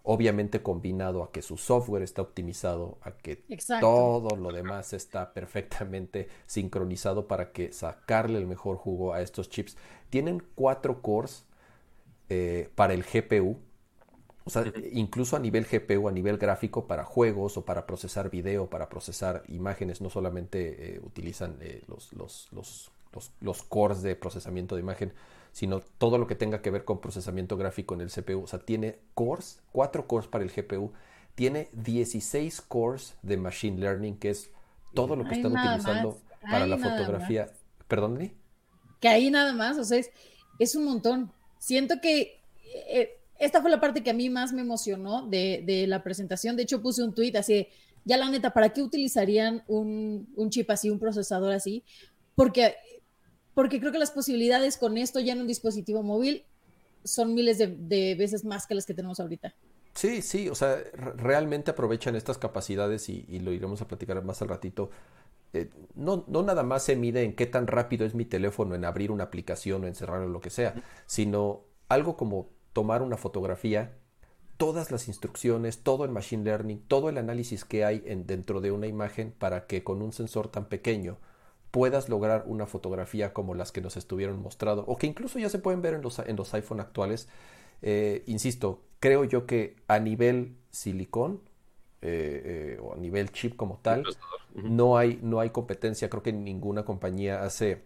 Obviamente combinado a que su software está optimizado, a que todo lo demás está perfectamente sincronizado para que sacarle el mejor jugo a estos chips. Tienen cuatro cores eh, para el GPU, o sea, incluso a nivel GPU, a nivel gráfico, para juegos o para procesar video, para procesar imágenes, no solamente eh, utilizan eh, los, los, los, los, cores de procesamiento de imagen, sino todo lo que tenga que ver con procesamiento gráfico en el CPU. O sea, tiene cores, cuatro cores para el GPU, tiene 16 cores de Machine Learning, que es todo lo que están utilizando para la fotografía. ¿Perdón, Que ahí nada más, o sea, es, es un montón. siento que eh, esta fue la parte que a mí más me emocionó de, la presentación. De hecho, puse un tweet así, ya la neta, ¿para qué utilizarían un, chip así, un procesador así? Porque, porque creo que las posibilidades con esto ya en un dispositivo móvil son miles de, veces más que las que tenemos ahorita. Sí, sí, o sea, realmente aprovechan estas capacidades y, lo iremos a platicar más al ratito. Eh, no, no nada más se mide en qué tan rápido es mi teléfono en abrir una aplicación o encerrarlo o lo que sea, sino algo como tomar una fotografía, todas las instrucciones, todo el machine learning, todo el análisis que hay en, dentro de una imagen para que con un sensor tan pequeño puedas lograr una fotografía como las que nos estuvieron mostrando o que incluso ya se pueden ver en los, en los iPhone actuales. Eh, insisto, creo yo que a nivel silicón eh, eh, o a nivel chip como tal, no hay, no hay competencia. Creo que ninguna compañía hace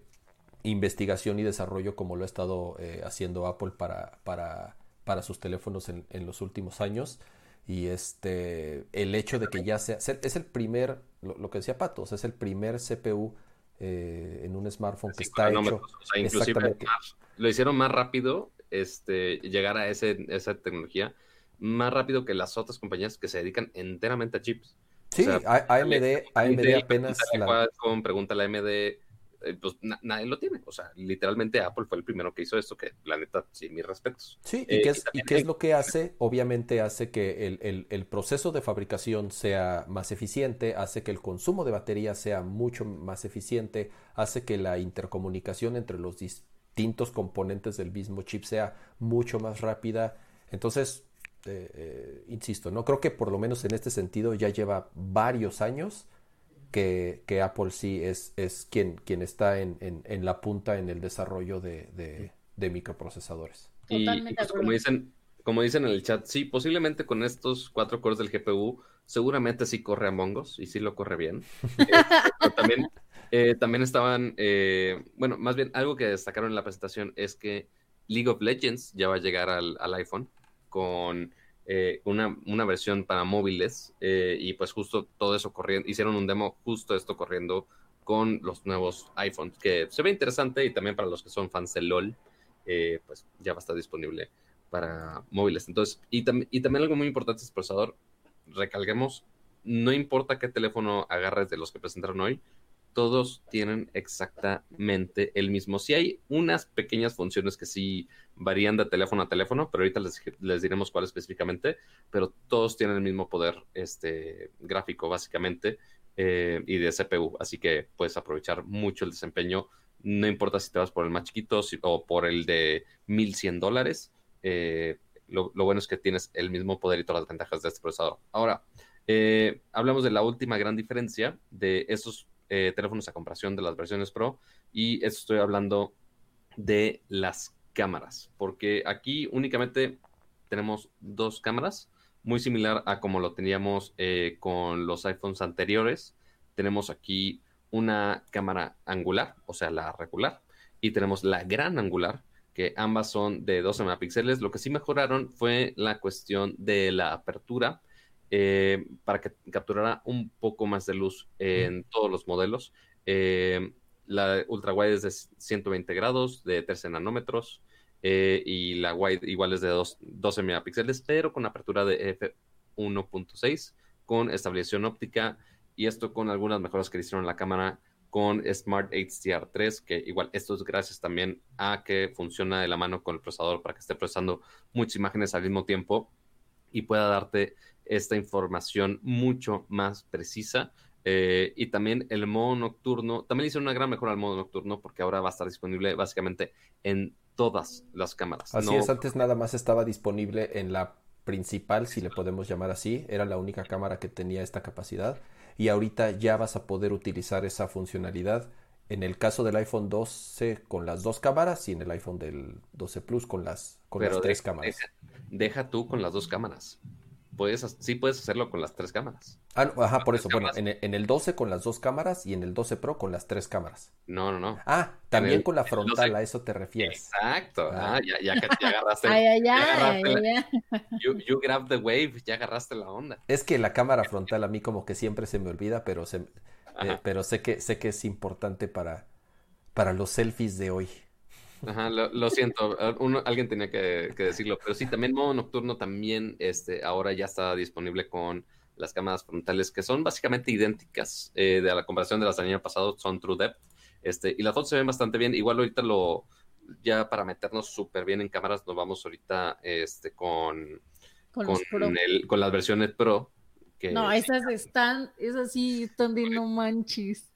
investigación y desarrollo como lo ha estado haciendo Apple para, para, para sus teléfonos en, en, los últimos años. Y este, el hecho de que ya sea, es el primer, lo, que decía Pato, es el primer CPU eh, en un smartphone que está hecho. inclusive lo hicieron más rápido este, llegar a ese, esa tecnología, más rápido que las otras compañías que se dedican enteramente a chips. Sí, AMD, AMD apenas. La... pregunta la AMD eh, pues nadie lo tiene. O sea, literalmente Apple fue el primero que hizo esto, que la neta, sí, mis respetos. Sí, ¿y, qué, es, ¿y qué es lo que hace? Obviamente hace que el, el, proceso de fabricación sea más eficiente, hace que el consumo de batería sea mucho más eficiente, hace que la intercomunicación entre los distintos componentes del mismo chip sea mucho más rápida. Entonces, eh, eh, insisto, no creo que por lo menos en este sentido ya lleva varios años que, que Apple sí es, es quien, quien está en, en, la punta en el desarrollo de, de, microprocesadores. Y, pues, como dicen, como dicen en el chat, sí, posiblemente con estos cuatro cores del GPU, seguramente sí corre Among Us y sí lo corre bien. Eh, también, eh, también estaban, eh, bueno, más bien algo que destacaron en la presentación es que League of Legends ya va a llegar al, al iPhone con eh, una, una, versión para móviles eh, y pues justo todo eso corriendo, hicieron un demo justo esto corriendo con los nuevos iPhones, que se ve interesante y también para los que son fans de LOL, eh, pues ya va a estar disponible para móviles. Entonces, y, y también algo muy importante es el procesador, recalquemos, no importa qué teléfono agarres de los que presentaron hoy, todos tienen exactamente el mismo. Si hay unas pequeñas funciones que sí varían de teléfono a teléfono, pero ahorita les, diremos cuál específicamente, pero todos tienen el mismo poder este, gráfico básicamente eh, y de CPU, así que puedes aprovechar mucho el desempeño, no importa si te vas por el más chiquito o por el de 1100 dólares, eh, lo, bueno es que tienes el mismo poder y todas las ventajas de este procesador. Ahora, eh, hablamos de la última gran diferencia de esos eh, teléfonos a comparación de las versiones Pro y estoy hablando de las cámaras, porque aquí únicamente tenemos dos cámaras, muy similar a como lo teníamos eh, con los iPhones anteriores. Tenemos aquí una cámara angular, o sea, la regular, y tenemos la gran angular, que ambas son de 12 megapíxeles. Lo que sí mejoraron fue la cuestión de la apertura eh, para que capturara un poco más de luz en todos los modelos. Eh, la ultra wide es de 120 grados, de 13 nanómetros, eh, y la wide igual es de 12 megapíxeles, pero con apertura de f1.6, con estabilización óptica, y esto con algunas mejoras que le hicieron la cámara con Smart HDR3, que igual esto es gracias también a que funciona de la mano con el procesador para que esté procesando muchas imágenes al mismo tiempo y pueda darte esta información mucho más precisa. Eh, y también el modo nocturno, también hice una gran mejora al modo nocturno porque ahora va a estar disponible básicamente en todas las cámaras. Así es, antes nada más estaba disponible en la principal, si le podemos llamar así, era la única cámara que tenía esta capacidad y ahorita ya vas a poder utilizar esa funcionalidad en el caso del iPhone 12 con las dos cámaras y en el iPhone del 12 Plus con las, con las tres cámaras. deja, tú con las dos cámaras puedes, sí puedes hacerlo con las tres cámaras. Ah, ajá, por eso. Bueno, en el, 12 con las dos cámaras y en el 12 Pro con las tres cámaras. No, no, no. Ah, también con la frontal, a eso te refieres. Exacto. Ah, ah ya, ya, ya, agarraste. ay, ay, ay, you, you grab the wave, ya agarraste la onda. Es que la cámara frontal a mí como que siempre se me olvida, pero se, eh, pero sé que sé que es importante para, para los selfies de hoy. Ajá, lo, siento, alguien tenía que, decirlo, pero sí, también modo nocturno también este, ahora ya está disponible con las cámaras frontales que son básicamente idénticas eh, de la comparación de las del año pasado, son True Depth, este, y las fotos se ven bastante bien, igual ahorita lo, ya para meternos súper bien en cámaras, nos vamos ahorita este, con, con, con, las versiones Pro. Que, no, esas están, esas sí están de no manches.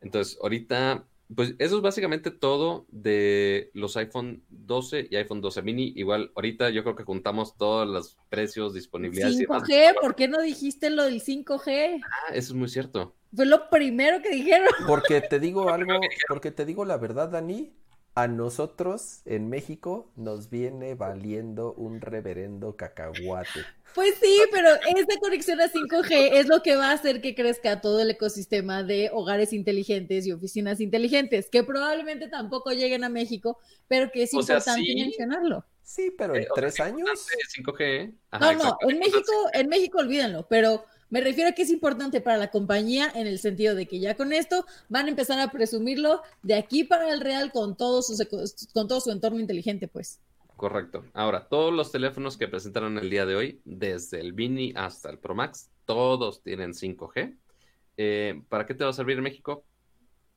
Entonces, ahorita pues eso es básicamente todo de los iPhone 12 y iPhone 12 mini. Igual, ahorita yo creo que juntamos todos los precios, disponibilidades. 5G, ¿por qué no dijiste lo del 5G? Ah, eso es muy cierto. Fue lo primero que dijeron. Porque te digo algo, porque te digo la verdad, Dani, a nosotros en México nos viene valiendo un reverendo cacahuate. Pues sí, pero esta conexión a 5G es lo que va a hacer que crezca todo el ecosistema de hogares inteligentes y oficinas inteligentes, que probablemente tampoco lleguen a México, pero que es importante mencionarlo. Sí, pero en eh, tres años. 5G. no, no, en México, en México olvídenlo, pero me refiero a que es importante para la compañía en el sentido de que ya con esto van a empezar a presumirlo de aquí para el real con todo, con todo su entorno inteligente, pues. Correcto. Ahora, todos los teléfonos que presentaron el día de hoy, desde el Mini hasta el Pro Max, todos tienen 5G. Eh, ¿Para qué te va a servir en México?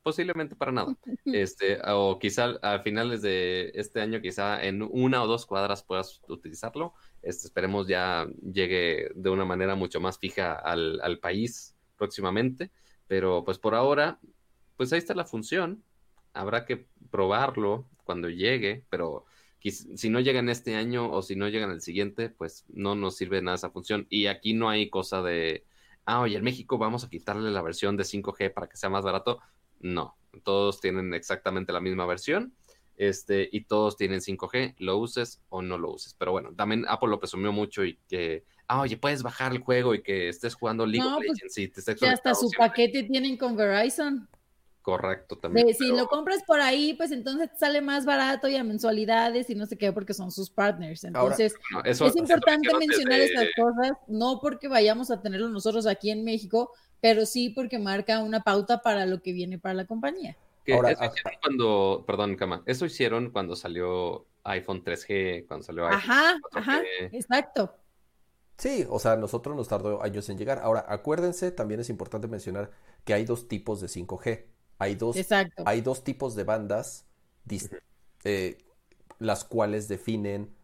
posiblemente para nada. Este, o quizá a finales de este año, quizá en una o dos cuadras puedas utilizarlo. Este, esperemos ya llegue de una manera mucho más fija al, país próximamente. Pero pues por ahora, pues ahí está la función. Habrá que probarlo cuando llegue, pero si no llega en este año o si no llega en el siguiente, pues no nos sirve nada esa función. Y aquí no hay cosa de, ah, oye, en México vamos a quitarle la versión de 5G para que sea más barato. No, todos tienen exactamente la misma versión. Este, y todos tienen 5G, lo uses o no lo uses. Pero bueno, también Apple lo presumió mucho y que, ah, oye, puedes bajar el juego y que estés jugando League of pues, Legends y te estés Que hasta su paquete tienen con Verizon. Correcto, también. Si lo compras por ahí, pues entonces sale más barato y a mensualidades y no sé qué, porque son sus partners. Entonces, es importante mencionar estas cosas, no porque vayamos a tenerlo nosotros aquí en México, pero sí porque marca una pauta para lo que viene para la compañía. Ahora, eso hicieron cuando, perdón, Cama, eso hicieron cuando salió iPhone 3G, cuando salió iPhone Ajá, ajá, exacto. Sí, o sea, nosotros nos tardó años en llegar. Ahora, acuérdense, también es importante mencionar que hay dos tipos de 5G. Hay dos, hay dos tipos de bandas, eh, las cuales definen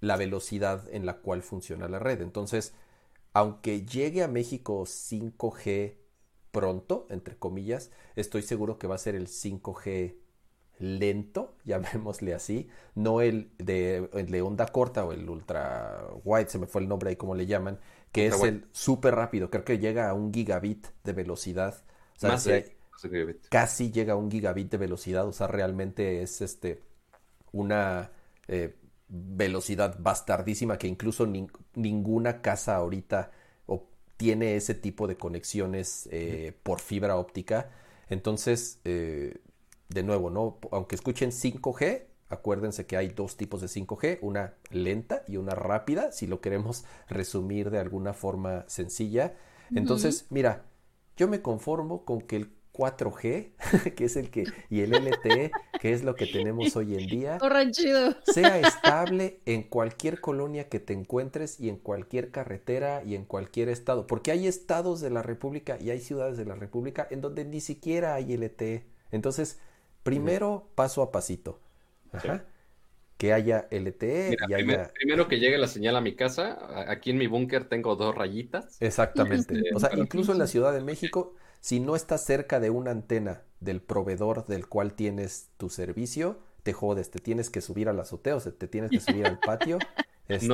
la velocidad en la cual funciona la red. Entonces, aunque llegue a México 5G pronto, entre comillas, estoy seguro que va a ser el 5G lento, llamémosle así, no el de, de onda corta o el ultra wide, se me fue el nombre ahí como le llaman, que es el súper rápido, creo que llega a un gigabit de velocidad. O sea, casi llega a un gigabit de velocidad, o sea, realmente es este una eh, velocidad bastardísima que incluso ninguna casa ahorita tiene ese tipo de conexiones eh, por fibra óptica. Entonces, eh, de nuevo, ¿no? Aunque escuchen 5G, acuérdense que hay dos tipos de 5G, una lenta y una rápida, si lo queremos resumir de alguna forma sencilla. Entonces, mira, yo me conformo con que el 4G, que es el que, y el LTE, que es lo que tenemos hoy en día, sea estable en cualquier colonia que te encuentres y en cualquier carretera y en cualquier estado, porque hay estados de la República y hay ciudades de la República en donde ni siquiera hay LTE. Entonces, primero paso a pasito. Que haya LTE y haya... Primero que llegue la señal a mi casa, aquí en mi búnker tengo dos rayitas. Exactamente. O sea, incluso en la Ciudad de México si no estás cerca de una antena del proveedor del cual tienes tu servicio, te jodes, te tienes que subir al azoteo, te tienes que subir al patio. Este...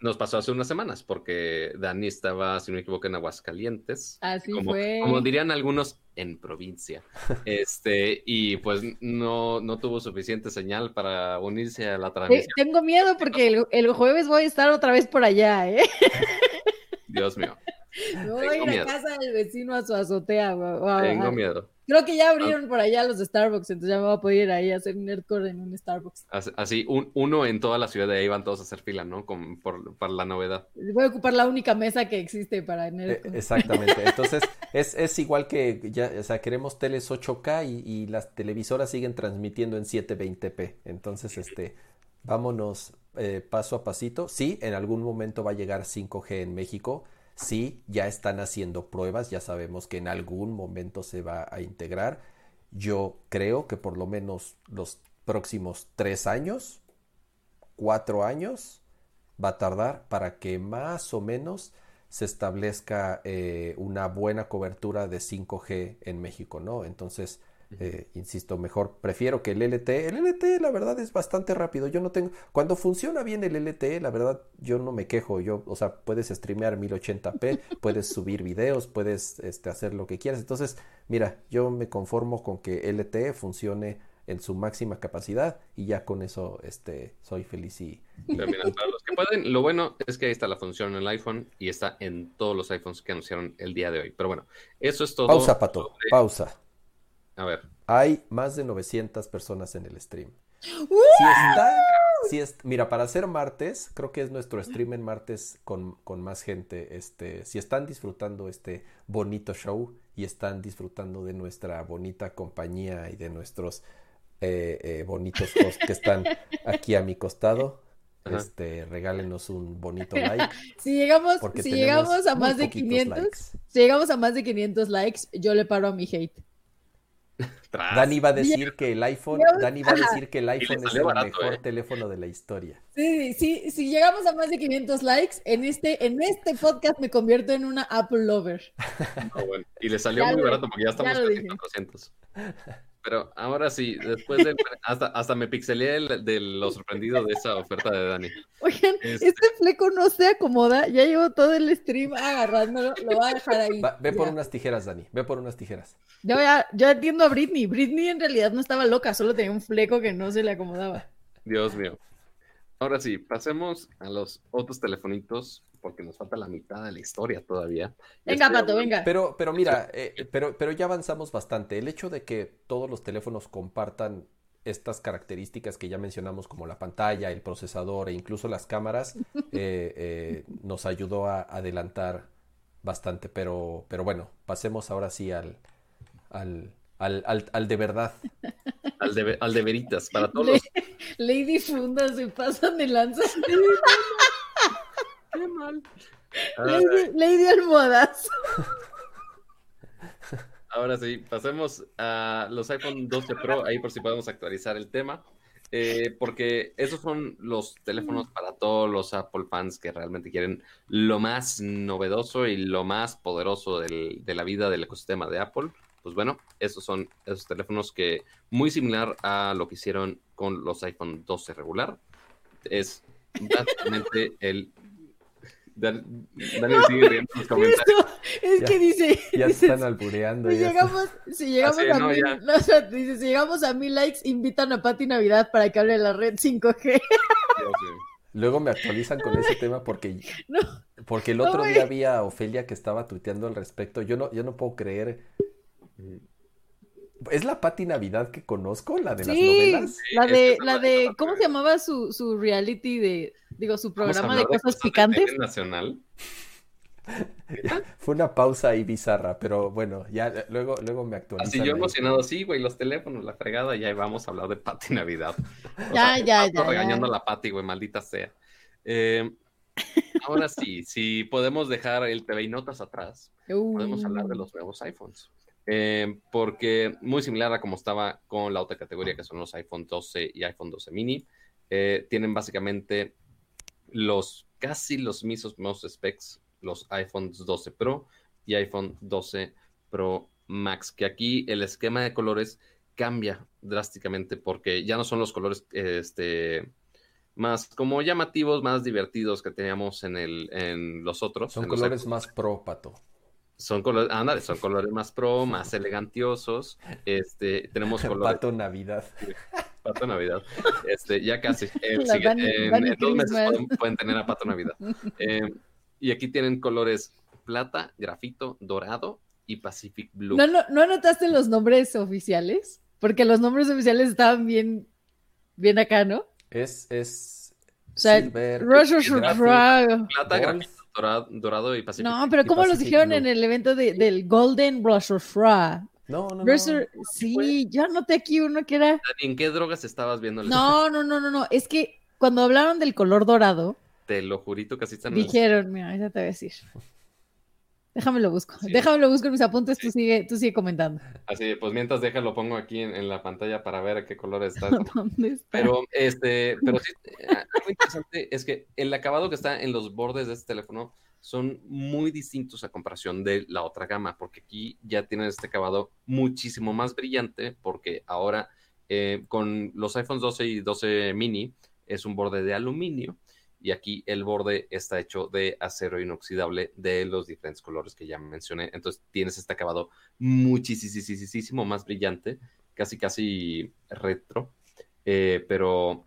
Nos, pasó hace, unas semanas porque Dani estaba, si no me equivoco, en Aguascalientes. Así como, fue. Como dirían algunos, en provincia. Este, y pues no, no tuvo suficiente señal para unirse a la transmisión. tengo miedo porque el, el, jueves voy a estar otra vez por allá, ¿eh? Dios mío. Voy a ir a casa del vecino a su azotea. Tengo miedo. Creo que ya abrieron por allá los Starbucks, entonces ya me voy a poder ir ahí a hacer nerdcore en un Starbucks. Así, un, uno en toda la ciudad de ahí van todos a hacer fila, ¿no? Con, por, para la novedad. Voy a ocupar la única mesa que existe para Eh, nerdcore. exactamente. Entonces, es, es igual que ya, o sea, queremos teles 8K y, y las televisoras siguen transmitiendo en 720p. Entonces, este, vámonos eh, paso a pasito. Sí, en algún momento va a llegar 5G en México. Sí, ya están haciendo pruebas, ya sabemos que en algún momento se va a integrar. Yo creo que por lo menos los próximos tres años, cuatro años, va a tardar para que más o menos se establezca eh, una buena cobertura de 5G en México, ¿no? Entonces, eh, insisto, mejor prefiero que el LTE. El LTE, la verdad, es bastante rápido. Yo no tengo. Cuando funciona bien el LTE, la verdad, yo no me quejo. Yo, o sea, puedes streamear 1080p, puedes subir videos, puedes este, hacer lo que quieras. Entonces, mira, yo me conformo con que LTE funcione en su máxima capacidad y ya con eso este, soy feliz y, Pero mira, para los que pueden, lo bueno es que ahí está la función en el iPhone y está en todos los iPhones que anunciaron el día de hoy. Pero bueno, eso es todo. Pausa, Pato, sobre- pausa. A ver, Hay más de 900 personas en el stream. ¡Uh! Si está, si es, mira, para hacer martes, creo que es nuestro stream en martes con, con más gente. Este, si están disfrutando este bonito show y están disfrutando de nuestra bonita compañía y de nuestros eh, eh, bonitos hosts que están aquí a mi costado, Ajá. este, regálenos un bonito like. Si llegamos, si llegamos a más de poquitos 500, likes. si llegamos a más de 500 likes, yo le paro a mi hate. Tras. Dani va a decir que el iPhone, Dani va a decir que el iPhone es el barato, mejor eh. teléfono de la historia. Sí, sí, si llegamos a más de 500 likes, en este, en este podcast me convierto en una Apple lover. No, bueno, Y le salió Ya muy lo barato porque ya estamos en 400. Pero ahora sí, después del. Hasta, hasta me pixeleé el- de lo sorprendido de esa oferta de Dani. Oigan, Este- este fleco no se acomoda, ya llevo todo el stream agarrándolo, lo voy a dejar ahí. Va- ve por Ya. unas tijeras, Dani, ve por unas tijeras. Yo, ya, yo entiendo a Britney. Britney en realidad no estaba loca, solo tenía un fleco que no se le acomodaba. Dios mío. Ahora sí, pasemos a los otros telefonitos porque nos falta la mitad de la historia todavía. Venga, Pato, venga. Pero, pero mira, eh, pero, pero ya avanzamos bastante. El hecho de que todos los teléfonos compartan estas características que ya mencionamos, como la pantalla, el procesador e incluso las cámaras, eh, eh, nos ayudó a adelantar bastante. Pero, pero bueno, pasemos ahora sí al, al, al, al, al de verdad. Al de, al de veritas, para todos Le- los. Lady Funda se pasan de lanza. Qué mal. Lady, Lady Almohadas. Ahora sí, pasemos a los iPhone 12 Pro, ahí por si podemos actualizar el tema, eh, porque esos son los teléfonos para todos los Apple fans que realmente quieren lo más novedoso y lo más poderoso del- de la vida del ecosistema de Apple. Pues bueno, esos son esos teléfonos que muy similar a lo que hicieron con los iPhone 12 regular. Es básicamente el... Dan- Daniel sigue riendo en los comentarios. Es Ya- que dice, Ya dice, están albureando. si llegamos, si llegamos Ah, sí, a no, mil, ya. no, o sea, dice, si llegamos a mil likes, invitan a Pati Navidad para que hable de la red 5G. Dios mío. Luego me actualizan con ese tema porque, No. porque el No, otro día vi a Ofelia que estaba tuiteando al respecto. Yo no, yo no puedo creer. ¿Es la Pati Navidad que conozco? ¿La de las Sí, novelas? la de, la de, ¿cómo se llamaba su, su reality de, digo, su programa de cosas de picantes? nacional. Fue una pausa ahí bizarra, pero bueno, ya luego, luego me actualizan. Así yo ahí. emocionado, sí, güey, los teléfonos, la fregada, ya vamos a hablar de Pati Navidad. O Ya, ya, ya, regañando ya. a la Pati, güey, maldita sea. Eh, ahora sí, si podemos dejar el TV y notas atrás, podemos hablar de Uh, los nuevos iPhones. Eh, porque muy similar a como estaba con la otra categoría que son los iPhone 12 y iPhone 12 mini, eh, tienen básicamente los casi los mismos specs los iPhones 12 Pro y iPhone 12 Pro Max, que aquí el esquema de colores cambia drásticamente porque ya no son los colores este más como llamativos, más divertidos que teníamos en el en los otros. Son los colores iPhone más pro, Pato. Son colores, ándale, son colores más pro, más elegantiosos. Este, tenemos colores Pato Navidad. Pato Navidad. Este, ya casi. Eh, sigue- Bunny- en, dos meses pueden, pueden tener a Pato Navidad. Eh, y aquí tienen colores plata, grafito, dorado y Pacific Blue. ¿No, no, ¿no anotaste los nombres oficiales? Porque los nombres oficiales estaban bien, bien acá, ¿no? Es, es O sea, Silver, Rush, Rush, Graphic, Rush. Plata, grafito, dorado, dorado y Pacific No, pero ¿cómo los dijeron en el evento de- del Golden Rush Rush Rush? No, no, no. Sí, yo anoté aquí uno que era. ¿En qué drogas estabas viendo? No, no, no, no, no. Es que cuando hablaron del color dorado, Te lo jurito así están. dijeron, mira, ya te voy a decir. Déjame lo busco. Sí. Déjame lo busco en mis apuntes, tú sigue, tú sigue comentando. Así, pues mientras déjalo, pongo aquí en, en la pantalla para ver a qué color está. ¿Dónde está? Pero, este, pero sí, eh, algo interesante es que el acabado que está en los bordes de este teléfono son muy distintos a comparación de la otra gama, porque aquí ya tienen este acabado muchísimo más brillante, porque ahora eh, con los iPhones 12 y 12 mini es un borde de aluminio y aquí el borde está hecho de acero inoxidable de los diferentes colores que ya mencioné. Entonces tienes este acabado muchísimo más brillante, casi casi retro, eh, pero...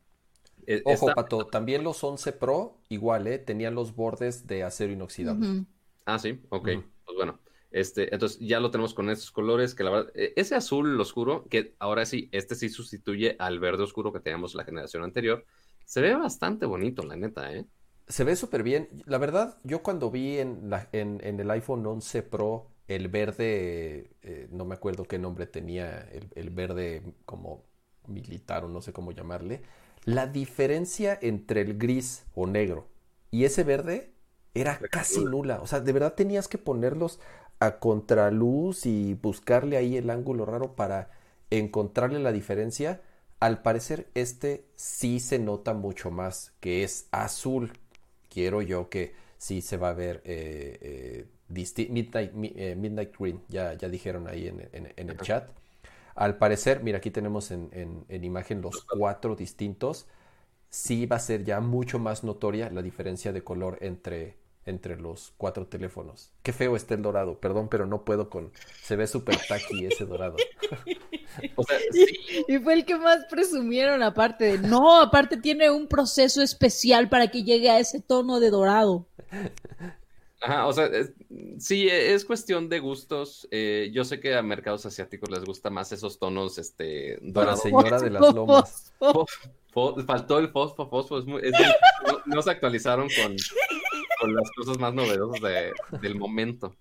eh, Ojo, está- Pato, también los 11 Pro, igual, ¿eh? Tenían los bordes de acero inoxidable. Ah, sí, ok. Pues bueno, este, entonces ya lo tenemos con estos colores que la verdad, ese azul oscuro, que ahora sí, este sí sustituye al verde oscuro que teníamos la generación anterior, se ve bastante bonito, la neta, ¿eh? Se ve súper bien. La verdad, yo cuando vi en, la- en, en el iPhone 11 Pro el verde, eh, no me acuerdo qué nombre tenía, el, el verde como militar o no sé cómo llamarle, la diferencia entre el gris o negro y ese verde era casi nula. O sea, de verdad tenías que ponerlos a contraluz y buscarle ahí el ángulo raro para encontrarle la diferencia. Al parecer, este sí se nota mucho más, que es azul. Quiero yo que sí se va a ver eh, eh, Midnight, mi- eh, Midnight Green, ya, ya dijeron ahí en, en- en el Ajá. chat. Al parecer, mira, aquí tenemos en, en- en imagen los cuatro distintos. Sí va a ser ya mucho más notoria la diferencia de color entre, entre los cuatro teléfonos. Qué feo está el dorado, perdón, pero no puedo con... Se ve súper tacky ese dorado. O sea, sí, Y fue el que más presumieron, aparte de, no, aparte tiene un proceso especial para que llegue a ese tono de dorado. Ajá, o sea, es- sí, es cuestión de gustos. eh, yo sé que a mercados asiáticos les gusta más esos tonos, este, dorados. señora de las lomas. Faltó el fosfo, fosfo, es muy- es muy- no, no se actualizaron con, con las cosas más novedosas de- del momento.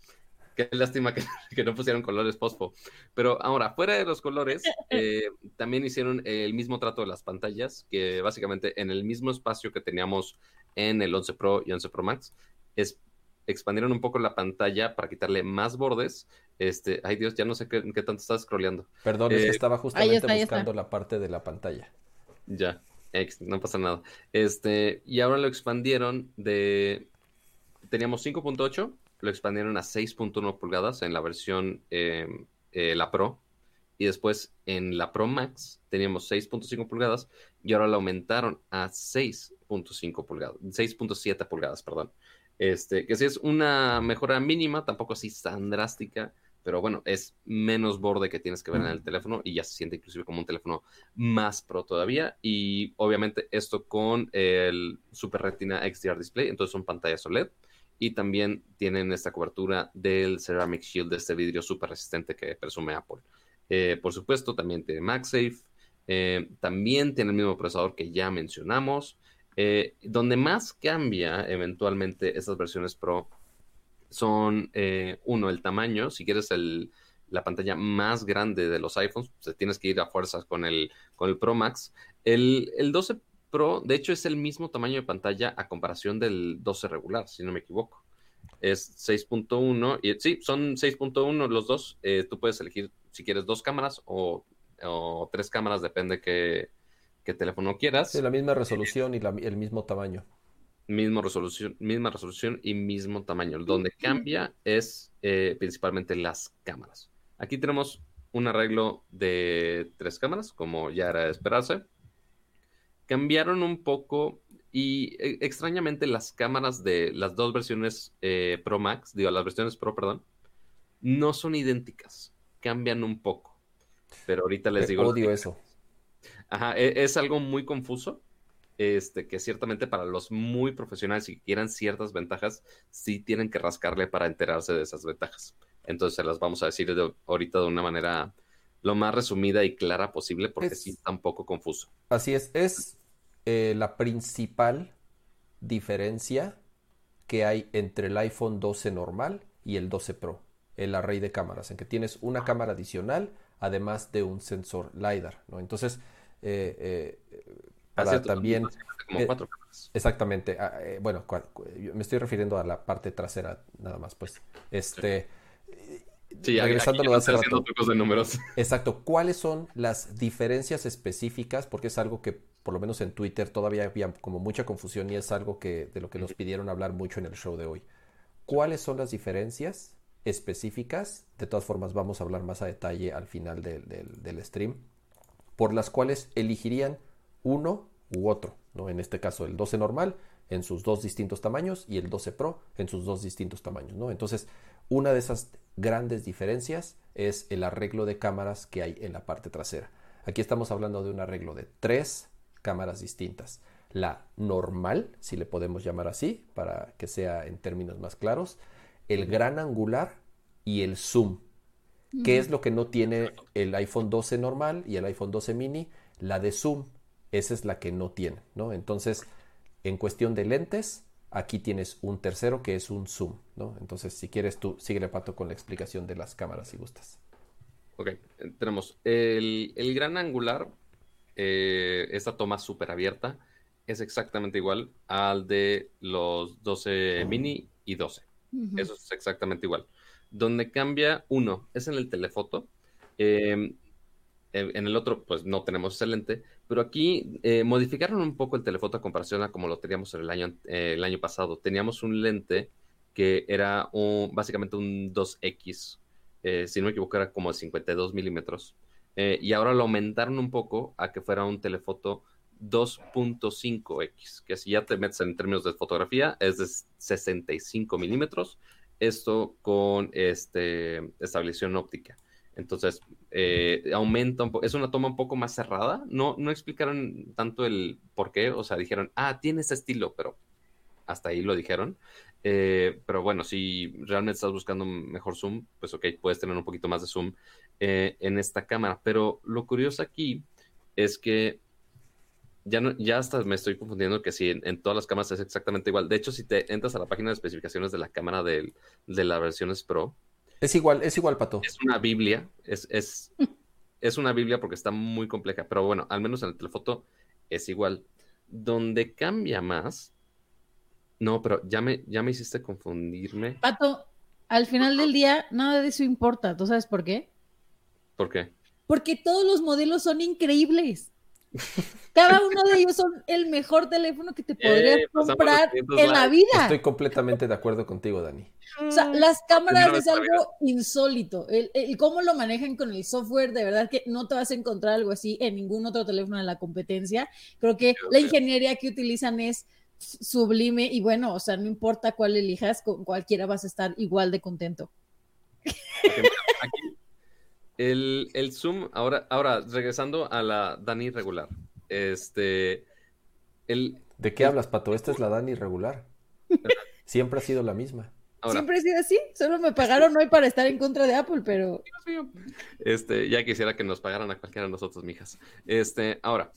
Qué lástima que, que no pusieron colores fosfo. Pero ahora, fuera de los colores, eh, también hicieron el mismo trato de las pantallas, que básicamente en el mismo espacio que teníamos en el 11 Pro y 11 Pro Max, es, expandieron un poco la pantalla para quitarle más bordes. Este, ay Dios, ya no sé qué, qué tanto estás scrolleando. Perdón, es Eh, que estaba justamente está, buscando la parte de la pantalla. Ya, ex, no pasa nada. Este, y ahora lo expandieron de. Teníamos 5.8, lo expandieron a 6.1 pulgadas en la versión eh, eh, la Pro. Y después en la Pro Max teníamos 6.5 pulgadas y ahora lo aumentaron a 6.5 pulgadas, 6.7 pulgadas, perdón. Este, que sí es una mejora mínima, tampoco así tan drástica, pero bueno, es menos borde que tienes que ver en el teléfono y ya se siente inclusive como un teléfono más pro todavía. Y obviamente esto con el Super Retina XDR Display, entonces son pantallas OLED. Y también tienen esta cobertura del Ceramic Shield, de este vidrio súper resistente que presume Apple. Eh, por supuesto, también tiene MagSafe. eh, también tiene el mismo procesador que ya mencionamos. Eh, donde más cambia eventualmente estas versiones Pro son, eh, uno, el tamaño. Si quieres el, la pantalla más grande de los iPhones, pues, tienes que ir a fuerzas con el, con el Pro Max. El, el 12 Pro, de hecho, es el mismo tamaño de pantalla a comparación del 12 regular, si no me equivoco. Es 6.1 y sí, son 6.1 los dos. Eh, tú puedes elegir si quieres dos cámaras o, o tres cámaras, depende qué, qué teléfono quieras. Sí, la misma resolución y la- el mismo tamaño. Mismo resolución, misma resolución y mismo tamaño. Donde cambia es eh, principalmente las cámaras. Aquí tenemos un arreglo de tres cámaras, como ya era de esperarse. Cambiaron un poco y eh, extrañamente las cámaras de las dos versiones eh, Pro Max, digo, las versiones Pro, perdón, no son idénticas. Cambian un poco. Pero ahorita les Eh, digo. Odio eso. Ajá, e- es algo muy confuso. Este, que ciertamente para los muy profesionales y que quieran ciertas ventajas, sí tienen que rascarle para enterarse de esas ventajas. Entonces se las vamos a decir de, ahorita de una manera lo más resumida y clara posible porque Es- sí está un poco confuso. Así es, es eh, la principal diferencia que hay entre el iPhone 12 normal y el 12 Pro, el array de cámaras, en que tienes una cámara adicional, además de un sensor LiDAR, ¿no? Entonces, eh, eh, para Hace también, como eh, cuatro cámaras. exactamente, ah, eh, bueno, me estoy refiriendo a la parte trasera nada más, pues, este, Sí, aquí- regresando a aquí lo de hace rato. trucos de números. Exacto. ¿Cuáles son las diferencias específicas? Porque es algo que, por lo menos en Twitter, todavía había como mucha confusión y es algo que de lo que nos pidieron hablar mucho en el show de hoy. ¿Cuáles son las diferencias específicas? De todas formas, vamos a hablar más a detalle al final del, del- del stream. Por las cuales elegirían uno u otro, ¿no? En este caso, el 12 normal en sus dos distintos tamaños y el 12 Pro en sus dos distintos tamaños, ¿no? Entonces, una de esas grandes diferencias es el arreglo de cámaras que hay en la parte trasera. Aquí estamos hablando de un arreglo de tres cámaras distintas. La normal, si le podemos llamar así, para que sea en términos más claros, el gran angular y el zoom. ¿Qué es lo que no tiene el iPhone 12 normal y el iPhone 12 mini? La de zoom. Esa es la que no tiene, ¿no? Entonces, en cuestión de lentes, aquí tienes un tercero que es un zoom, ¿no? Entonces, si quieres tú, síguele pato con la explicación de las cámaras si gustas. Ok, eh, tenemos el, el gran angular, eh, esta toma súper abierta, es exactamente igual al de los 12 mini y 12. Ujú. Eso es exactamente igual. Donde cambia uno es en el telefoto. eh, en en el otro, pues no tenemos ese lente, pero aquí eh, modificaron un poco el telefoto a comparación a como lo teníamos el año, eh, el año pasado. Teníamos un lente que era un- básicamente un 2X, eh, si no me equivoco, era como de 52 milímetros. Y ahora lo aumentaron un poco a que fuera un telefoto 2.5X, que si ya te metes en términos de fotografía, es de 65 milímetros. Esto con este, estabilización óptica. Entonces, eh, aumenta un poco. Es una toma un poco más cerrada. No, no explicaron tanto el por qué. O sea, dijeron, ah, tiene ese estilo, pero hasta ahí lo dijeron. Eh, pero bueno, si realmente estás buscando mejor zoom, pues ok, puedes tener un poquito más de zoom eh, en esta cámara. Pero lo curioso aquí es que ya, no, ya hasta me estoy confundiendo que si en, todas las cámaras es exactamente igual. De hecho, si te entras a la página de especificaciones de la cámara del- de las versiones Pro, Es igual, es igual, pato. es una Biblia, es, es, es una Biblia porque está muy compleja, pero bueno, al menos en el telefoto es igual. Donde cambia más, no, pero ya me, ya me hiciste confundirme. Pato, al final del día, nada de eso importa. ¿Tú sabes por qué? ¿Por qué? Porque todos los modelos son increíbles. Cada uno de ellos son el mejor teléfono que te podrías Eh, pasamos comprar los 500 en la vida. Estoy completamente de acuerdo contigo, Dani. O sea, las cámaras es algo insólito. El, el cómo lo manejan con el software, de verdad que no te vas a encontrar algo así en ningún otro teléfono de la competencia. Creo que la ingeniería que utilizan es sublime y bueno, o sea, no importa cuál elijas, con cualquiera vas a estar igual de contento. El, el zoom, ahora, ahora, regresando a la Dani regular, este, el, ¿De qué hablas, pato? Esta es la Dani regular. Siempre ha sido la misma. ahora, Siempre ha sido así, solo me pagaron hoy para estar en contra de Apple, pero Este, ya quisiera que nos pagaran a cualquiera de nosotros, mijas. Este, ahora,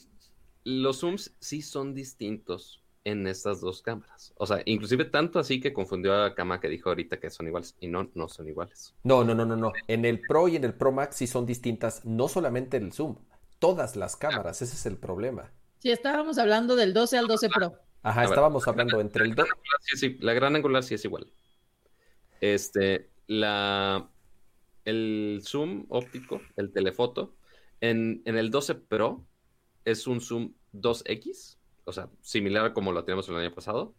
los zooms sí son distintos en estas dos cámaras. O sea, inclusive tanto así que confundió a Kama que dijo ahorita que son iguales. Y no, no son iguales. No, no, no, no, no. En el Pro y en el Pro Max sí son distintas, no solamente el zoom, todas las cámaras, ese es el problema. si estábamos hablando del 12 al 12 Pro. Ajá, ver, estábamos hablando entre el 2. Angular sí la gran angular sí es igual. Este, la, el zoom óptico, el telefoto, en, en el 12 Pro es un zoom 2X, o sea, similar a como lo teníamos el año pasado.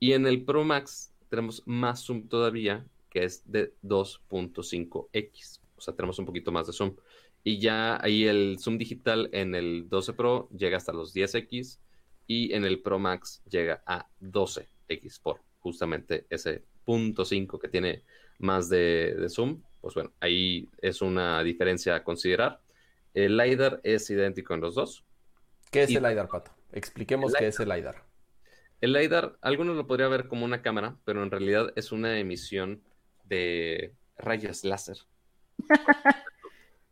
Y en el Pro Max tenemos más zoom todavía, que es de 2.5X. O sea, tenemos un poquito más de zoom. Y ya ahí el zoom digital en el 12 Pro llega hasta los 10X y en el Pro Max llega a 12X por justamente ese punto 5 que tiene más de, de zoom. Pues bueno, ahí es una diferencia a considerar. El LiDAR es idéntico en los dos. ¿Qué es Y- el LiDAR, pato? Expliquemos qué es el LiDAR. El LiDAR, algunos lo podría ver como una cámara, pero en realidad es una emisión de, rayos láser.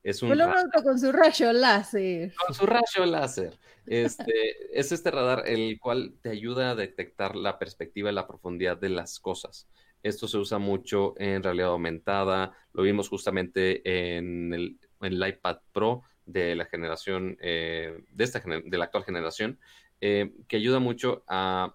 es un con su rayo láser. Con su rayo láser. Este, es este radar el cual te ayuda a detectar la perspectiva y la profundidad de las cosas. Esto se usa mucho en realidad aumentada. Lo vimos justamente en el, iPad Pro de la generación, eh, de, esta, de la actual generación, eh, que ayuda mucho a,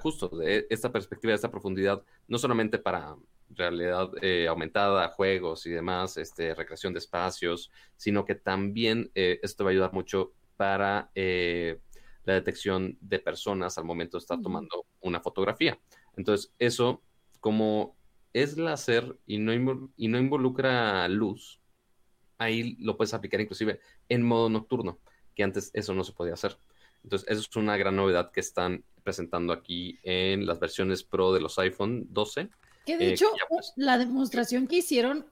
justo de esta perspectiva, de esta profundidad, no solamente para realidad eh, aumentada, juegos y demás, este, recreación de espacios, sino que también esto va a ayudar mucho para la detección de personas al momento de estar tomando una fotografía. Entonces, eso como es láser y no, y no involucra luz, ahí lo puedes aplicar inclusive en modo nocturno, que antes eso no se podía hacer. Entonces, eso es una gran novedad que están presentando aquí en las versiones Pro de los iPhone 12. Que de eh, hecho, pues la demostración que hicieron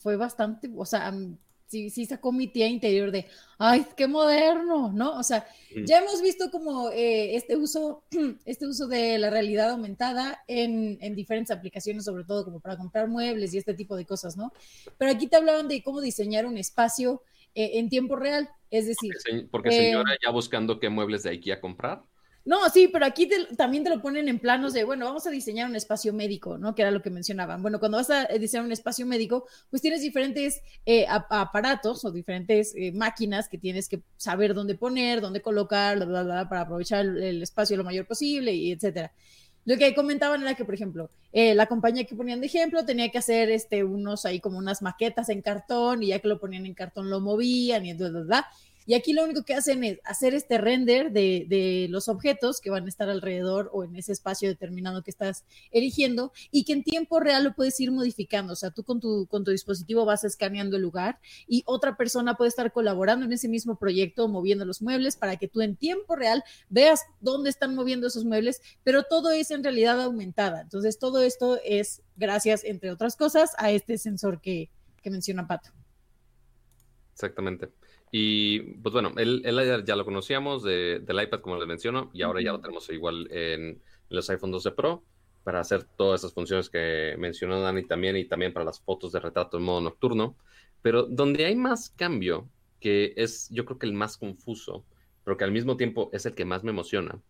fue bastante, o sea, sí, sí sacó mi tía interior de, ay, qué moderno, ¿no? O sea, ya hemos visto como eh, este, uso, este uso de la realidad aumentada en, en, diferentes aplicaciones, sobre todo como para comprar muebles y este tipo de cosas, ¿no? Pero aquí te hablaban de cómo diseñar un espacio eh, en tiempo real, es decir... Porque, porque señora, eh, ya buscando qué muebles de IKEA comprar. No, sí, pero aquí también te lo ponen en planos de, bueno, vamos a diseñar un espacio médico, ¿no? Que era lo que mencionaban. Bueno, cuando vas a diseñar un espacio médico, pues tienes diferentes eh, aparatos o diferentes eh, máquinas que tienes que saber dónde poner, dónde colocar, bla, bla, bla, para aprovechar el, espacio lo mayor posible y etcétera. Lo que comentaban era que, por ejemplo, eh, la compañía que ponían de ejemplo tenía que hacer este, unos ahí como unas maquetas en cartón y ya que lo ponían en cartón lo movían y bla, bla, bla. Y aquí lo único que hacen es hacer este render de, los objetos que van a estar alrededor o en ese espacio determinado que estás eligiendo y que en tiempo real lo puedes ir modificando. O sea, tú con tu, con tu dispositivo vas escaneando el lugar y otra persona puede estar colaborando en ese mismo proyecto, moviendo los muebles para que tú en tiempo real veas dónde están moviendo esos muebles, pero todo es en realidad aumentada. Entonces, todo esto es gracias, entre otras cosas, a este sensor que, que menciona Pato. Exactamente. Y pues bueno, el, el ya lo conocíamos del iPad, como les menciono, y ahora ya lo tenemos igual en los iPhone 12 Pro para hacer todas esas funciones que mencionó Dani también y también para las fotos de retrato en modo nocturno. Pero donde hay más cambio, que es yo creo que el más confuso, pero que al mismo tiempo es el que más me emociona,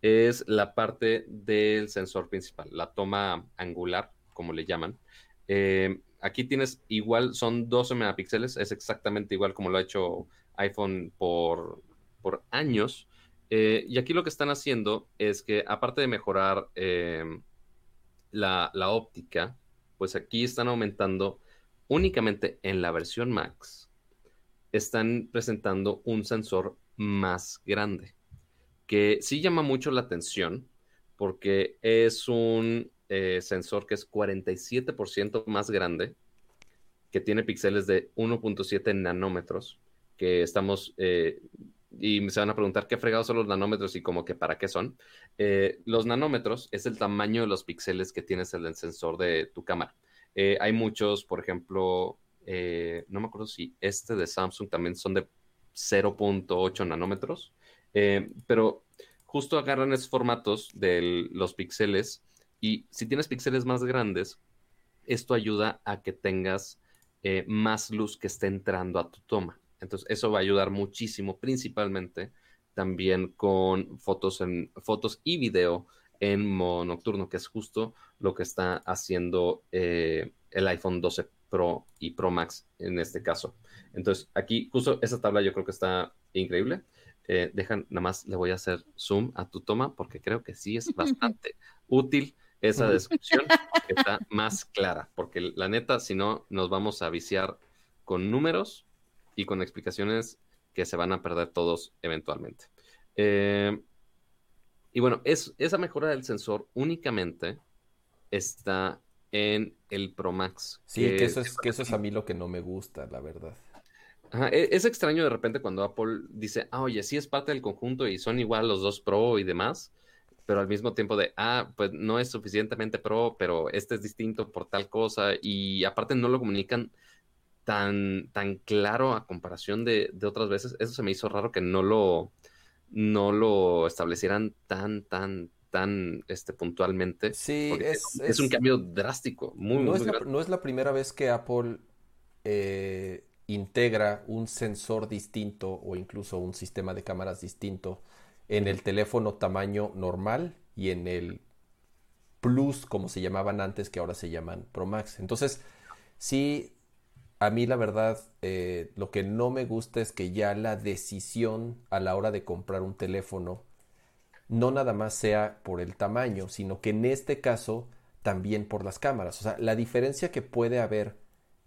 es la parte del sensor principal, la toma angular, como le llaman. Eh, aquí tienes igual, son 12 megapíxeles, es exactamente igual como lo ha hecho iPhone por, por años. Eh, y aquí lo que están haciendo es que, aparte de mejorar em, la, la, óptica, pues aquí están aumentando únicamente en la versión Max, están presentando un sensor más grande, que sí llama mucho la atención porque es un eh, sensor que es 47% más grande, que tiene píxeles de 1.7 nanómetros, que estamos, eh, y se van a preguntar qué fregados son los nanómetros y como que para qué son. Eh, los nanómetros es el tamaño de los píxeles que tienes en el sensor de tu cámara. hay muchos, por ejemplo, no me acuerdo si este de Samsung también son de 0.8 nanómetros, pero justo agarran esos formatos de los píxeles y si tienes píxeles más grandes, esto ayuda a que tengas eh, más luz que esté entrando a tu toma. Entonces, eso va a ayudar muchísimo, principalmente también con fotos, en, fotos y video en modo nocturno, que es justo lo que está haciendo eh, el iPhone 12 Pro y Pro Max en este caso. Entonces, aquí justo esa tabla yo creo que está increíble. Eh, dejan, nada más le voy a hacer zoom a tu toma porque creo que sí es bastante útil esa descripción está más clara, porque la neta, si no, nos vamos a viciar con números y con explicaciones que se van a perder todos eventualmente. Eh, y bueno, es, esa mejora del sensor únicamente está en el Pro Max. Sí, que, eso, es, que eso es a mí lo que no me gusta, la verdad. E, es, extraño de repente cuando Apple dice, ah, oye, sí es parte del conjunto y son igual los dos Pro y demás, pero al mismo tiempo de, ah, pues no es suficientemente pro, pero este es distinto por tal cosa, y aparte no lo comunican tan, tan claro a comparación de, de otras veces, eso se me hizo raro que no lo, no lo establecieran tan, tan, tan este, puntualmente. Sí, es, es, un cambio drástico, muy, no, muy es la, no es la primera vez que Apple eh, integra un sensor distinto o incluso un sistema de cámaras distinto en el teléfono tamaño normal y en el Plus, como se llamaban antes, que ahora se llaman Pro Max. Entonces, sí, a mí la verdad, eh, lo que no me gusta es que ya la decisión a la hora de comprar un teléfono no nada más sea por el tamaño, sino que en este caso también por las cámaras. O sea, la diferencia que puede haber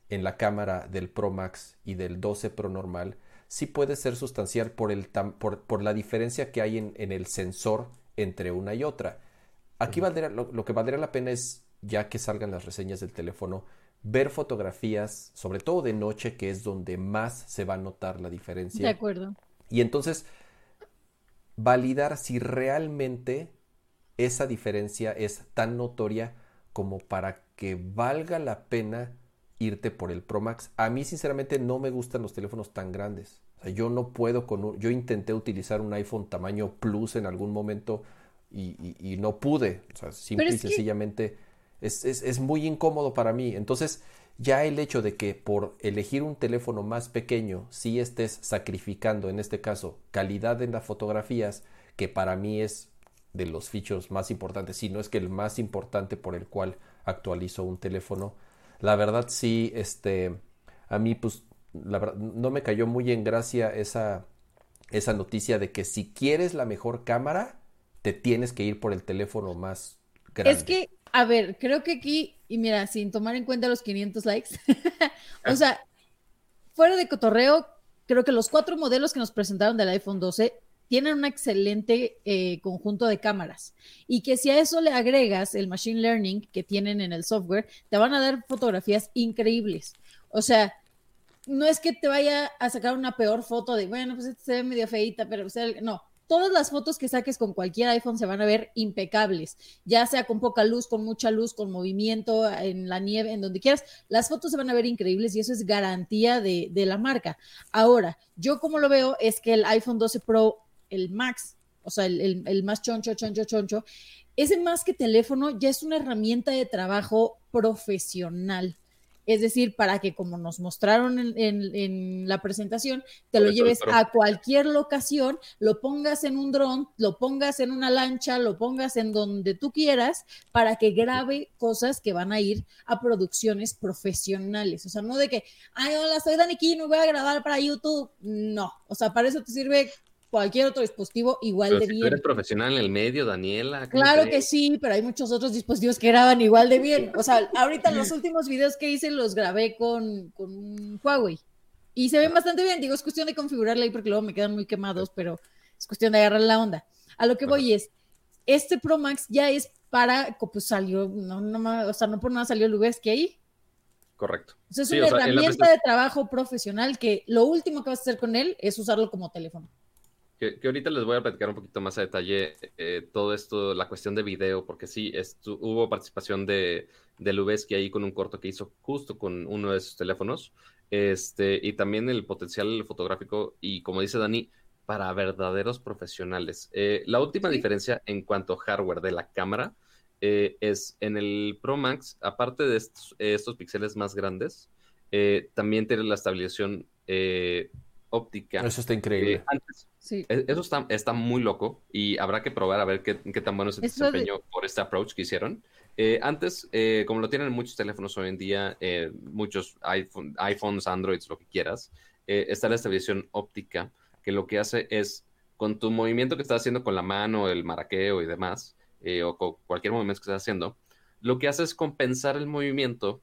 en la cámara del Pro Max y del 12 Pro normal sí puede ser sustancial por, el por, por la diferencia que hay en, en, el sensor entre una y otra. Aquí valdría, lo, lo, que valdría la pena es, ya que salgan las reseñas del teléfono, ver fotografías, sobre todo de noche, que es donde más se va a notar la diferencia. De acuerdo. Y entonces, validar si realmente esa diferencia es tan notoria como para que valga la pena irte por el Pro Max. A mí sinceramente no me gustan los teléfonos tan grandes. O sea, yo no puedo con un, yo intenté utilizar un iPhone tamaño Plus en algún momento y, y, y no pude. O sea, simple y sencillamente que... es, es, es muy incómodo para mí. Entonces, ya el hecho de que por elegir un teléfono más pequeño, si estés sacrificando, en este caso, calidad en las fotografías, que para mí es de los features más importantes, si no es que el más importante por el cual actualizo un teléfono, la verdad sí, este, a mí pues, la verdad, no me cayó muy en gracia esa, esa noticia de que si quieres la mejor cámara, te tienes que ir por el teléfono más grande. Es que, a ver, creo que aquí, y mira, sin tomar en cuenta los 500 likes, o sea, fuera de cotorreo, creo que los cuatro modelos que nos presentaron del iPhone 12 tienen un excelente eh, conjunto de cámaras y que si a eso le agregas el machine learning que tienen en el software, te van a dar fotografías increíbles. O sea, no es que te vaya a sacar una peor foto de, bueno, pues este se ve medio feita, pero sea, no. Todas las fotos que saques con cualquier iPhone se van a ver impecables, ya sea con poca luz, con mucha luz, con movimiento, en la nieve, en donde quieras. Las fotos se van a ver increíbles y eso es garantía de, de la marca. Ahora, yo como lo veo es que el iPhone 12 Pro el Max, o sea, el, el, el, más choncho, choncho, choncho, ese más que teléfono ya es una herramienta de trabajo profesional. Es decir, para que como nos mostraron en, en, en la presentación, te lo lleves a cualquier locación, lo pongas en un dron, lo pongas en una lancha, lo pongas en donde tú quieras, para que grabe cosas que van a ir a producciones profesionales. O sea, no de que, ay, hola, soy Dani Kino, voy a grabar para YouTube. No, o sea, para eso te sirve cualquier otro dispositivo igual pero de si bien. Tú eres profesional en el medio, Daniela. Claro que sí, pero hay muchos otros dispositivos que graban igual de bien. O sea, ahorita los últimos videos que hice los grabé con, con Huawei y se ven bastante bien. Digo, es cuestión de configurarla ahí porque luego me quedan muy quemados, pero es cuestión de agarrar la onda. A lo que voy es, este Pro Max ya es para, pues salió, no, no, o sea, no por nada salió Lubeski ahí. Correcto. O sea, es sí, una o sea, herramienta de trabajo profesional que lo último que vas a hacer con él es usarlo como teléfono. Que, que, ahorita les voy a platicar un poquito más a detalle eh, todo esto, la cuestión de video, porque sí, esto, hubo participación de, de Lubeski ahí con un corto que hizo justo con uno de sus teléfonos, este, y también el potencial fotográfico, y como dice Dani, para verdaderos profesionales. Eh, la última sí. diferencia en cuanto a hardware de la cámara eh, es en el Pro Max, aparte de estos, estos píxeles más grandes, también tiene la estabilización óptica. Eso está increíble. Eh, antes, sí. Eso está, está, muy loco y habrá que probar a ver qué, qué tan bueno es el Eso desempeño de... por este approach que hicieron. Eh, antes, eh, como lo tienen muchos teléfonos hoy en día, eh, muchos iPhone, iPhones, Androids, lo que quieras, eh, está la estabilización óptica, que lo que hace es, con tu movimiento que estás haciendo con la mano, el maraqueo y demás, eh, o con cualquier movimiento que estás haciendo, lo que hace es compensar el movimiento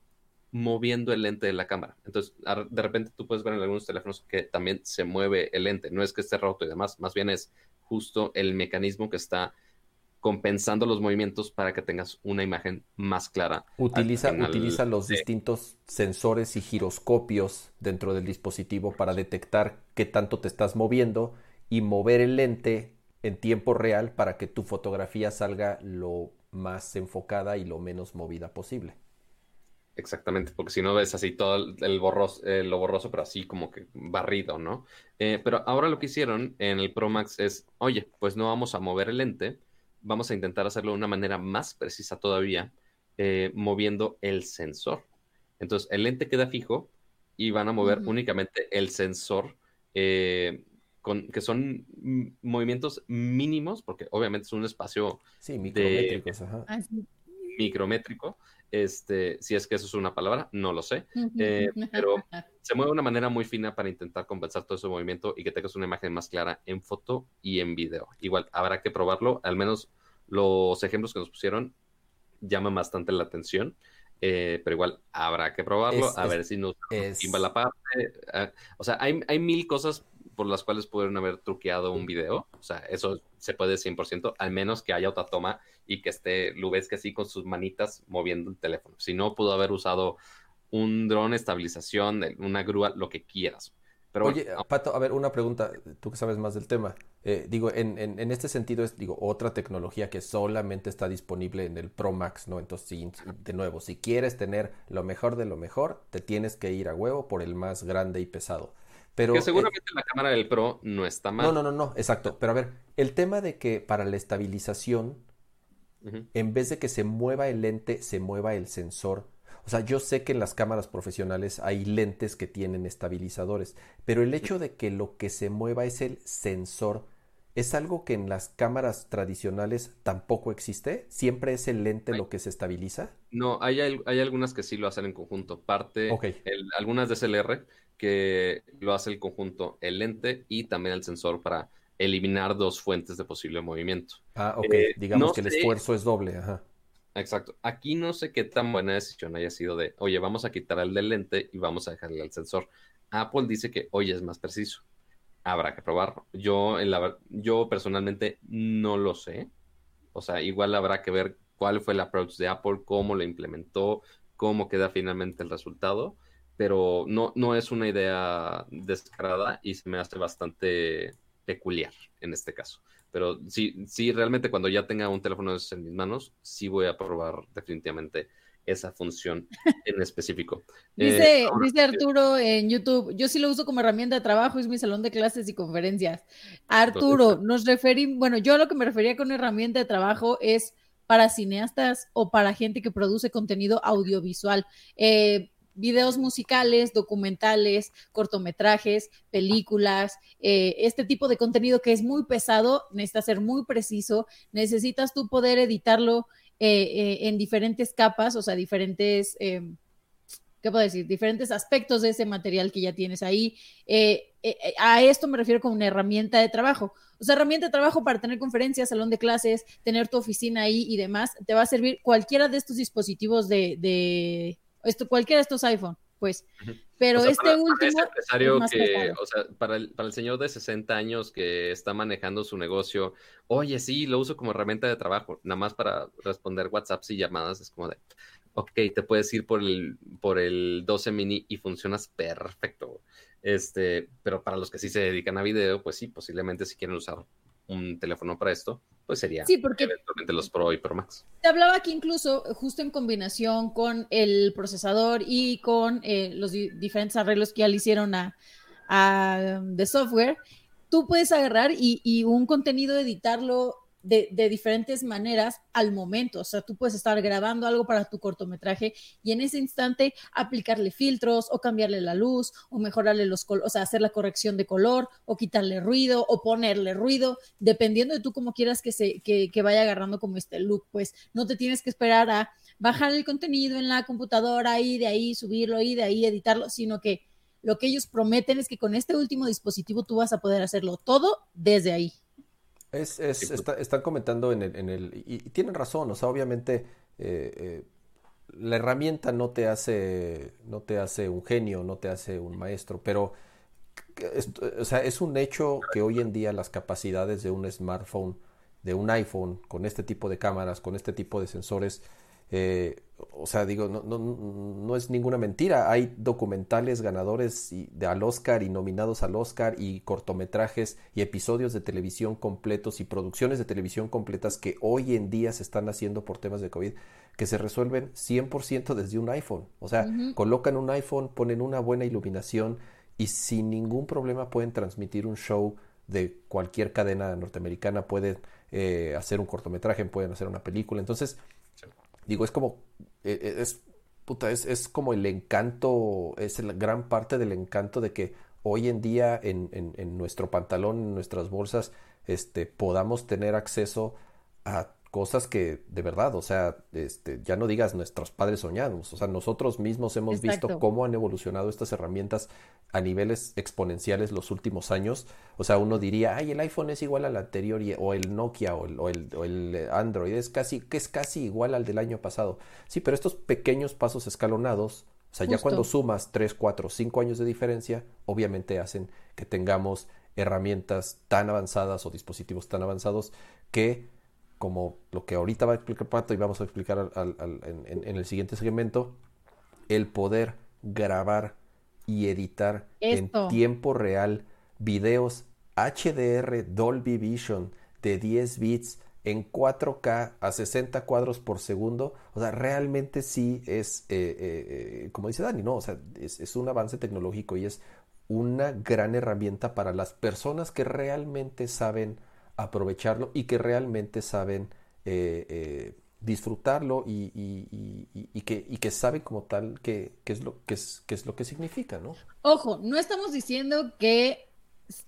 moviendo el lente de la cámara. Entonces, de repente tú puedes ver en algunos teléfonos que también se mueve el lente. No es que esté roto y demás, más bien es justo el mecanismo que está compensando los movimientos para que tengas una imagen más clara. Utiliza, utiliza los distintos sensores y giroscopios dentro del dispositivo para detectar qué tanto te estás moviendo y mover el lente en tiempo real para que tu fotografía salga lo más enfocada y lo menos movida posible. Exactamente, porque si no ves así todo el, borroso, eh, lo borroso, pero así como que barrido, ¿no? Eh, pero ahora lo que hicieron en el Pro Max es, oye, pues no vamos a mover el lente, vamos a intentar hacerlo de una manera más precisa todavía, eh, moviendo el sensor. Entonces, el lente queda fijo y van a mover únicamente el sensor, eh, con, que son movimientos mínimos, porque obviamente es un espacio sí, micrométricos, ah, micrométrico. Este, si es que eso es una palabra, no lo sé, eh, pero se mueve de una manera muy fina para intentar compensar todo ese movimiento y que tengas una imagen más clara en foto y en video. Igual habrá que probarlo, al menos los ejemplos que nos pusieron llaman bastante la atención. Eh, pero igual habrá que probarlo, a ver si nos va la parte. Ah, o sea, hay, hay, mil cosas por las cuales pudieron haber truqueado un video. O sea, eso se puede 100%, al menos que haya otra toma y que esté que así con sus manitas moviendo el teléfono. Si no, pudo haber usado un dron, estabilización, una grúa, lo que quieras. Pero Oye, Pato, a ver, una pregunta, tú que sabes más del tema. Eh, digo, en, en, este sentido es, digo, otra tecnología que solamente está disponible en el Pro Max, ¿no? Entonces, de nuevo, si quieres tener lo mejor de lo mejor, te tienes que ir a huevo por el más grande y pesado. Pero, que seguramente la cámara del Pro no está mal. No, no, no, no, exacto. Pero a ver, el tema de que para la estabilización, en vez de que se mueva el lente, se mueva el sensor, o sea, yo sé que en las cámaras profesionales hay lentes que tienen estabilizadores, pero el hecho de que lo que se mueva es el sensor, ¿es algo que en las cámaras tradicionales tampoco existe? ¿Siempre es el lente lo que se estabiliza? No, hay, hay, algunas que sí lo hacen en conjunto. Parte, algunas de SLR que lo hace el conjunto, el lente y también el sensor para eliminar dos fuentes de posible movimiento. Ah, ok. Eh, Digamos que el esfuerzo es doble. Ajá. Exacto. Aquí no sé qué tan buena decisión haya sido de, oye, vamos a quitar el del lente y vamos a dejarle al sensor. Apple dice que, oye, es más preciso. Habrá que probarlo. Yo, en la, yo personalmente no lo sé. O sea, igual habrá que ver cuál fue el approach de Apple, cómo lo implementó, cómo queda finalmente el resultado. Pero no, no es una idea descarada y se me hace bastante peculiar en este caso. Pero sí, sí, realmente cuando ya tenga un teléfono en mis manos, sí voy a probar definitivamente esa función en específico. dice, eh, dice Arturo en YouTube, yo sí lo uso como herramienta de trabajo, es mi salón de clases y conferencias. Arturo, nos referimos, bueno, yo lo que me refería con herramienta de trabajo es para cineastas o para gente que produce contenido audiovisual. Eh, videos musicales, documentales, cortometrajes, películas, eh, este tipo de contenido que es muy pesado, necesita ser muy preciso, necesitas tú poder editarlo eh, eh, en diferentes capas, o sea, diferentes, em, ¿qué puedo decir? Diferentes aspectos de ese material que ya tienes ahí. a esto me refiero como una herramienta de trabajo. O sea, herramienta de trabajo para tener conferencias, salón de clases, tener tu oficina ahí y demás. Te va a servir cualquiera de estos dispositivos de esto, cualquiera de estos iPhone, pues. Pero este último. Para que, o sea, para el, para el señor de 60 años que está manejando su negocio, oye, sí, lo uso como herramienta de trabajo, nada más para responder WhatsApps y llamadas, es como de, ok, te puedes ir por el, por el 12 mini y funcionas perfecto. Este, pero para los que sí se dedican a video, pues sí, posiblemente si quieren usar un teléfono para esto, pues sería sí, porque eventualmente los Pro y Pro Max. Te hablaba que incluso justo en combinación con el procesador y con eh, los diferentes arreglos que ya le hicieron a, a de software, tú puedes agarrar y, y un contenido editarlo de, diferentes maneras al momento. O sea, tú puedes estar grabando algo para tu cortometraje y en ese instante aplicarle filtros o cambiarle la luz o mejorarle los colores, o sea, hacer la corrección de color o quitarle ruido o ponerle ruido, dependiendo de tú cómo quieras que, se, que, que vaya agarrando como este look. Pues no te tienes que esperar a bajar el contenido en la computadora y de ahí subirlo y de ahí editarlo, sino que lo que ellos prometen es que con este último dispositivo tú vas a poder hacerlo todo desde ahí. Es, es, están comentando en el, en el y, tienen razón, o sea, obviamente eh, eh, la herramienta no te hace, no te hace un genio, no te hace un maestro, pero o sea, es un hecho que hoy en día las capacidades de un smartphone, de un iPhone, con este tipo de cámaras, con este tipo de sensores, eh, o sea, digo, no, no, no, es ninguna mentira. Hay documentales ganadores de, al Oscar y nominados al Oscar y cortometrajes y episodios de televisión completos y producciones de televisión completas que hoy en día se están haciendo por temas de COVID que se resuelven 100% desde un iPhone. O sea, colocan un iPhone, ponen una buena iluminación y sin ningún problema pueden transmitir un show de cualquier cadena norteamericana, pueden eh, hacer un cortometraje, pueden hacer una película. Entonces, digo, es como, eh, eh, es, puta, es, como el encanto, es la gran parte del encanto de que hoy en día en, en, en nuestro pantalón, en nuestras bolsas, este, podamos tener acceso a cosas que de verdad, o sea, este, ya no digas nuestros padres soñados, o sea, nosotros mismos hemos Exacto. visto cómo han evolucionado estas herramientas a niveles exponenciales los últimos años. O sea, uno diría, ay, el iPhone es igual al anterior, y- o el Nokia, o el, o el, o el Android, es casi, que es casi igual al del año pasado. Sí, pero estos pequeños pasos escalonados, o sea, ya cuando sumas 3, 4, 5 años de diferencia, obviamente hacen que tengamos herramientas tan avanzadas o dispositivos tan avanzados que como lo que ahorita va a explicar Pato y vamos a explicar al- al- al- en, el siguiente segmento, el poder grabar y editar en tiempo real videos HDR Dolby Vision de 10 bits en 4K a 60 cuadros por segundo. O sea, realmente sí es, eh, eh, eh, como dice Dani, ¿no? O sea, es, es un avance tecnológico y es una gran herramienta para las personas que realmente saben aprovecharlo y que realmente saben eh, eh, disfrutarlo y, y- y- y- y que, y que saben como tal qué qué es lo, qué es, qué es lo que significa, ¿no? Ojo, no estamos diciendo que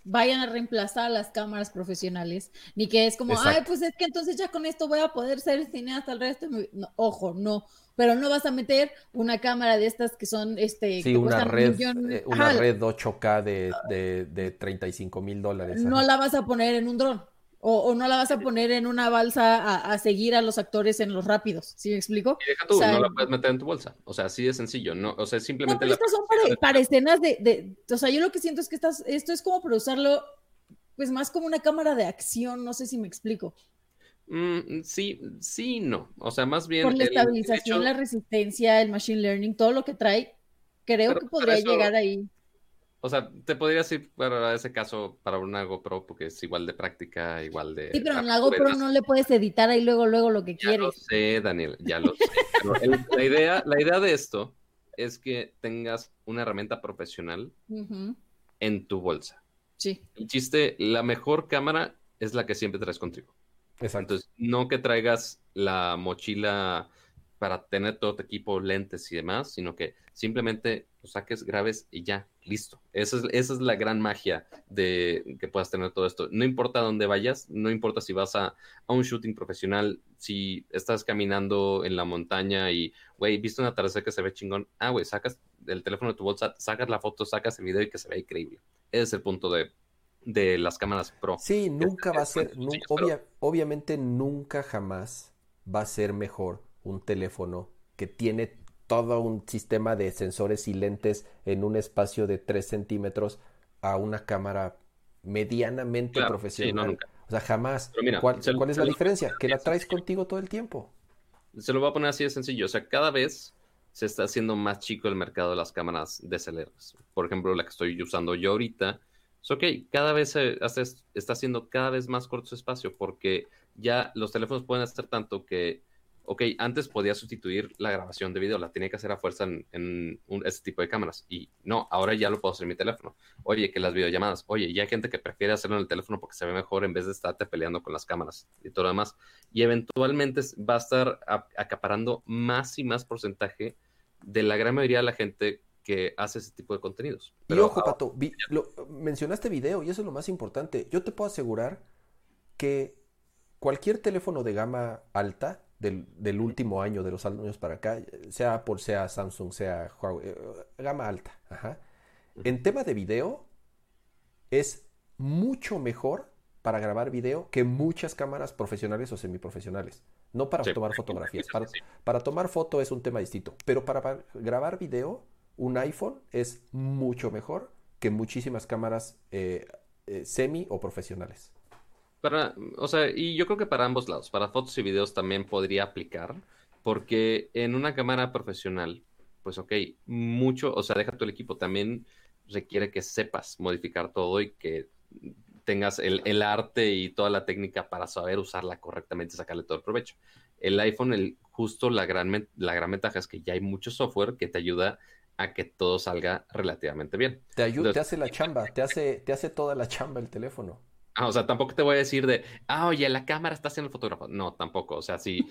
vayan a reemplazar las cámaras profesionales, ni que es como, ay, Exacto. pues es que entonces ya con esto voy a poder ser cineasta el resto. de mi-". No, ojo, no. Pero no vas a meter una cámara de estas que son, este, Sí, que una red, millón. eh, una Ajá, red 8K de, de, de 35 mil dólares. no la vas a poner en un dron. O, o no la vas a poner en una balsa a, a seguir a los actores en los rápidos. ¿Sí me explico? Y deja tú, O sea, no la puedes meter en tu bolsa. O sea, así de sencillo. No, o sea, No, simplemente pero la estas son para, para escenas de, de- O sea, yo lo que siento es que estás, esto es como para usarlo, pues más como una cámara de acción. No sé si me explico. Mm, sí, sí, y no. O sea, más bien. Por la el- el estabilización, hecho- la resistencia, el machine learning, todo lo que trae, creo Pero que podría eso- llegar ahí. O sea, te podrías ir para ese caso para una GoPro porque es igual de práctica, igual de. Sí, pero en la GoPro no le puedes editar ahí luego, luego lo que Ya lo quieres. sé, Daniel, ya lo sé. Pero el- la, idea, la idea de esto es que tengas una herramienta profesional en tu bolsa. Sí. El chiste, la mejor cámara es la que siempre traes contigo. Exacto. Entonces, no que traigas la mochila para tener todo tu equipo, lentes y demás, sino que simplemente lo saques, grabes y ya, listo. Esa es, esa es la gran magia de que puedas tener todo esto. No importa dónde vayas, no importa si vas a, a un shooting profesional, si estás caminando en la montaña y, güey, viste un atardecer que se ve chingón, ah, güey, sacas el teléfono de tu bolsa, sacas la foto, sacas el video y que se vea increíble. Ese es el punto de, de las cámaras pro. Sí, nunca va a ser, obvia- obviamente nunca jamás va a ser mejor un teléfono que tiene todo un sistema de sensores y lentes en un espacio de 3 centímetros a una cámara medianamente Claro, sí, profesional. no. O sea, jamás. Pero mira, ¿Cuál, se- cuál es la lo- diferencia? Que la es traes contigo todo el tiempo. Se lo voy a poner así de sencillo. O sea, cada vez se está haciendo más chico el mercado de las cámaras DSLRs. Por ejemplo, la que estoy usando yo ahorita. Es ok, cada vez se hace- está haciendo cada vez más corto su espacio porque ya los teléfonos pueden hacer tanto que, ok, antes podía sustituir la grabación de video, la tenía que hacer a fuerza en, en un- este tipo de cámaras. Y no, ahora ya lo puedo hacer en mi teléfono. Oye, que las videollamadas. Oye, ya hay gente que prefiere hacerlo en el teléfono porque se ve mejor en vez de estarte peleando con las cámaras y todo lo demás y eventualmente va a estar a- acaparando más y más porcentaje de la gran mayoría de la gente que hace ese tipo de contenidos. Y Pero ojo, Pato, vi- lo- mencionaste video y eso es lo más importante. Yo te puedo asegurar que cualquier teléfono de gama alta del, del último año, de los años para acá, sea Apple, sea Samsung, sea Huawei, eh, gama alta, ajá, en tema de video es mucho mejor para grabar video que muchas cámaras profesionales o semiprofesionales. No para Sí, tomar fotografías. Para, tomar foto es un tema distinto, pero para, para grabar video, un iPhone es mucho mejor que muchísimas cámaras eh, eh, semi o profesionales. Para, o sea, y yo creo que para ambos lados, para fotos y videos también podría aplicar, porque en una cámara profesional, pues ok, mucho, o sea, deja el equipo, también requiere que sepas modificar todo y que tengas el, el arte y toda la técnica para saber usarla correctamente y sacarle todo el provecho. El iPhone, el, justo la gran, la gran ventaja es que ya hay mucho software que te ayuda a que todo salga relativamente bien. Te ayuda, te hace la chamba, te hace, te hace toda la chamba el teléfono. Ah, o sea, tampoco te voy a decir de, ah, oye, la cámara está haciendo el fotógrafo. No, tampoco. O sea, si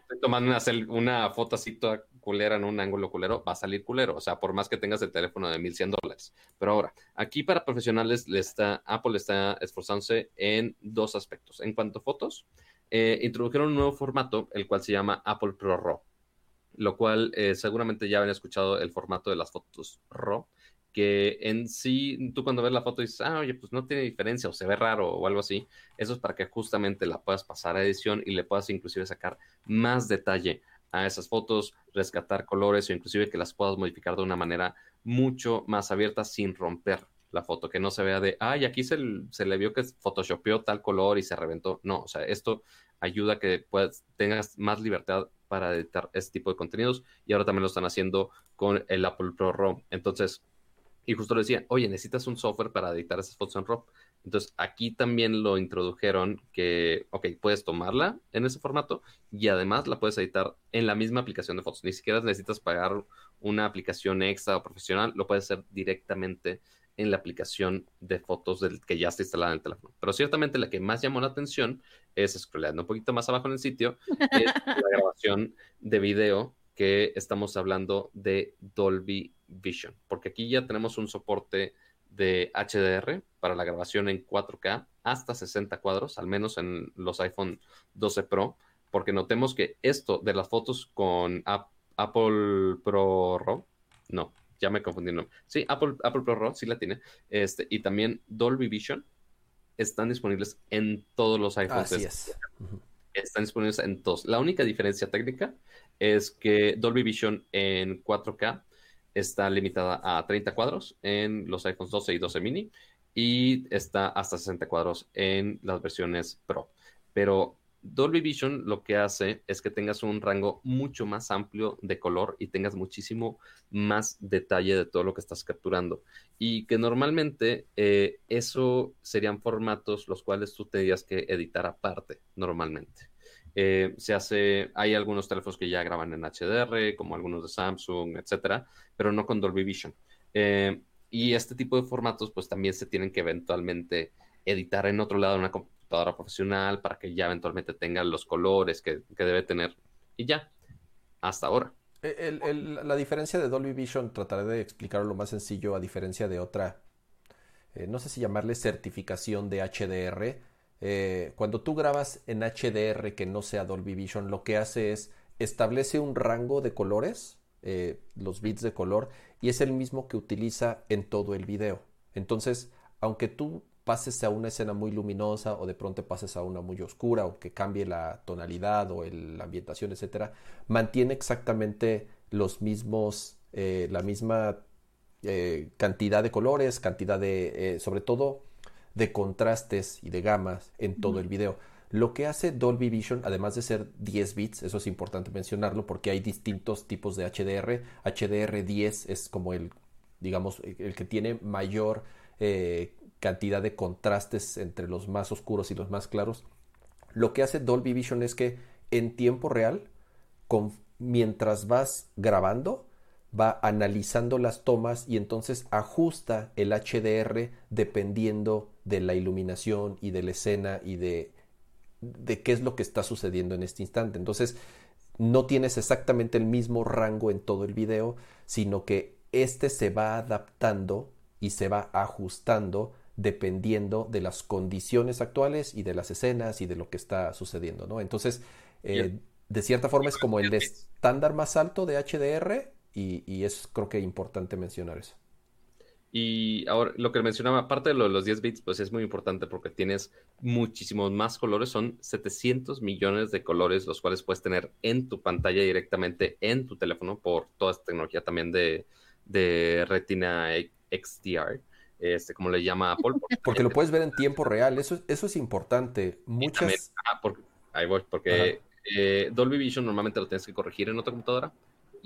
estoy tomando una, una, foto así toda culera en un ángulo culero, va a salir culero. O sea, por más que tengas el teléfono de 1100 dólares. Pero ahora, aquí para profesionales, Apple está esforzándose en dos aspectos. En cuanto a fotos, eh, introdujeron un nuevo formato, el cual se llama Apple Pro RAW. Lo cual eh, seguramente ya habían escuchado el formato de las fotos RAW que en sí, tú cuando ves la foto dices, ah, oye, pues no tiene diferencia o se ve raro o algo así. Eso es para que justamente la puedas pasar a edición y le puedas inclusive sacar más detalle a esas fotos, rescatar colores o inclusive que las puedas modificar de una manera mucho más abierta sin romper la foto, que no se vea de, ay, aquí se, se le vio que photoshopeó tal color y se reventó. No, o sea, esto ayuda a que puedas, tengas más libertad para editar este tipo de contenidos y ahora también lo están haciendo con el Apple Pro RAW. Entonces, y justo le decía, oye, necesitas un software para editar esas fotos en RAW. Entonces, aquí también lo introdujeron que, ok, puedes tomarla en ese formato y además la puedes editar en la misma aplicación de fotos. Ni siquiera necesitas pagar una aplicación extra o profesional, lo puedes hacer directamente en la aplicación de fotos del que ya está instalada en el teléfono. Pero ciertamente la que más llamó la atención es scrollando un poquito más abajo en el sitio, es la grabación de video que estamos hablando de Dolby Vision, porque aquí ya tenemos un soporte de HDR para la grabación en 4K hasta 60 cuadros, al menos en los iPhone 12 Pro, porque notemos que esto de las fotos con Apple Pro RAW, no, ya me confundí. No. Sí, Apple, Apple Pro RAW sí la tiene, este, y también Dolby Vision están disponibles en todos los iPhones. Así es. Están disponibles en todos. La única diferencia técnica es que Dolby Vision en 4K está limitada a 30 cuadros en los iPhones 12 y 12 mini y está hasta 60 cuadros en las versiones Pro. Pero Dolby Vision lo que hace es que tengas un rango mucho más amplio de color y tengas muchísimo más detalle de todo lo que estás capturando. Y que normalmente eh, eso serían formatos los cuales tú tendrías que editar aparte, normalmente. Eh, se hace, hay algunos teléfonos que ya graban en HDR, como algunos de Samsung, etcétera, pero no con Dolby Vision. Eh, y este tipo de formatos, pues también se tienen que eventualmente editar en otro lado, en una computadora profesional, para que ya eventualmente tengan los colores que, debe tener. Y ya, hasta ahora. la diferencia de Dolby Vision, trataré de explicarlo lo más sencillo, a diferencia de otra, eh, no sé si llamarle certificación de HDR eh, cuando tú grabas en HDR que no sea Dolby Vision, lo que hace es establece un rango de colores, eh, los bits de color, y es el mismo que utiliza en todo el video. Entonces, aunque tú pases a una escena muy luminosa o de pronto pases a una muy oscura o que cambie la tonalidad o la ambientación, etcétera, mantiene exactamente los mismos, eh, la misma cantidad de colores, cantidad de, sobre todo, de contrastes y de gamas en todo el video. Lo que hace Dolby Vision, además de ser 10 bits, eso es importante mencionarlo porque hay distintos tipos de HDR. HDR10 es como el, digamos, el que tiene mayor eh, cantidad de contrastes entre los más oscuros y los más claros. Lo que hace Dolby Vision es que en tiempo real, con, mientras vas grabando, va analizando las tomas y entonces ajusta el HDR dependiendo de la iluminación y de la escena y de, de qué es lo que está sucediendo en este instante. Entonces, no tienes exactamente el mismo rango en todo el video, sino que este se va adaptando y se va ajustando dependiendo de las condiciones actuales y de las escenas y de lo que está sucediendo, ¿no? Entonces, eh, de cierta forma es como el estándar más alto de HDR y, es creo que importante mencionar eso. Y ahora lo que mencionaba, aparte de los 10 bits, pues es muy importante porque tienes muchísimos más colores, son 700 millones de colores, los cuales puedes tener en tu pantalla directamente en tu teléfono por toda esta tecnología también de, Retina XDR, este, como le llama Apple. Porque, lo puedes ver en tiempo real, eso, eso es importante. Muchas... Ah, ahí voy, porque eh, Dolby Vision normalmente lo tienes que corregir en otra computadora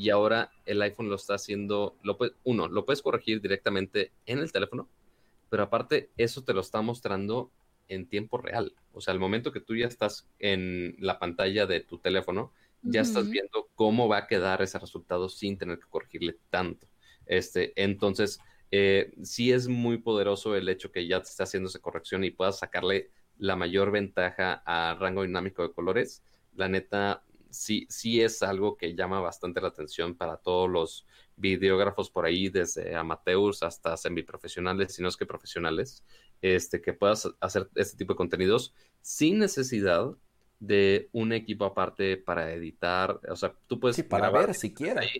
y ahora el iPhone lo está haciendo, lo uno, lo puedes corregir directamente en el teléfono, pero aparte eso te lo está mostrando en tiempo real. O sea, al momento que tú ya estás en la pantalla de tu teléfono, ya estás viendo cómo va a quedar ese resultado sin tener que corregirle tanto. Este, entonces, eh, sí es muy poderoso el hecho que ya te esté haciendo esa corrección y puedas sacarle la mayor ventaja a rango dinámico de colores. La neta, sí, sí es algo que llama bastante la atención para todos los videógrafos por ahí, desde amateurs hasta semiprofesionales, si no es que profesionales, este, que puedas hacer este tipo de contenidos sin necesidad de un equipo aparte para editar. O sea, tú puedes. Sí, para ver si quieres.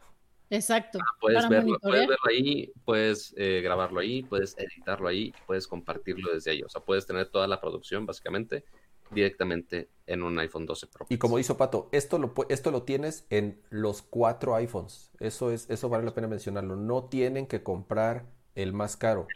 Exacto. Ah, puedes, verlo, puedes, verlo, ahí, puedes eh, grabarlo ahí, puedes editarlo ahí, puedes compartirlo desde ahí. O sea, puedes tener toda la producción básicamente directamente en un iPhone 12 Pro. Y como hizo Pato, esto lo, esto lo tienes en los cuatro iPhones. Eso, es, eso vale la pena mencionarlo. No tienen que comprar el más caro.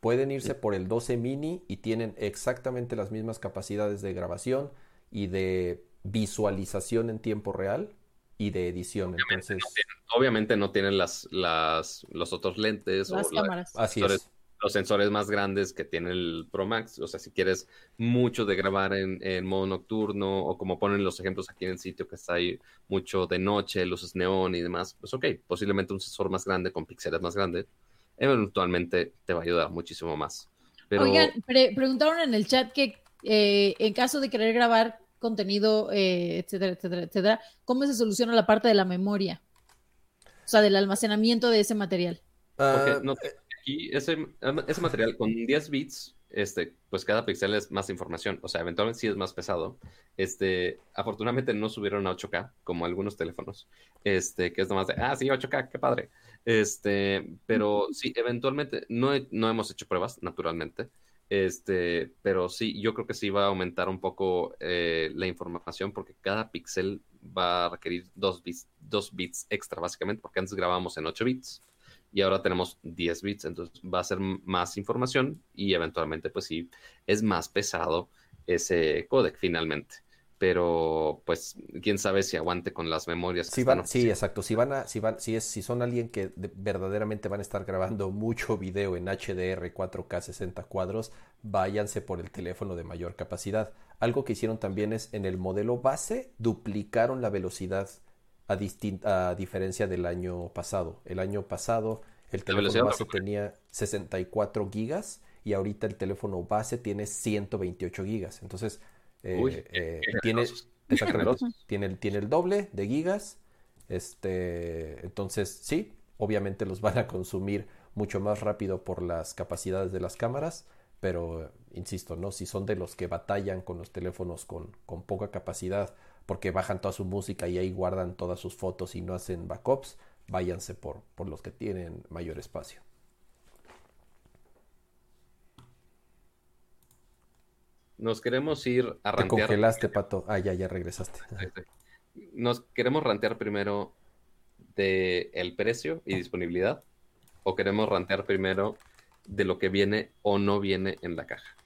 Pueden irse por el 12 mini y tienen exactamente las mismas capacidades de grabación y de visualización en tiempo real y de edición. Obviamente, Entonces... no, tienen, obviamente no tienen las, las, los otros lentes las o cámaras. Así es. Los sensores más grandes que tiene el Pro Max. O sea, si quieres mucho de grabar en, en, modo nocturno o como ponen los ejemplos aquí en el sitio que está ahí mucho de noche, luces neón y demás, pues ok, posiblemente un sensor más grande con píxeles más grandes eventualmente te va a ayudar muchísimo más. Pero... Oigan, pre preguntaron en el chat que eh, en caso de querer grabar contenido, eh, etcétera, etcétera, etcétera, ¿cómo se soluciona la parte de la memoria? O sea, del almacenamiento de ese material. Porque no, aquí ese, ese material con 10 bits, este, pues cada píxel es más información, o sea, eventualmente sí es más pesado. Este, afortunadamente no subieron a 8K como algunos teléfonos, este, que es nomás de, ah, sí, 8K, qué padre. Este, pero sí, eventualmente no, he, no hemos hecho pruebas, naturalmente. Este, pero sí, yo creo que sí va a aumentar un poco eh, la información porque cada píxel va a requerir dos bits, dos bits extra, básicamente, porque antes grabábamos en 8 bits y ahora tenemos 10 bits, entonces va a ser más información y eventualmente, pues sí, es más pesado ese codec finalmente pero pues quién sabe si aguante con las memorias. Sí, van, sí, exacto. Si van a, si van, si es, si son alguien que de, verdaderamente van a estar grabando mucho video en HDR 4K 60 cuadros, váyanse por el teléfono de mayor capacidad. Algo que hicieron también es en el modelo base duplicaron la velocidad a, a diferencia del año pasado. El año pasado el teléfono base tenía 64 gigas y ahorita el teléfono base tiene 128 gigas. Entonces eh, Uy, eh, tiene, tiene, el, tiene el doble de gigas. Este, entonces, sí, obviamente los van a consumir mucho más rápido por las capacidades de las cámaras, pero insisto, ¿no? Si son de los que batallan con los teléfonos con, con poca capacidad porque bajan toda su música y ahí guardan todas sus fotos y no hacen backups, váyanse por, por los que tienen mayor espacio. Nos queremos ir a rantear. Te congelaste, Pato. Ah, ya, ya regresaste. Nos queremos rantear primero de el precio y disponibilidad o queremos rantear primero de lo que viene o no viene en la caja.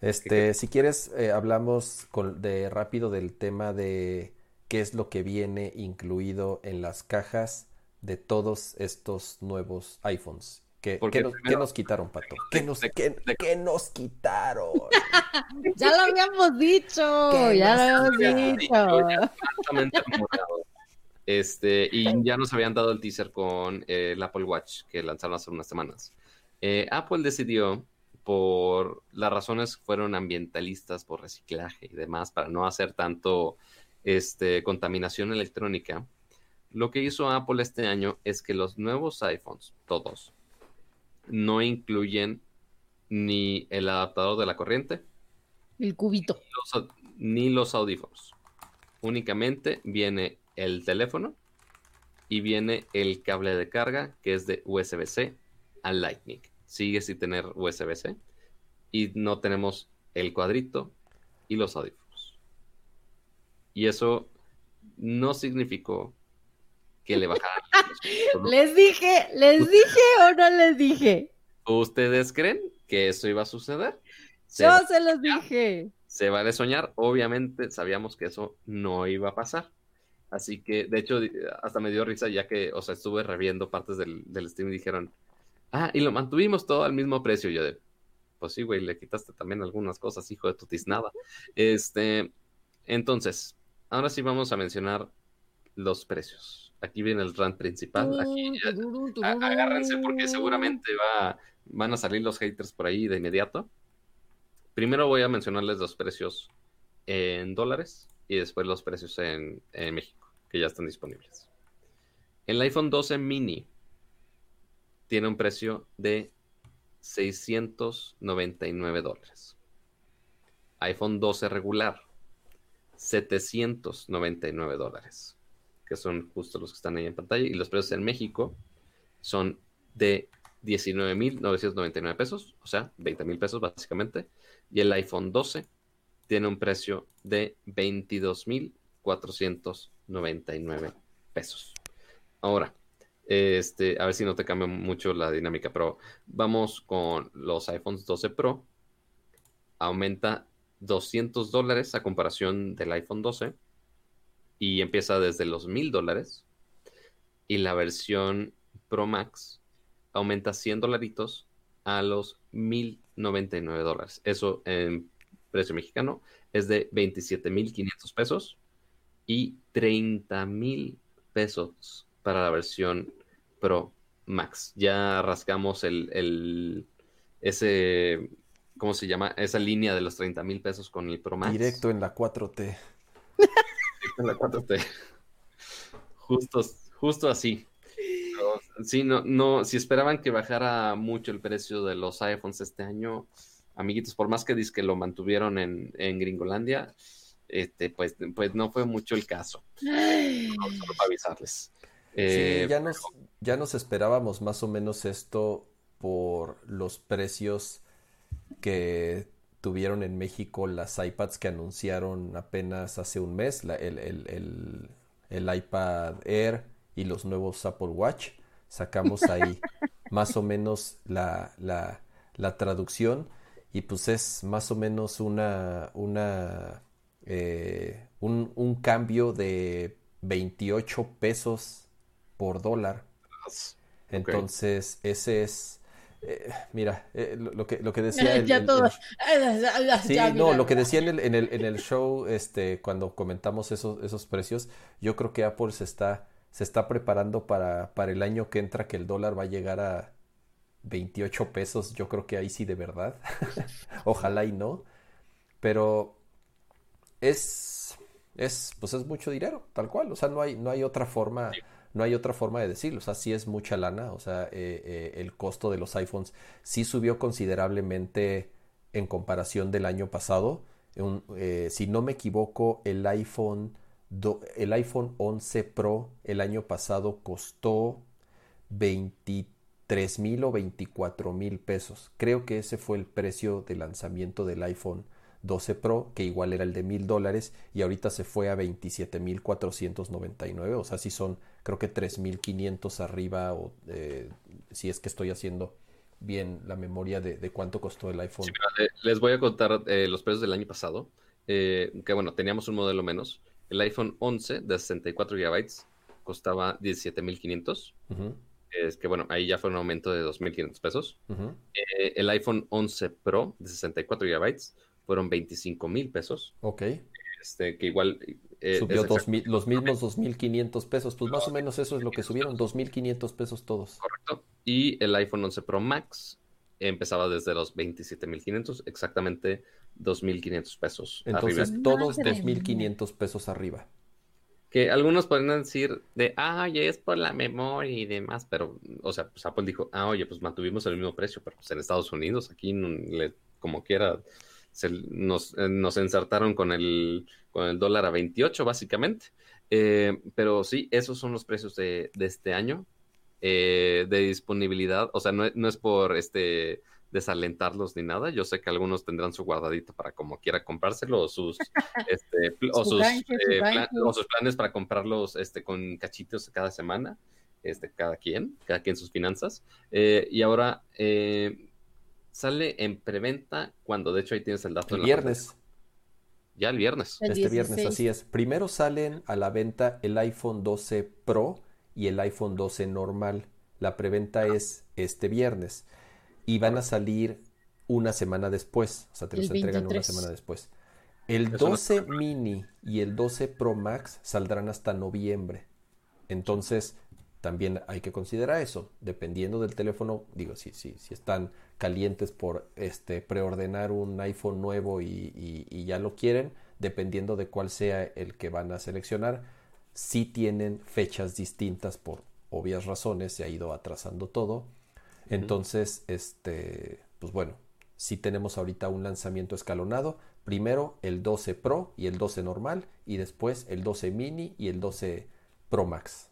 Este, si quieres, eh, hablamos con, de rápido del tema de qué es lo que viene incluido en las cajas de todos estos nuevos iPhones ¿Qué, ¿qué, nos, primero, ¿Qué, nos, quitaron, Pato? ¿Qué nos, de, qué, de, ¿qué nos quitaron? ya lo habíamos dicho, ya lo habíamos dicho. Este, y ya nos habían dado el teaser con eh, el Apple Watch que lanzaron hace unas semanas. Eh, Apple decidió, por las razones fueron ambientalistas, por reciclaje y demás, para no hacer tanto este, contaminación electrónica, lo que hizo Apple este año es que los nuevos iPhones, todos, no incluyen ni el adaptador de la corriente. El cubito. Ni los, ni los audífonos. Únicamente viene el teléfono y viene el cable de carga que es de USB-C a Lightning. Sigue sin tener USB-C y no tenemos el cuadrito y los audífonos. Y eso no significó que le bajaran. les dije, les dije o no les dije. ¿Ustedes creen que eso iba a suceder? Se Yo se los dije. Se vale soñar. Obviamente sabíamos que eso no iba a pasar. Así que, de hecho, hasta me dio risa ya que, o sea, estuve reviendo partes del, del stream y dijeron, ah, y lo mantuvimos todo al mismo precio. Yo de, pues sí, güey, le quitaste también algunas cosas, hijo de tu tiznada. Este, entonces, ahora sí vamos a mencionar los precios. Aquí viene el rant principal. Aquí, agárrense porque seguramente va, van a salir los haters por ahí de inmediato. Primero voy a mencionarles los precios en dólares y después los precios en, México, que ya están disponibles. El iPhone 12 mini tiene un precio de 699 dólares. iPhone 12 regular, 799 dólares, que son justo los que están ahí en pantalla. Y los precios en México son de 19.999 pesos, o sea, 20 mil pesos básicamente y el iPhone 12 tiene un precio de 22.499 pesos. Ahora, este, a ver si no te cambia mucho la dinámica, pero vamos con los iPhones 12 Pro. Aumenta 200 dólares a comparación del iPhone 12 y empieza desde los 1000 dólares. Y la versión Pro Max aumenta 100 dolaritos a los 1099 dólares. Eso en precio mexicano es de 27.500 pesos y 30.000 pesos para la versión Pro Max. Ya rascamos el, ese, ¿cómo se llama? Esa línea de los 30.000 pesos con el Pro Max. Directo en la 4T. Directo en la 4T. Justo, justo así sí, no, no, si esperaban que bajara mucho el precio de los iPhones este año, amiguitos, por más que dis que lo mantuvieron en, en Gringolandia, este, pues, pues no fue mucho el caso. Solo para avisarles. Eh, ya nos, ya nos esperábamos más o menos esto por los precios que tuvieron en México las iPads que anunciaron apenas hace un mes, el, el, el iPad Air y los nuevos Apple Watch. Sacamos ahí más o menos la, la, traducción y pues es más o menos una, una eh, un, cambio de 28 pesos por dólar. Entonces, ese es, eh, mira, eh, lo, que, lo que decía... El, sí, no, lo que decía en el, en el, en el show, este, cuando comentamos esos, esos precios, yo creo que Apple se está se está preparando para, para el año que entra que el dólar va a llegar a 28 pesos. Yo creo que ahí sí de verdad. Ojalá y no. Pero es, es, pues es mucho dinero, tal cual. O sea, no hay, no hay otra forma, no hay otra forma de decirlo. O sea, sí es mucha lana. O sea, eh, eh, el costo de los iPhones sí subió considerablemente en comparación del año pasado. Eh, si no me equivoco, el iPhone el iPhone 11 Pro el año pasado costó 23 mil o 24 mil pesos. Creo que ese fue el precio de lanzamiento del iPhone 12 Pro, que igual era el de mil dólares, y ahorita se fue a 27 mil 499. O sea, si son, creo que 3 mil 500 arriba, o eh, si es que estoy haciendo bien la memoria de, cuánto costó el iPhone. les voy a contar eh, los precios del año pasado. Eh, que bueno, teníamos un modelo menos el iPhone 11 de 64 GB costaba 17.500. Es que bueno, ahí ya fue un aumento de 2.500 pesos. Eh, el iPhone 11 Pro de 64 GB fueron 25.000 pesos. Ok. Este, que igual... Eh, Subió los mismos 2.500 pesos. Pues más o menos eso es lo que subieron, 2.500 pesos todos. Correcto. Y el iPhone 11 Pro Max empezaba desde los 27.500, exactamente 2.500 pesos. Entonces, todos 2.500 pesos arriba. Que algunos podrían decir de, ah, oye, es por la memoria y demás, pero, o sea, pues Apple dijo, ah, oye, pues mantuvimos el mismo precio, pero pues en Estados Unidos, aquí, como quiera, se, nos, eh, nos ensartaron con el, con el dólar a 28, básicamente. Eh, pero sí, esos son los precios de, de este año. Eh, de disponibilidad, o sea, no, no es por este desalentarlos ni nada. Yo sé que algunos tendrán su guardadito para como quiera comprárselo o sus, este, o, sus, eh, o sus planes para comprarlos este, con cachitos cada semana, este, cada quien, cada quien sus finanzas. Y ahora sale en preventa cuando, de hecho, ahí tienes el dato. El viernes. Ya el viernes. este viernes, así es. Primero salen a la venta el iPhone 12 Pro y el iPhone 12 normal. La preventa es este viernes y van a salir una semana después, o sea, te los entregan una semana después. El 12 mini y el 12 Pro Max saldrán hasta noviembre. Entonces, también hay que considerar eso. Dependiendo del teléfono, digo, si, si, si están calientes por este preordenar un iPhone nuevo y, y, ya lo quieren, dependiendo de cuál sea el que van a seleccionar, si tienen fechas distintas por obvias razones, se ha ido atrasando todo. Entonces, este, pues bueno, si tenemos ahorita un lanzamiento escalonado. Primero el 12 Pro y el 12 normal y después el 12 mini y el 12 Pro Max.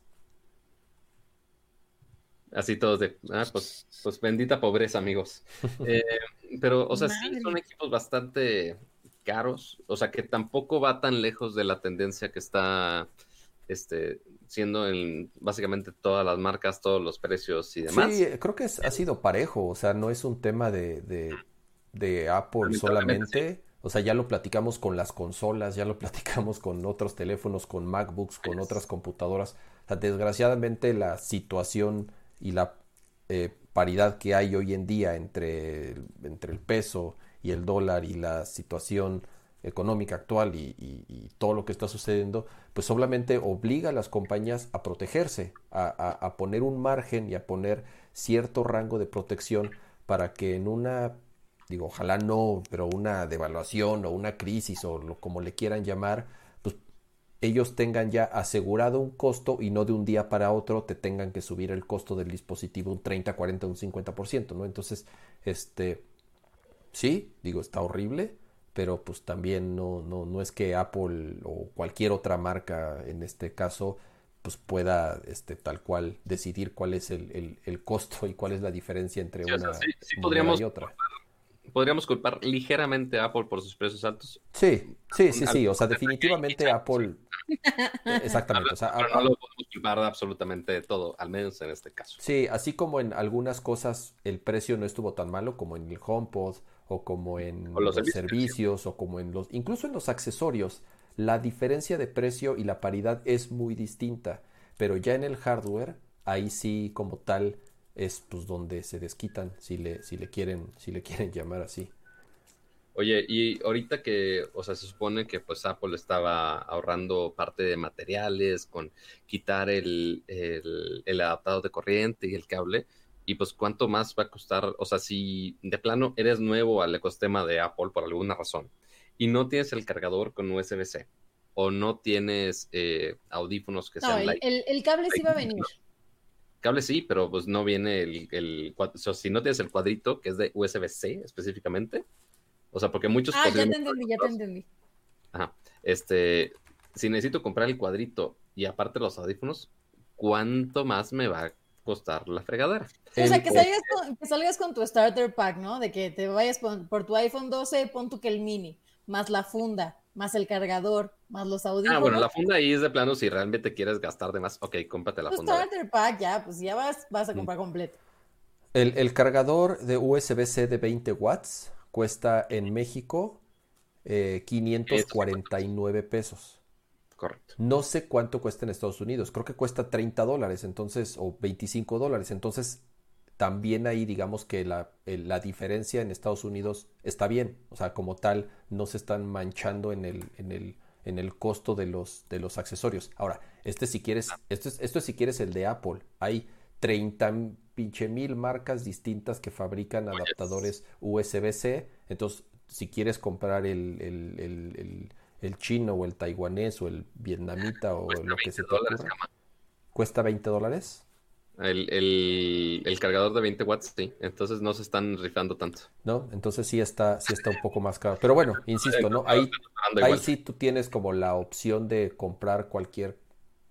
Así todos de, ah, pues, pues bendita pobreza, amigos. Eh, pero, o sea, sí son equipos bastante caros, o sea, que tampoco va tan lejos de la tendencia que está este, siendo en básicamente todas las marcas, todos los precios y demás. Sí, creo que ha sido parejo, o sea, no es un tema de, de, Apple solamente. O sea, ya lo platicamos con las consolas, ya lo platicamos con otros teléfonos, con MacBooks, con otras computadoras. O sea, desgraciadamente la situación y la eh, paridad que hay hoy en día entre, entre el peso y el dólar y la situación económica actual y, todo lo que está sucediendo, pues solamente obliga a las compañías a protegerse, a, a, poner un margen y a poner cierto rango de protección para que en una, digo, ojalá no, pero una devaluación o una crisis o lo, como le quieran llamar, ellos tengan ya asegurado un costo y no de un día para otro te tengan que subir el costo del dispositivo un 30, 40, un 50%, ¿no? Entonces, este, sí, digo, está horrible, pero pues también no, no, no es que Apple o cualquier otra marca en este caso pues pueda este, tal cual decidir cuál es el, el, costo y cuál es la diferencia entre una, y otra podríamos culpar ligeramente a Apple por sus precios altos. Sí, sí, sí, sí. O sea, definitivamente Apple. Exactamente. O sea, no lo podemos culpar absolutamente todo, al menos en este caso. Sí, así como en algunas cosas el precio no estuvo tan malo, como en el HomePod, o como en los, servicios, o como en los. Incluso en los accesorios, la diferencia de precio y la paridad es muy distinta. Pero ya en el hardware, ahí sí, como tal, es pues donde se desquitan, si le, si le quieren, si le quieren llamar así. Oye, y ahorita que, o sea, se supone que pues Apple estaba ahorrando parte de materiales con quitar el, el, el adaptador de corriente y el cable, y pues cuánto más va a costar, o sea, si de plano eres nuevo al ecosistema de Apple por alguna razón y no tienes el cargador con USB-C o no tienes eh, audífonos que sean... el, el, cable sí va a venir. Cable sí, pero pues no viene el, el si no tienes el cuadrito que es de USB-C específicamente, o sea, porque muchos... Ah, ya te entendí, ya te entendí. Ajá, este, si necesito comprar el cuadrito y aparte los audífonos, ¿cuánto más me va a costar la fregadera? o sea, que salgas, con, que salgas, con, tu starter pack, ¿no? De que te vayas por, por tu iPhone 12, pon tu que el mini, más la funda, más el cargador, más los audífonos. Ah, bueno, la funda ahí es de plano si realmente quieres gastar de más. Ok, cómprate la pues funda. Starter pack, ya, pues ya vas, vas a mm. comprar completo. El, cargador de USB-C de 20 watts cuesta en México 549 eh, pesos. Correcto. No sé cuánto cuesta en Estados Unidos. Creo que cuesta 30 dólares, entonces, o 25 dólares. Entonces, también ahí digamos que la, la, diferencia en Estados Unidos está bien, o sea, como tal, no se están manchando en el, en el, en el costo de los, de los accesorios. Ahora, este si quieres, esto es, esto si quieres el de Apple, hay 30 pinche mil marcas distintas que fabrican adaptadores USB-C, entonces si quieres comprar el, el, el, el, chino o el taiwanés o el vietnamita o lo que se te ocurra, ¿cuesta 20 dólares? El, el, cargador de 20 watts, sí. Entonces no se están rifando tanto. No, entonces sí está, sí está un poco más caro. Pero bueno, insisto, ¿no? Ahí, ahí sí tú tienes como la opción de comprar cualquier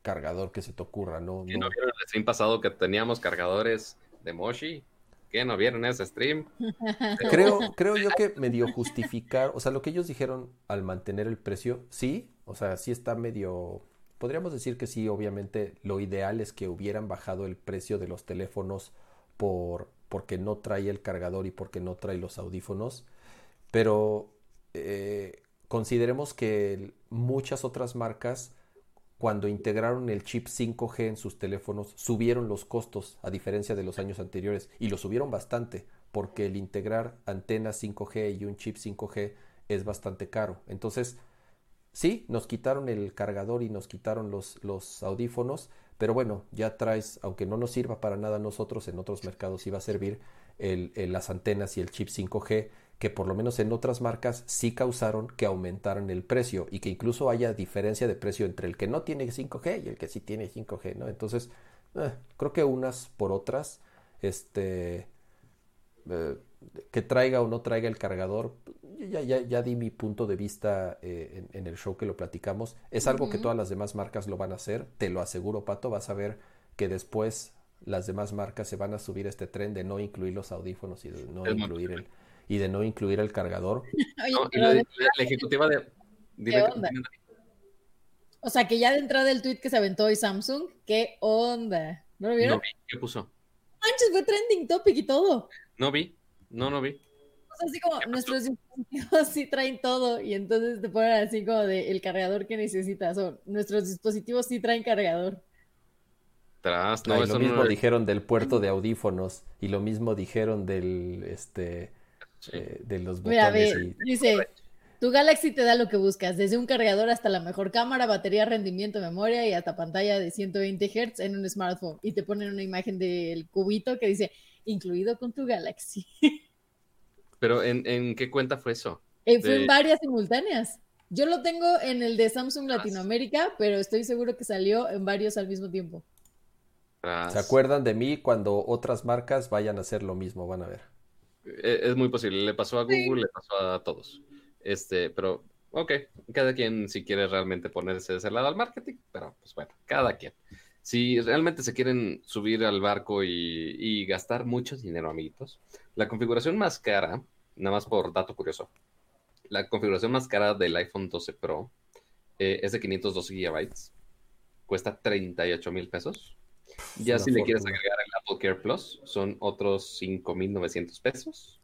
cargador que se te ocurra, ¿no? ¿Y no, vieron el stream pasado que teníamos cargadores de Moshi? ¿Qué no vieron ese stream? Creo, creo yo que medio justificar, o sea, lo que ellos dijeron al mantener el precio, sí, o sea, sí está medio Podríamos decir que sí, obviamente lo ideal es que hubieran bajado el precio de los teléfonos por porque no trae el cargador y porque no trae los audífonos, pero eh, consideremos que muchas otras marcas cuando integraron el chip 5G en sus teléfonos subieron los costos a diferencia de los años anteriores y lo subieron bastante porque el integrar antenas 5G y un chip 5G es bastante caro. Entonces, Sí, nos quitaron el cargador y nos quitaron los, los audífonos, pero bueno, ya traes, aunque no nos sirva para nada nosotros, en otros mercados iba a servir las antenas y el chip 5G, que por lo menos en otras marcas sí causaron que aumentaran el precio y que incluso haya diferencia de precio entre el que no tiene 5G y el que sí tiene 5G, ¿no? Entonces, eh, creo que unas por otras, este, eh, que traiga o no traiga el cargador, ya, ya, ya di mi punto de vista eh, en, el show que lo platicamos. Es algo que todas las demás marcas lo van a hacer, te lo aseguro, Pato. Vas a ver que después las demás marcas se van a subir este tren de no incluir los audífonos y de no incluir el y de no incluir el cargador. la, ejecutiva de, O sea, que ya de entrada el tweet que se aventó hoy Samsung, ¿qué onda? ¿No lo vieron? No vi, ¿qué puso? Manches, fue trending topic y todo. No vi, no, no vi así como nuestros dispositivos sí traen todo y entonces te ponen así como de el cargador que necesitas o nuestros dispositivos sí traen cargador. Tras, no, lo mismo dijeron del puerto de audífonos y lo mismo dijeron del este eh, de los botones. Dice, tu Galaxy te da lo que buscas, desde un cargador hasta la mejor cámara, batería, rendimiento, memoria y hasta pantalla de 120 Hz en un smartphone. Y te ponen una imagen del cubito que dice, incluido con tu Galaxy. Pero ¿en, qué cuenta fue eso? Eh, fue en varias simultáneas. Yo lo tengo en el de Samsung Latinoamérica, pero estoy seguro que salió en varios al mismo tiempo. ¿Se acuerdan de mí cuando otras marcas vayan a hacer lo mismo? Van a ver. E, es, muy posible. Le pasó a Google, le pasó a todos. Este, pero, ok, cada quien si quiere realmente ponerse de ese lado al marketing, pero pues bueno, cada quien. Si realmente se quieren subir al barco y, y gastar mucho dinero, amiguitos, la configuración más cara nada más por dato curioso. La configuración más cara del iPhone 12 Pro eh, es de 512 gigabytes. Cuesta 38 mil pesos. Ya si le quieres agregar el Apple Care Plus, son otros 5.900 pesos.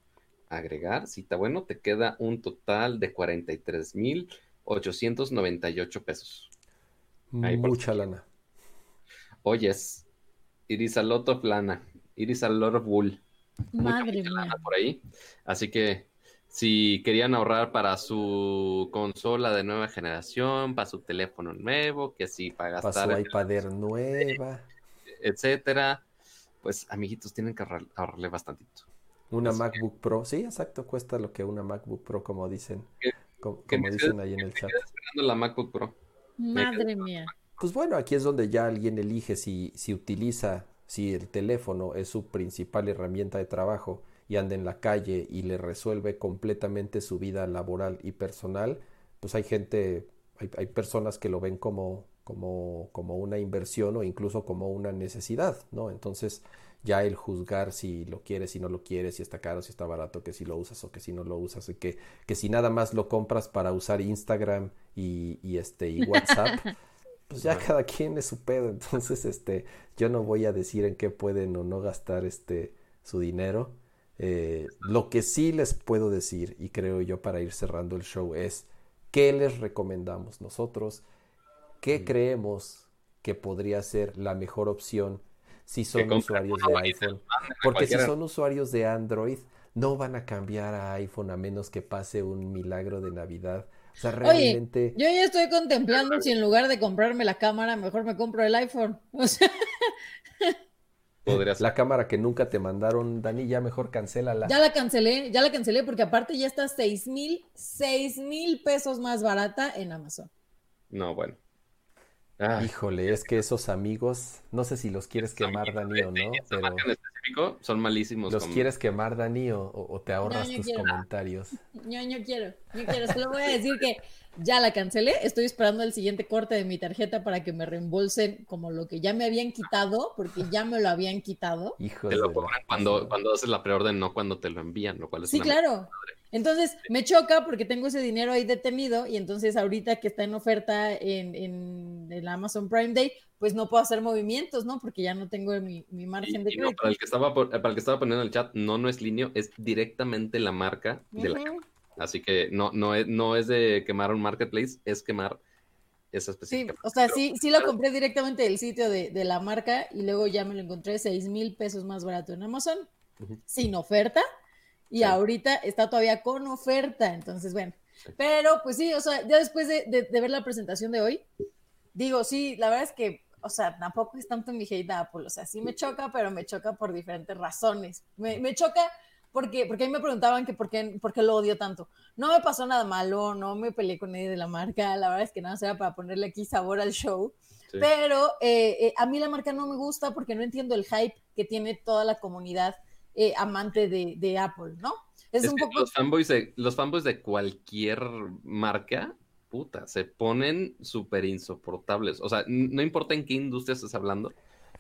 Agregar, si está bueno, te queda un total de 43.898 pesos. Mucha lana. Oyes, iris a lot of lana, iris a lot of wool. Madre mía. Por ahí. Así que si querían ahorrar para su consola de nueva generación, para su teléfono nuevo, que si para gastar. Para su iPad nueva. Etcétera. Pues, amiguitos, tienen que ahorrarle bastantito. Una MacBook Pro, sí, exacto, cuesta lo que una MacBook Pro, como dicen, como, dicen ahí en el chat. esperando la MacBook Pro. Madre mía. Pues bueno, aquí es donde ya alguien elige si, si utiliza si el teléfono es su principal herramienta de trabajo y anda en la calle y le resuelve completamente su vida laboral y personal, pues hay gente, hay, personas que lo ven como, como, como una inversión o incluso como una necesidad, ¿no? Entonces ya el juzgar si lo quieres, si no lo quieres, si está caro, si está barato, que si lo usas o que si no lo usas, y que, que si nada más lo compras para usar Instagram y, y este, y WhatsApp, pues ya cada quien es su pedo, entonces este, yo no voy a decir en qué pueden o no gastar este su dinero. Eh, lo que sí les puedo decir, y creo yo para ir cerrando el show, es qué les recomendamos nosotros, qué mm. creemos que podría ser la mejor opción si son usuarios de iPhone. Porque si son usuarios de Android, no van a cambiar a iPhone a menos que pase un milagro de Navidad realmente. yo ya estoy contemplando si en lugar de comprarme la cámara, mejor me compro el iPhone. La cámara que nunca te mandaron, Dani, ya mejor cancélala. Ya la cancelé, ya la cancelé porque aparte ya está seis mil, seis mil pesos más barata en Amazon. No, bueno. Híjole, es que esos amigos, no sé si los quieres quemar, Dani, o no, pero... En específico son malísimos. ¿Los quieres quemar, Dani, o, te ahorras tus comentarios? Yo, yo quiero, yo quiero, solo voy a decir que ya la cancelé, estoy esperando el siguiente corte de mi tarjeta para que me reembolsen como lo que ya me habían quitado, porque ya me lo habían quitado. Híjole. Te lo cuando, cuando haces la preorden, no cuando te lo envían, lo cual es Sí, claro. Entonces me choca porque tengo ese dinero ahí detenido y entonces ahorita que está en oferta en, en el Amazon Prime Day, pues no puedo hacer movimientos, ¿no? Porque ya no tengo mi, margen de crédito. para, el que estaba para el que estaba poniendo en el chat, no, no es líneo, es directamente la marca de la Así que no, no, es, no es de quemar un marketplace, es quemar esa específica. Sí, o sea, sí, sí lo compré directamente del sitio de, de, la marca y luego ya me lo encontré seis mil pesos más barato en Amazon, sin oferta y ahorita está todavía con oferta, entonces bueno, pero pues sí, o sea, ya después de, ver la presentación de hoy, digo, sí, la verdad es que o sea, tampoco es tanto mi hate a Apple, o sea, sí me choca, pero me choca por diferentes razones. Me, me choca porque, porque a mí me preguntaban que por qué, por qué lo odio tanto. No me pasó nada malo, no me peleé con nadie de la marca, la verdad es que nada sea para ponerle aquí sabor al show. Pero eh, eh, a mí la marca no me gusta porque no entiendo el hype que tiene toda la comunidad eh, amante de, de, Apple, ¿no? Es, un poco... los, fanboys de, los fanboys de cualquier marca, puta, se ponen súper insoportables. O sea, no importa en qué industria estés hablando.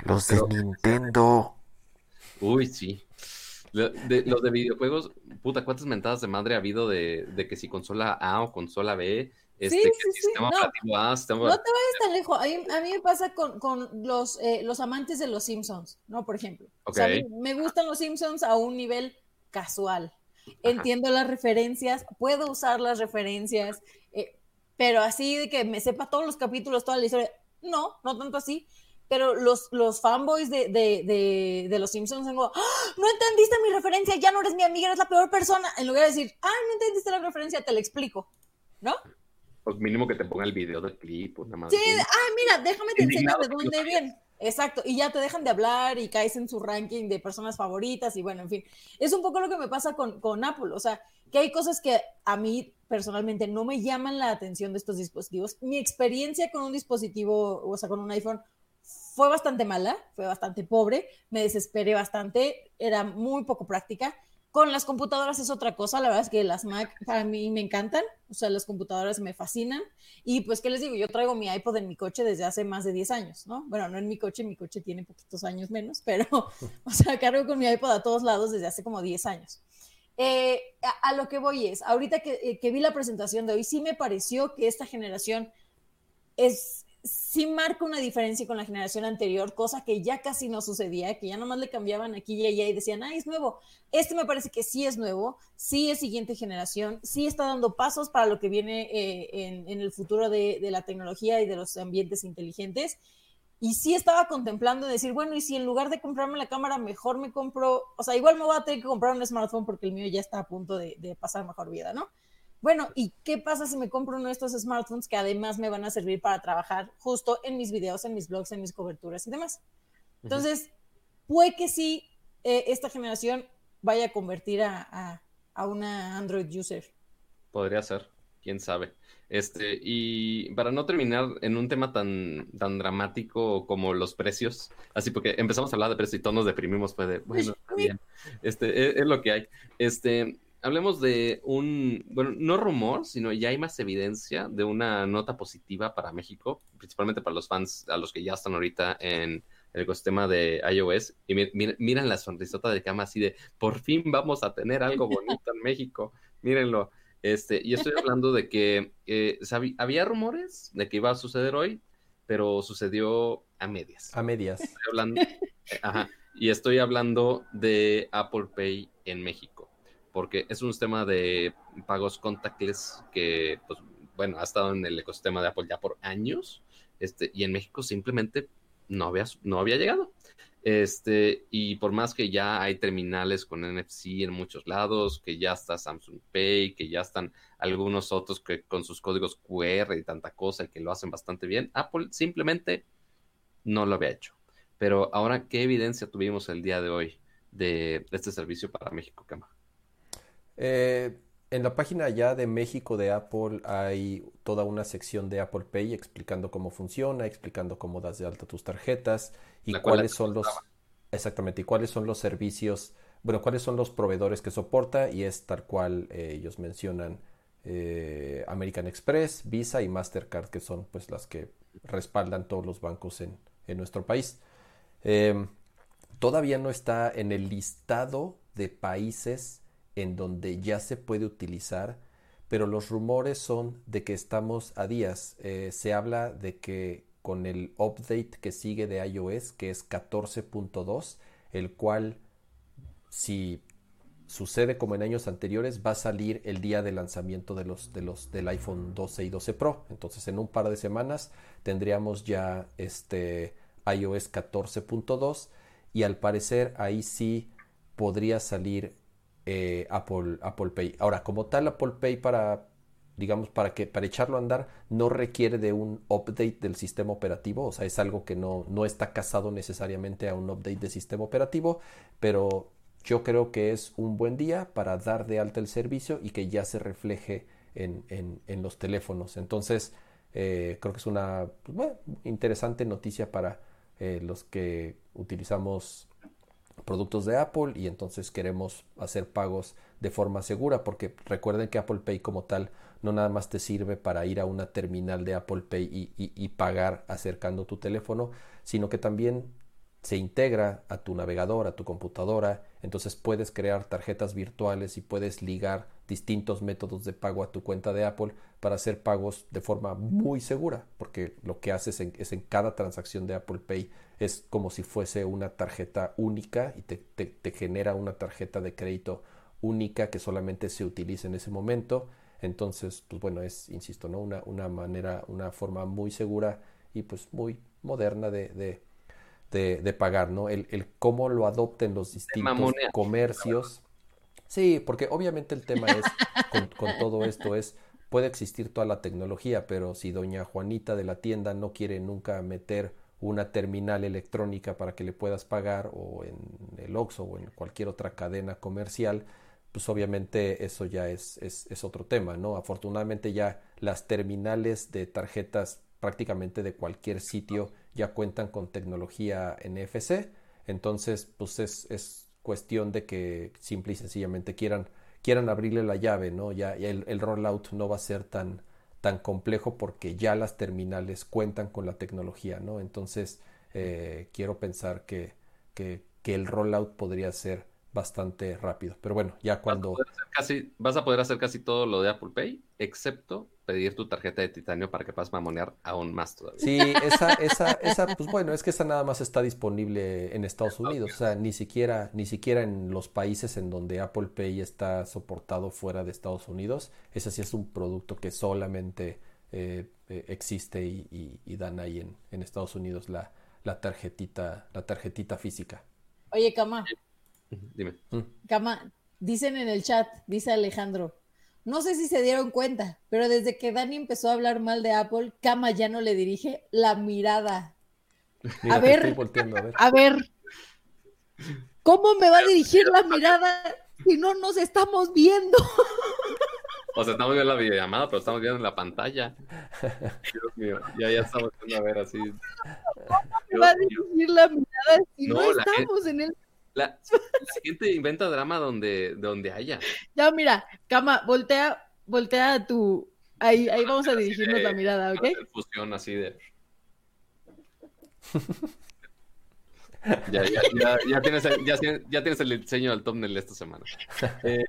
Los de Nintendo. Uy, sí. De, los de videojuegos, puta, ¿cuántas mentadas de madre ha habido de, de que si consola A o consola B? Este, sí, sí, sistema operativo A, sistema... No te vayas tan lejos. A mí, a mí me pasa con, con los, eh, los amantes de los Simpsons, ¿no? Por ejemplo. O sea, me gustan los Simpsons a un nivel casual. Entiendo las referencias, puedo usar las referencias, eh, pero así de que me sepa todos los capítulos, toda la historia, no, no tanto así pero los, los fanboys de, de, de, de los Simpsons son ¡Ah! no entendiste mi referencia, ya no eres mi amiga, eres la peor persona, en lugar de decir, ah, no entendiste la referencia, te la explico, ¿no? Pues mínimo que te ponga el video del clip, pues nada más. Sí, ah, mira, déjame te enseñar de dónde viene. Exacto, y ya te dejan de hablar y caes en su ranking de personas favoritas y bueno, en fin, es un poco lo que me pasa con, con Apple, o sea, que hay cosas que a mí personalmente no me llaman la atención de estos dispositivos. Mi experiencia con un dispositivo, o sea, con un iPhone, fue bastante mala, fue bastante pobre, me desesperé bastante, era muy poco práctica. Con las computadoras es otra cosa, la verdad es que las Mac para mí me encantan, o sea, las computadoras me fascinan. Y pues, ¿qué les digo? Yo traigo mi iPod en mi coche desde hace más de 10 años, ¿no? Bueno, no en mi coche, mi coche tiene poquitos años menos, pero, o sea, cargo con mi iPod a todos lados desde hace como 10 años. Eh, a, lo que voy es, ahorita que, eh, que vi la presentación de hoy, sí me pareció que esta generación es, sí marca una diferencia con la generación anterior, cosa que ya casi no sucedía, que ya nomás le cambiaban aquí y allá y decían, ah, es nuevo. Este me parece que sí es nuevo, sí es siguiente generación, sí está dando pasos para lo que viene eh, en, el futuro de, la tecnología y de los ambientes inteligentes. Y sí estaba contemplando decir, bueno, y si en lugar de comprarme la cámara, mejor me compro, o sea, igual me voy a tener que comprar un smartphone porque el mío ya está a punto de, de pasar mejor vida, ¿no? Bueno, ¿y qué pasa si me compro uno de estos smartphones que además me van a servir para trabajar justo en mis videos, en mis blogs, en mis coberturas y demás? Entonces, puede que sí eh, esta generación vaya a convertir a, una Android user. Podría ser, quién sabe. Este, y para no terminar en un tema tan, tan dramático como los precios, así porque empezamos a hablar de precios y todos nos deprimimos, fue de, bueno, está bien, este, es, es, lo que hay. Este, hablemos de un, bueno, no rumor, sino ya hay más evidencia de una nota positiva para México, principalmente para los fans, a los que ya están ahorita en el ecosistema de iOS. Y miren la sonrisota de cama así de, por fin vamos a tener algo bonito en México, mírenlo. Este, y estoy hablando de que eh, había rumores de que iba a suceder hoy, pero sucedió a medias. A medias. Estoy hablando, ajá, y estoy hablando de Apple Pay en México porque es un sistema de pagos contactless que, pues, bueno, ha estado en el ecosistema de Apple ya por años, este, y en México simplemente no había, no había llegado. Este, y por más que ya hay terminales con NFC en muchos lados, que ya está Samsung Pay, que ya están algunos otros que con sus códigos QR y tanta cosa y que lo hacen bastante bien, Apple simplemente no lo había hecho. Pero ahora, ¿qué evidencia tuvimos el día de hoy de, este servicio para México, Cama? Eh, en la página ya de México de Apple hay toda una sección de Apple Pay explicando cómo funciona, explicando cómo das de alta tus tarjetas y cuáles son los exactamente y cuáles son los servicios, bueno, cuáles son los proveedores que soporta y es tal cual eh, ellos mencionan eh, American Express, Visa y Mastercard que son pues las que respaldan todos los bancos en, en nuestro país. Em, todavía no está en el listado de países en donde ya se puede utilizar, pero los rumores son de que estamos a días. Eh, se habla de que con el update que sigue de iOS, que es 14.2, el cual si sucede como en años anteriores, va a salir el día de lanzamiento de los, de los del iPhone 12 y 12 Pro. Entonces, en un par de semanas tendríamos ya este iOS 14.2 y al parecer ahí sí podría salir eh, Apple, Pay. Ahora, como tal, Apple Pay para digamos, para que para echarlo a andar no requiere de un update del sistema operativo, o sea, es algo que no, no está casado necesariamente a un update de sistema operativo, pero yo creo que es un buen día para dar de alta el servicio y que ya se refleje en, en, los teléfonos. Entonces, eh, creo que es una pues, interesante noticia para eh, los que utilizamos productos de Apple y entonces queremos hacer pagos de forma segura porque recuerden que Apple Pay como tal no nada más te sirve para ir a una terminal de Apple Pay y, pagar acercando tu teléfono, sino que también se integra a tu navegador, a tu computadora, entonces puedes crear tarjetas virtuales y puedes ligar distintos métodos de pago a tu cuenta de Apple para hacer pagos de forma muy segura, porque lo que haces es en cada transacción de Apple Pay es como si fuese una tarjeta única y te, te genera una tarjeta de crédito única que solamente se utiliza en ese momento entonces, pues bueno, es, insisto, ¿no? Una, una manera, una forma muy segura y pues muy moderna de, de, de, pagar, ¿no? El, el, cómo lo adopten los distintos comercios. Sí, porque obviamente el tema es, con, con todo esto es, puede existir toda la tecnología, pero si doña Juanita de la tienda no quiere nunca meter una terminal electrónica para que le puedas pagar o en el Oxxo o en cualquier otra cadena comercial, pues obviamente eso ya es, es, otro tema, ¿no? Afortunadamente ya las terminales de tarjetas prácticamente de cualquier sitio ya cuentan con tecnología NFC, entonces pues es, es cuestión de que simple y sencillamente quieran, quieran abrirle la llave, ¿no? Ya, el, el, rollout no va a ser tan, tan complejo porque ya las terminales cuentan con la tecnología, ¿no? Entonces eh, quiero pensar que, que, que el rollout podría ser bastante rápido. Pero bueno, ya cuando... Vas a, poder casi, vas a poder hacer casi todo lo de Apple Pay, excepto pedir tu tarjeta de titanio para que puedas mamonear aún más todavía. Sí, esa, esa, esa, pues bueno, es que esa nada más está disponible en Estados Unidos, o sea, ni siquiera, ni siquiera en los países en donde Apple Pay está soportado fuera de Estados Unidos, ese sí es un producto que solamente eh, eh, existe y, y, dan ahí en, en Estados Unidos la, la tarjetita, la tarjetita física. Oye, Cama, Dime. Cama, mm. dicen en el chat, dice Alejandro, no sé si se dieron cuenta, pero desde que Dani empezó a hablar mal de Apple, Cama ya no le dirige la mirada. a, ver, a, ver, ¿cómo me va a dirigir la mirada si no nos estamos viendo? O sea, estamos viendo la videollamada, pero estamos viendo en la pantalla. Dios mío, ya, ya estamos viendo a ver así. ¿Cómo me va a dirigir la mirada si no, estamos en el la, gente inventa drama donde, donde haya. Ya, mira, Cama, voltea, voltea a tu. Ahí, ahí vamos a dirigirnos la mirada, ¿ok? Fusión así de. ya, ya, ya, ya, tienes el, ya, tienes el diseño del thumbnail esta semana. Eh,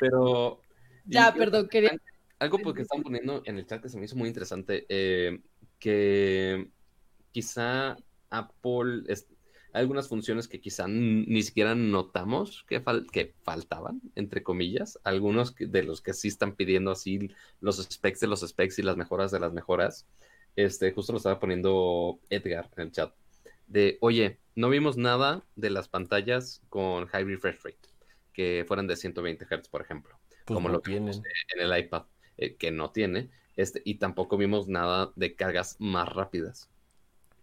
pero. Ya, perdón, quería. Algo porque están poniendo en el chat que se me hizo muy interesante, eh, que quizá Apple algunas funciones que quizá ni siquiera notamos que, que faltaban, entre comillas, algunos de los que sí están pidiendo así los specs de los specs y las mejoras de las mejoras. Este, justo lo estaba poniendo Edgar en el chat. De, oye, no vimos nada de las pantallas con high refresh rate, que fueran de 120 Hz, por ejemplo, pues como lo tienen en el iPad, eh, que no tiene, este, y tampoco vimos nada de cargas más rápidas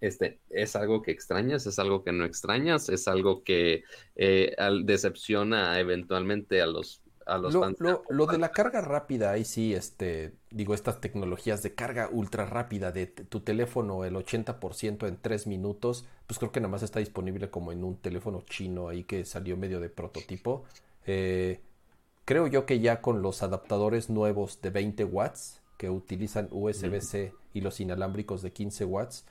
este, ¿es algo que extrañas? ¿Es algo que no extrañas? ¿Es algo que eh, decepciona eventualmente a los a los lo, lo, de la carga rápida, ahí sí, este, digo, estas tecnologías de carga ultra rápida de tu teléfono, el 80% en 3 minutos, pues creo que nada más está disponible como en un teléfono chino ahí que salió medio de prototipo. Eh, creo yo que ya con los adaptadores nuevos de 20 watts que utilizan USB-C y los inalámbricos de 15 watts,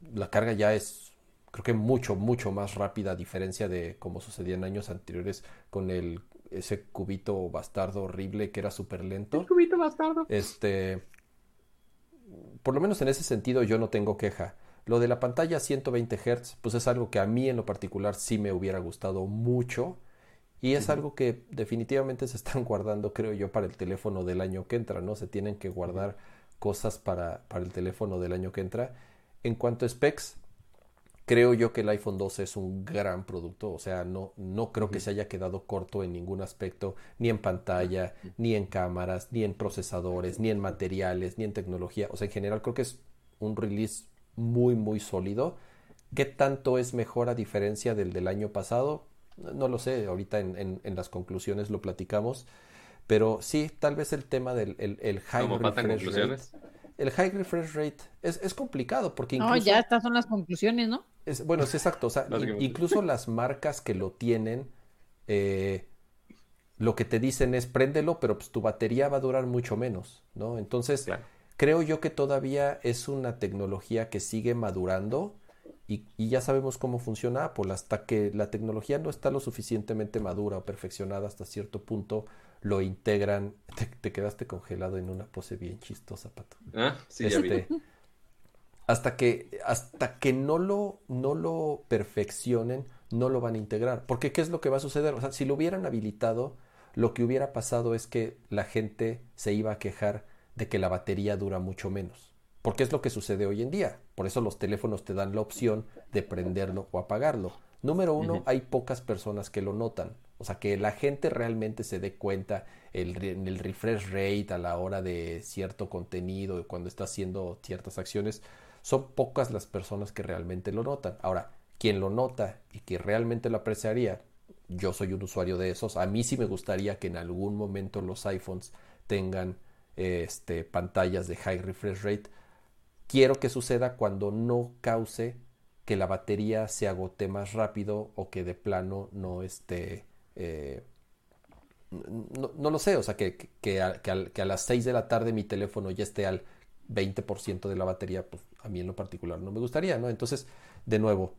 la carga ya es creo que mucho, mucho más rápida a diferencia de como sucedía en años anteriores con el ese cubito bastardo horrible que era súper lento. El cubito bastardo. Este, por lo menos en ese sentido yo no tengo queja. Lo de la pantalla 120 Hz, pues es algo que a mí en lo particular sí me hubiera gustado mucho. Y es algo que definitivamente se están guardando, creo yo, para el teléfono del año que entra, ¿no? Se tienen que guardar cosas para, para el teléfono del año que entra. En cuanto a specs, Creo yo que el iPhone 12 es un gran producto, o sea, no, no creo que se haya quedado corto en ningún aspecto, ni en pantalla, ni en cámaras, ni en procesadores, ni en materiales, ni en tecnología. O sea, en general creo que es un release muy, muy sólido. ¿Qué tanto es mejor a diferencia del del año pasado? No lo sé, ahorita en, en, las conclusiones lo platicamos. Pero sí, tal vez el tema del el, el high refresh rate. El high refresh rate es, es complicado porque incluso... No, ya estas son las conclusiones, ¿no? bueno, es exacto. O sea, incluso las marcas que lo tienen, eh, lo que te dicen es préndelo, pero pues tu batería va a durar mucho menos, ¿no? Entonces, creo yo que todavía es una tecnología que sigue madurando y, ya sabemos cómo funciona Apple. Hasta que la tecnología no está lo suficientemente madura o perfeccionada hasta cierto punto, lo integran. Te, quedaste congelado en una pose bien chistosa, Pato. Ah, sí, ya vi. Este, hasta que, hasta que no, lo, no lo perfeccionen, no lo van a integrar. Porque ¿qué es lo que va a suceder? O sea, si lo hubieran habilitado, lo que hubiera pasado es que la gente se iba a quejar de que la batería dura mucho menos. Porque es lo que sucede hoy en día. Por eso los teléfonos te dan la opción de prenderlo o apagarlo. Número uno, hay pocas personas que lo notan. O sea, que la gente realmente se dé cuenta el, en el refresh rate a la hora de cierto contenido, cuando está haciendo ciertas acciones, son pocas las personas que realmente lo notan. Ahora, quien lo nota y que realmente lo apreciaría, yo soy un usuario de esos. A mí sí me gustaría que en algún momento los iPhones tengan este, pantallas de high refresh rate. Quiero que suceda cuando no cause que la batería se agote más rápido o que de plano no esté... Eh, no, lo sé, o sea, que, que, a, que, a, las 6 de la tarde mi teléfono ya esté al 20% de la batería, pues a mí en lo particular no me gustaría, ¿no? Entonces, de nuevo,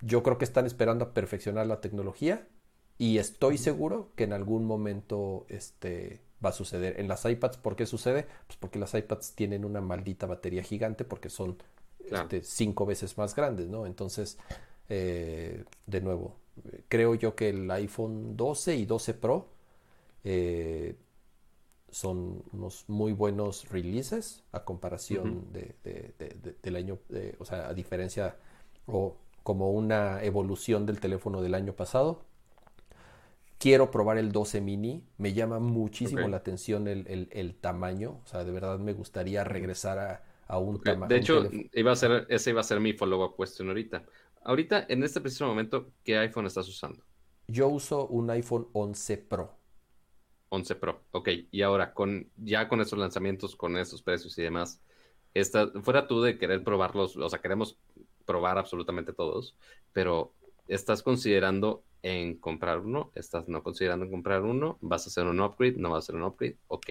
yo creo que están esperando a perfeccionar la tecnología y estoy seguro que en algún momento este, va a suceder. En las iPads, ¿por qué sucede? Pues porque las iPads tienen una maldita batería gigante porque son este, cinco veces más grandes, ¿no? Entonces, eh, de nuevo, creo yo que el iPhone 12 y 12 Pro eh, son unos muy buenos releases a comparación de, del año, o sea, a diferencia o como una evolución del teléfono del año pasado. Quiero probar el 12 mini, me llama muchísimo la atención el, el, tamaño, o sea, de verdad me gustaría regresar a, a un tamaño. De hecho, iba a ser, ese iba a ser mi follow-up question ahorita. Ahorita, en este preciso momento, ¿qué iPhone estás usando? Yo uso un iPhone 11 Pro. 11 Pro, ok. Y ahora, con ya con esos lanzamientos, con esos precios y demás, esta, fuera tú de querer probarlos, o sea, queremos probar absolutamente todos, pero ¿estás considerando en comprar uno? ¿Estás no considerando comprar uno? ¿Vas a hacer un upgrade? ¿No vas a hacer un upgrade? Ok.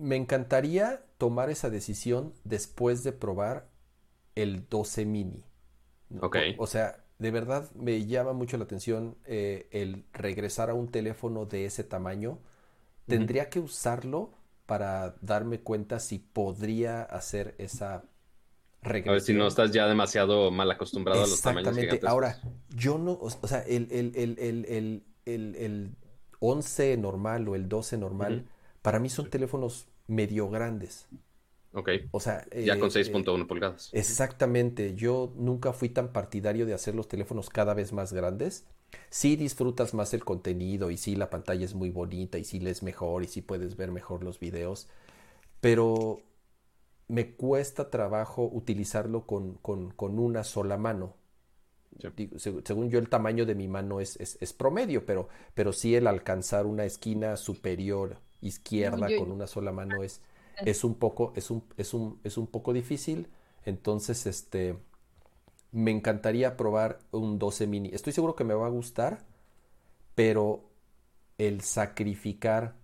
Me encantaría tomar esa decisión después de probar el 12 mini. Ok. O, sea, de verdad me llama mucho la atención eh, el regresar a un teléfono de ese tamaño. Tendría que usarlo para darme cuenta si podría hacer esa A ver si no estás ya demasiado mal acostumbrado a los tamaños Exactamente. Ahora, yo no, o, sea, el, el, el, el, 11 normal o el 12 normal, para mí son teléfonos medio grandes. Ok. O sea, ya con 6.1 eh, pulgadas. Exactamente. Yo nunca fui tan partidario de hacer los teléfonos cada vez más grandes. Sí disfrutas más el contenido y sí la pantalla es muy bonita y sí lees mejor y sí puedes ver mejor los videos. Pero me cuesta trabajo utilizarlo con, con, una sola mano. según yo, el tamaño de mi mano es, es, promedio, pero, pero sí el alcanzar una esquina superior izquierda con una sola mano es, es un poco, es un, es un, es un poco difícil. Entonces, este, me encantaría probar un 12 mini. Estoy seguro que me va a gustar, pero el sacrificar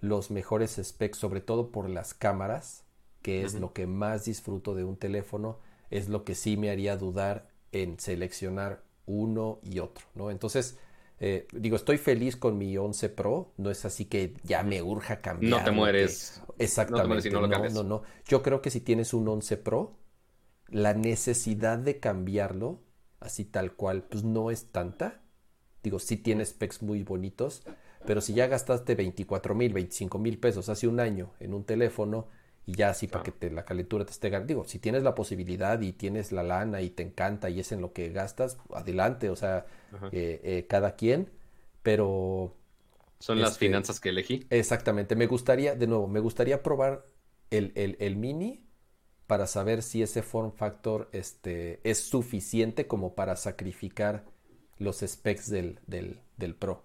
los mejores specs, sobre todo por las cámaras, que es lo que más disfruto de un teléfono, es lo que sí me haría dudar en seleccionar uno y otro, ¿no? Entonces, eh, digo, estoy feliz con mi 11 Pro, no es así que ya me urja cambiar. No te mueres. Exactamente. No, no, no, Yo creo que si tienes un 11 Pro, la necesidad de cambiarlo, así tal cual, pues no es tanta. Digo, sí tiene specs muy bonitos, pero si ya gastaste 24 mil, 25 mil pesos hace un año en un teléfono y ya así para que te, la calentura te esté Digo, si tienes la posibilidad y tienes la lana y te encanta y es en lo que gastas, adelante, o sea, eh, eh, cada quien, pero Son las este- finanzas que elegí. exactamente, me gustaría, de nuevo, me gustaría probar el, el- el mini para saber si ese form factor este, es suficiente como para sacrificar los specs del, del, del Pro.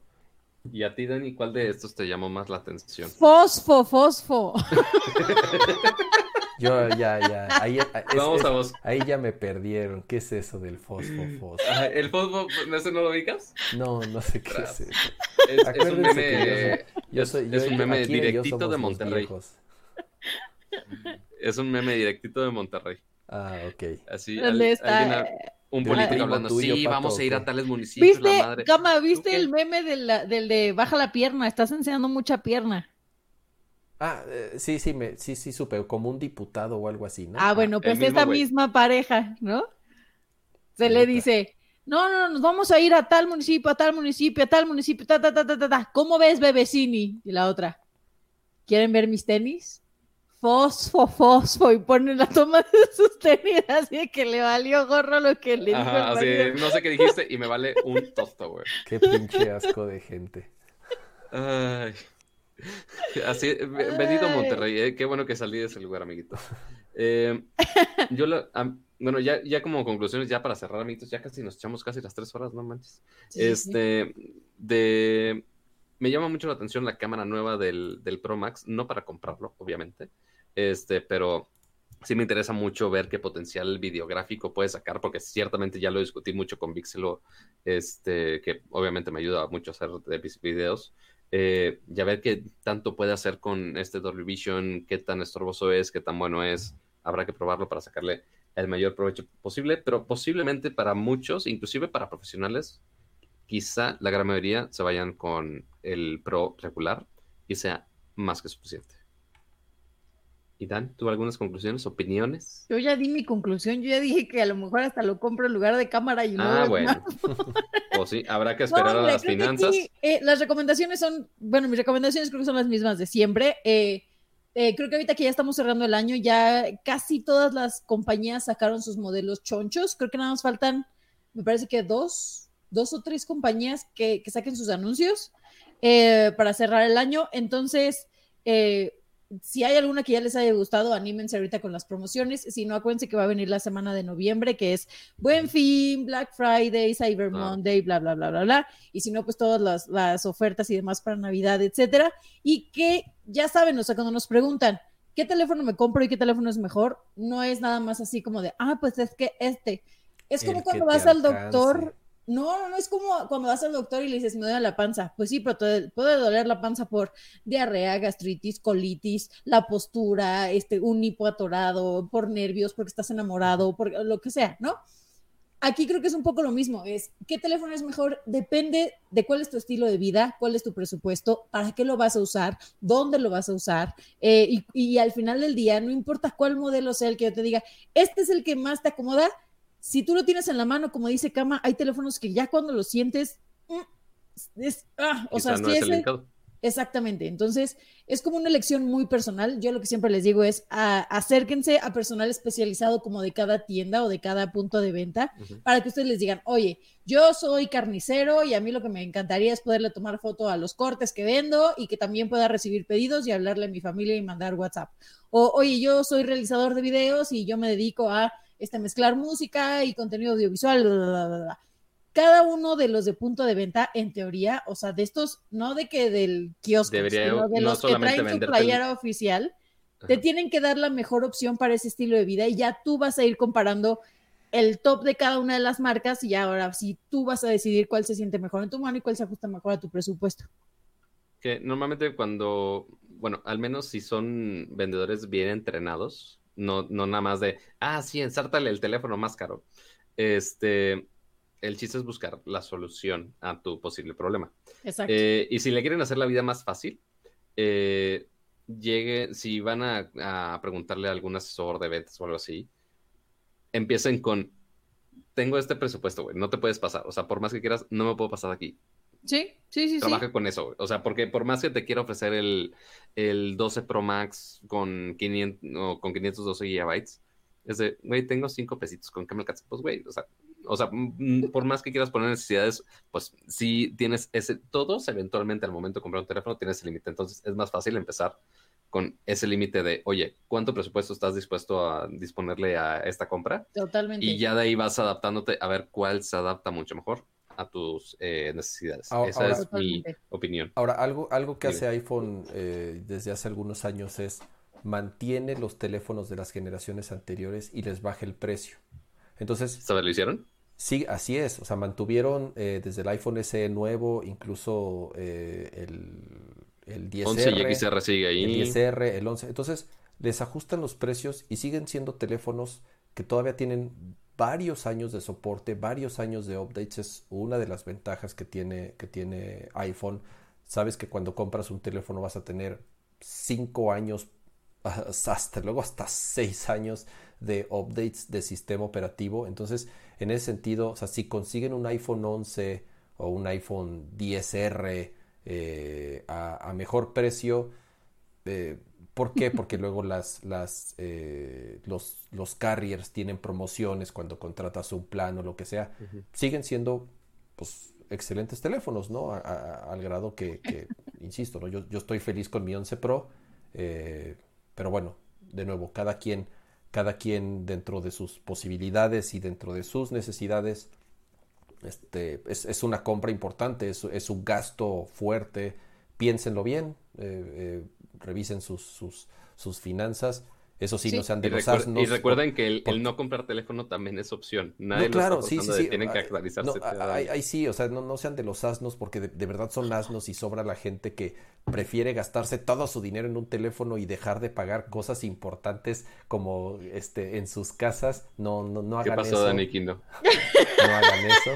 ¿Y a ti, Dani, cuál de estos te llamó más la atención? Fosfo, fosfo. Yo ya, ya, ahí, es- Vamos es- a vos. ahí ya me perdieron. ¿Qué es eso del fosfo, fosfo? Ah, ¿El ¿no ese no lo ubicas? No, no sé qué es eso. Es, es un meme, Yo es- soy, es yo- un meme yo directito de Monterrey. Es un meme directito de Monterrey. Ah, ok. Así, ¿Dónde al- está? alguien un político hablando, tuyo, sí, Pato, vamos a ir ¿o a tales municipios, la ¿Viste, madre. Cama, ¿Tú viste el meme de la- del de baja la pierna? Estás enseñando mucha pierna. Ah, eh, sí, sí, me, sí, sí, supe, como un diputado o algo así, ¿no? Ah, bueno, pues mismo esta misma pareja, ¿no? Se le dice, no, no, nos vamos a ir a tal municipio, a tal municipio, a tal municipio, ta, ta, ta, ta, ta, ta. ¿Cómo ves, bebecini? Y la otra, ¿quieren ver mis tenis? Fosfo, fosfo, y ponen la toma de sus tenis, así de que le valió gorro lo que le dijo el Ajá, así, no sé qué dijiste y me vale un tosto, güey. Qué pinche asco de gente. Ay. Así, be- bendito. Monterrey, eh, qué bueno que salí de ese lugar, amiguito. Eh, yo lo, am- bueno, ya, ya como conclusiones, ya para cerrar, amiguitos, ya casi nos echamos casi las tres horas, no manches. Sí, sí, sí. Este, de, me llama mucho la atención la cámara nueva del, del Pro Max, no para comprarlo, obviamente, este, pero sí me interesa mucho ver qué potencial videográfico puede sacar, porque ciertamente ya lo discutí mucho con Vixelo, este, que obviamente me ayuda mucho a hacer videos. Eh, ya ver qué tanto puede hacer con este Dolby Vision, qué tan estorboso es, qué tan bueno es. Habrá que probarlo para sacarle el mayor provecho posible, pero posiblemente para muchos, inclusive para profesionales, quizá la gran mayoría se vayan con el Pro regular y sea más que suficiente. ¿Y Dan, tú algunas conclusiones, opiniones? Yo ya di mi conclusión, yo ya dije que a lo mejor hasta lo compro en lugar de cámara y luego Ah, bueno. o sí, habrá que No, esperar hombre, a las que finanzas. aquí, eh, las recomendaciones son, bueno, mis recomendaciones creo que son las mismas de siempre. Eh, eh, creo que ahorita que ya estamos cerrando el año, ya casi todas las compañías sacaron sus modelos chonchos. Creo que nada más faltan, me parece que dos, dos o tres compañías que, que saquen sus anuncios eh, para cerrar el año. Entonces, eh, si hay alguna que ya les haya gustado, anímense ahorita con las promociones. Si no, acuérdense que va a venir la semana de noviembre, que es Buen Fin, Black Friday, Cyber Claro. Monday, bla, bla, bla, bla, bla. Y si no, pues todas las, las ofertas y demás para Navidad, etcétera. Y que ya saben, o sea, cuando nos preguntan, ¿qué teléfono me compro y qué teléfono es mejor? No es nada más así como de, ah, pues es que este. Es como cuando vas al doctor. No, no, no es como cuando vas al doctor y le dices, me duele la panza. Pues sí, pero te puede doler la panza por diarrea, gastritis, colitis, la postura, este, un hipo atorado, por nervios, porque estás enamorado, por lo que sea, ¿no? Aquí creo que es un poco lo mismo, es qué teléfono es mejor, depende de cuál es tu estilo de vida, cuál es tu presupuesto, para qué lo vas a usar, dónde lo vas a usar, eh, y, y al final del día, no importa cuál modelo sea el que yo te diga, este es el que más te acomoda, si tú lo tienes en la mano, como dice Kama, hay teléfonos que ya cuando lo sientes, mm, es, ah, o sea, no si es el. Exactamente. Entonces, es como una elección muy personal. Yo lo que siempre les digo es a- acérquense a personal especializado como de cada tienda o de cada punto de venta para que ustedes les digan, oye, yo soy carnicero y a mí lo que me encantaría es poderle tomar foto a los cortes que vendo y que también pueda recibir pedidos y hablarle a mi familia y mandar WhatsApp. O, oye, yo soy realizador de videos y yo me dedico a este, mezclar música y contenido audiovisual. bla, bla, bla, bla cada uno de los de punto de venta, en teoría, o sea, de estos, no de que del kiosco, Debería sino de no los que traen su el- playera oficial, te tienen que dar la mejor opción para ese estilo de vida y ya tú vas a ir comparando el top de cada una de las marcas y ahora sí tú vas a decidir cuál se siente mejor en tu mano y cuál se ajusta mejor a tu presupuesto. Que normalmente cuando, bueno, al menos si son vendedores bien entrenados, no, no nada más de, ah, sí, ensártale el teléfono más caro. Este, el chiste es buscar la solución a tu posible problema. Exacto. Eh, y si le quieren hacer la vida más fácil, eh, llegue, si van a, a preguntarle a algún asesor de ventas o algo así, empiecen con, tengo este presupuesto, güey, no te puedes pasar, o sea, por más que quieras, no me puedo pasar de aquí. Sí, sí, sí. Trabaja con eso. O sea, porque por más que te quiera ofrecer el, el 12 Pro Max con, 500, con 512 gigabytes, es de, güey, tengo cinco pesitos, ¿con qué me alcanza? Pues, güey, o sea, o sea, mm, por más que quieras poner necesidades, pues sí tienes ese, todos eventualmente al momento de comprar un teléfono tienes ese límite, entonces es más fácil empezar con ese límite de, oye, ¿cuánto presupuesto estás dispuesto a disponerle a esta compra? Totalmente. Y ya de ahí vas adaptándote a ver cuál se adapta mucho mejor a tus eh, necesidades. Ahora- Esa ahora- es mi opinión. Ahora, algo, algo que Dime. hace iPhone eh, desde hace algunos años es mantiene los teléfonos de las generaciones anteriores y les baja el precio. Entonces, ¿Sabes lo hicieron? sí, así es. O sea, mantuvieron eh, desde el iPhone SE nuevo, incluso eh, el, el 10R. 11 y XR sigue ahí. el 10R, el 11. Entonces, les ajustan los precios y siguen siendo teléfonos que todavía tienen varios años de soporte, varios años de updates. Es una de las ventajas que tiene, que tiene iPhone. Sabes que cuando compras un teléfono vas a tener 5 años, hasta luego hasta 6 años de updates de sistema operativo. Entonces, en ese sentido, o sea, si consiguen un iPhone 11 o un iPhone 10R eh, a, a mejor precio, eh, ¿por qué? Porque luego las, las, eh, los, los carriers tienen promociones cuando contratas un plan o lo que sea. Siguen siendo pues, excelentes teléfonos, ¿no? A- a- al grado que, que, insisto, ¿no? Yo, yo estoy feliz con mi 11 Pro, eh, pero bueno, de nuevo, cada quien, cada quien dentro de sus posibilidades y dentro de sus necesidades, este, es, es una compra importante, es, es un gasto fuerte. Piénsenlo bien, eh, eh, revisen sus, sus, sus finanzas. Eso sí, Sí. no sean de Y, los asnos. y recuerden que el, el no comprar teléfono también es opción. Nadie no, claro, sí, sí, de sí. tienen que Ay, actualizarse. no, ahí, sí, o sea, no, no sean de los asnos porque de, de verdad son asnos y sobra la gente que prefiere gastarse todo su dinero en un teléfono y dejar de pagar cosas importantes como este en sus casas. No, no, no ¿Qué hagan pasó, eso. Dani? No hagan eso.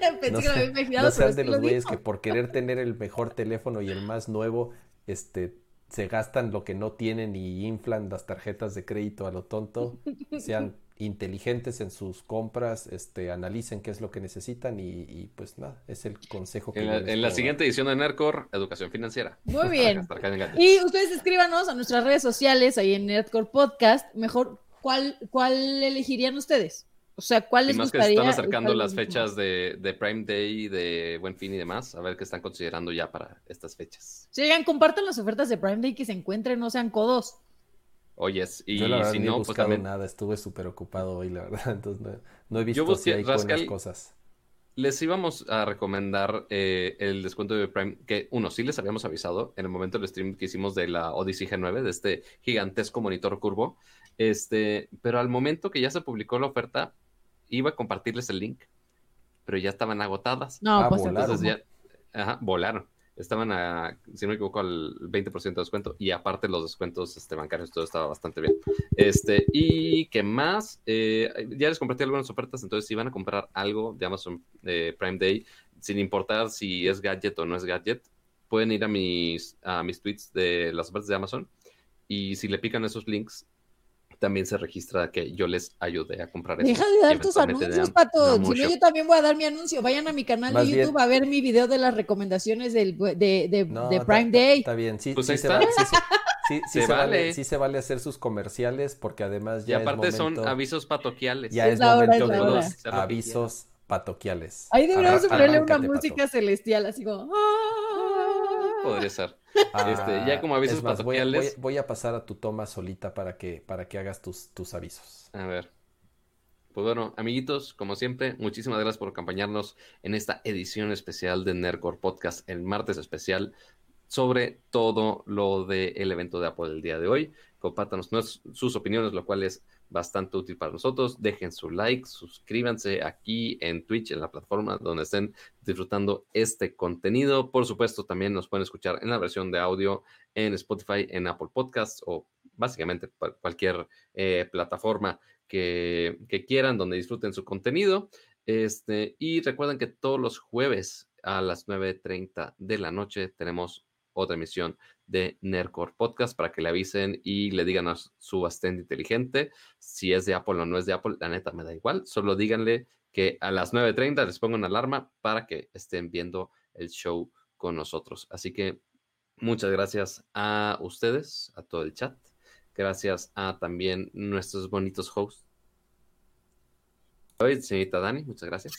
Pensé No, que lo había sean- imaginado, no pero sean de los lo güeyes que por querer tener el mejor teléfono y el más nuevo, este, se gastan lo que no tienen y inflan las tarjetas de crédito a lo tonto. Sean inteligentes en sus compras, este, analicen qué es lo que necesitan y, y, pues nada, es el consejo que En la, en la siguiente edición de Nerdcore, educación financiera. Muy bien. Y ustedes escríbanos a nuestras redes sociales, ahí en Nerdcore Podcast, mejor, ¿cuál, cuál elegirían ustedes? O sea, ¿cuál Y les más que se gustaría? están y acercando las fechas de, de Prime Day, de Buen Fin y demás, a ver qué están considerando ya para estas fechas. Sí, oigan, compartan las ofertas de Prime Day que se encuentren, no sean codos. Oyes, y Yo la verdad si ni he no, pues también nada, estuve súper ocupado hoy, la verdad, entonces no, no he visto busqué si hay buenas Rascal- cosas. les íbamos a recomendar eh, el descuento de Prime, que uno, sí les habíamos avisado en el momento del stream que hicimos de la Odyssey G9, de este gigantesco monitor curvo, este, pero al momento que ya se publicó la oferta, iba a compartirles el link, pero ya estaban agotadas. No, Ah, pues volaron. entonces ya, ajá, volaron. Estaban a, si no me equivoco, al 20% de descuento y aparte los descuentos este, bancarios, todo estaba bastante bien. Este, y que más, Eh, ya les compartí algunas ofertas, entonces si van a comprar algo de Amazon eh, Prime Day, sin importar si es gadget o no es gadget, pueden ir a mis, a mis tweets de las ofertas de Amazon y si le pican esos links, también se registra que yo les ayudé a comprar eso. Deja de dar Y tus anuncios, Pato. Si no, yo también voy a dar mi anuncio. Vayan a mi canal Más de bien- YouTube a ver mi video de las recomendaciones del, de, de, No, de ta- Prime ta- Day. Está bien, sí, Pues sí ahí se está. vale, sí, se- sí- sí Se se vale, vale. sí se vale hacer sus comerciales porque además Y ya aparte es momento, son avisos patoquiales. ya Es es la hora, momento es la de hora. los avisos patoquiales. Ahí deberíamos ponerle una música Pato. celestial, así como. "Ah". Podría ser. Ah, Este, ya como avisos más, voy, a- voy, patoquiales. voy a pasar a tu toma solita para que, para que hagas tus, tus avisos. A ver. Pues bueno, amiguitos, como siempre, muchísimas gracias por acompañarnos en esta edición especial de Nerdcore Podcast, el martes especial, sobre todo lo del evento de Apple el día de hoy. Compártanos sus opiniones, lo cual es bastante útil para nosotros. Dejen su like, suscríbanse aquí en Twitch, en la plataforma donde estén disfrutando este contenido. Por supuesto, también nos pueden escuchar en la versión de audio en Spotify, en Apple Podcasts o básicamente cual- cualquier eh, plataforma que, que quieran, donde disfruten su contenido. Este, y recuerden que todos los jueves a las 9.30 de la noche tenemos otra emisión de Nerdcore Podcast para que le avisen y le digan a su asistente inteligente si es de Apple o no es de Apple. La neta me da igual, solo díganle que a las 9.30 les pongo una alarma para que estén viendo el show con nosotros. Así que muchas gracias a ustedes, a todo el chat. Gracias a también nuestros bonitos hosts Hoy, señorita Dani, muchas gracias.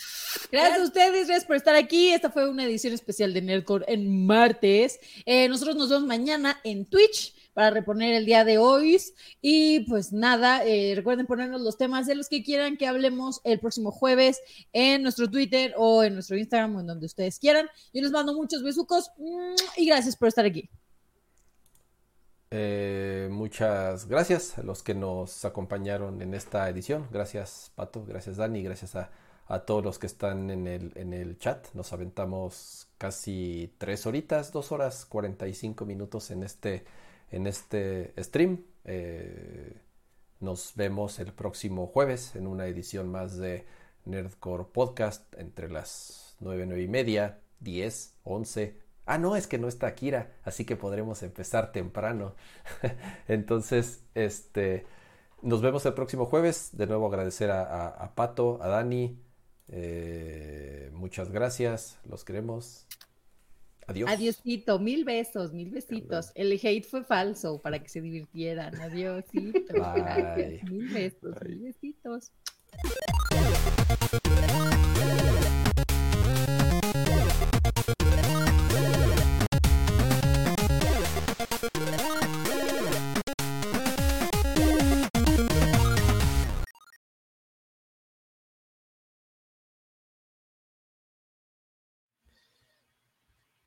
Gracias a ustedes, gracias por estar aquí. Esta fue una edición especial de Nerdcore en martes. Eh, nosotros nos vemos mañana en Twitch para reponer el día de hoy. Y pues nada, eh, recuerden ponernos los temas de los que quieran que hablemos el próximo jueves en nuestro Twitter o en nuestro Instagram o en donde ustedes quieran. Yo les mando muchos besucos y gracias por estar aquí. Eh, muchas gracias a los que nos acompañaron en esta edición. Gracias Pato, gracias Dani, gracias a, todos los que están en el, en el chat. Nos aventamos casi tres horitas, dos horas 45 minutos en este, en este stream. Eh, nos vemos el próximo jueves en una edición más de Nerdcore Podcast entre las 9, 9 y media, 10, 11 Ah, no, es que no está Akira, así que podremos empezar temprano. Entonces, este, nos vemos el próximo jueves. De nuevo agradecer a, Pato, a Dani. Eh, muchas gracias, los queremos. Adiós. Adiósito, mil besos, mil besitos. El hate fue falso para que se divirtieran. Adiósito. Mil besos, mil besitos.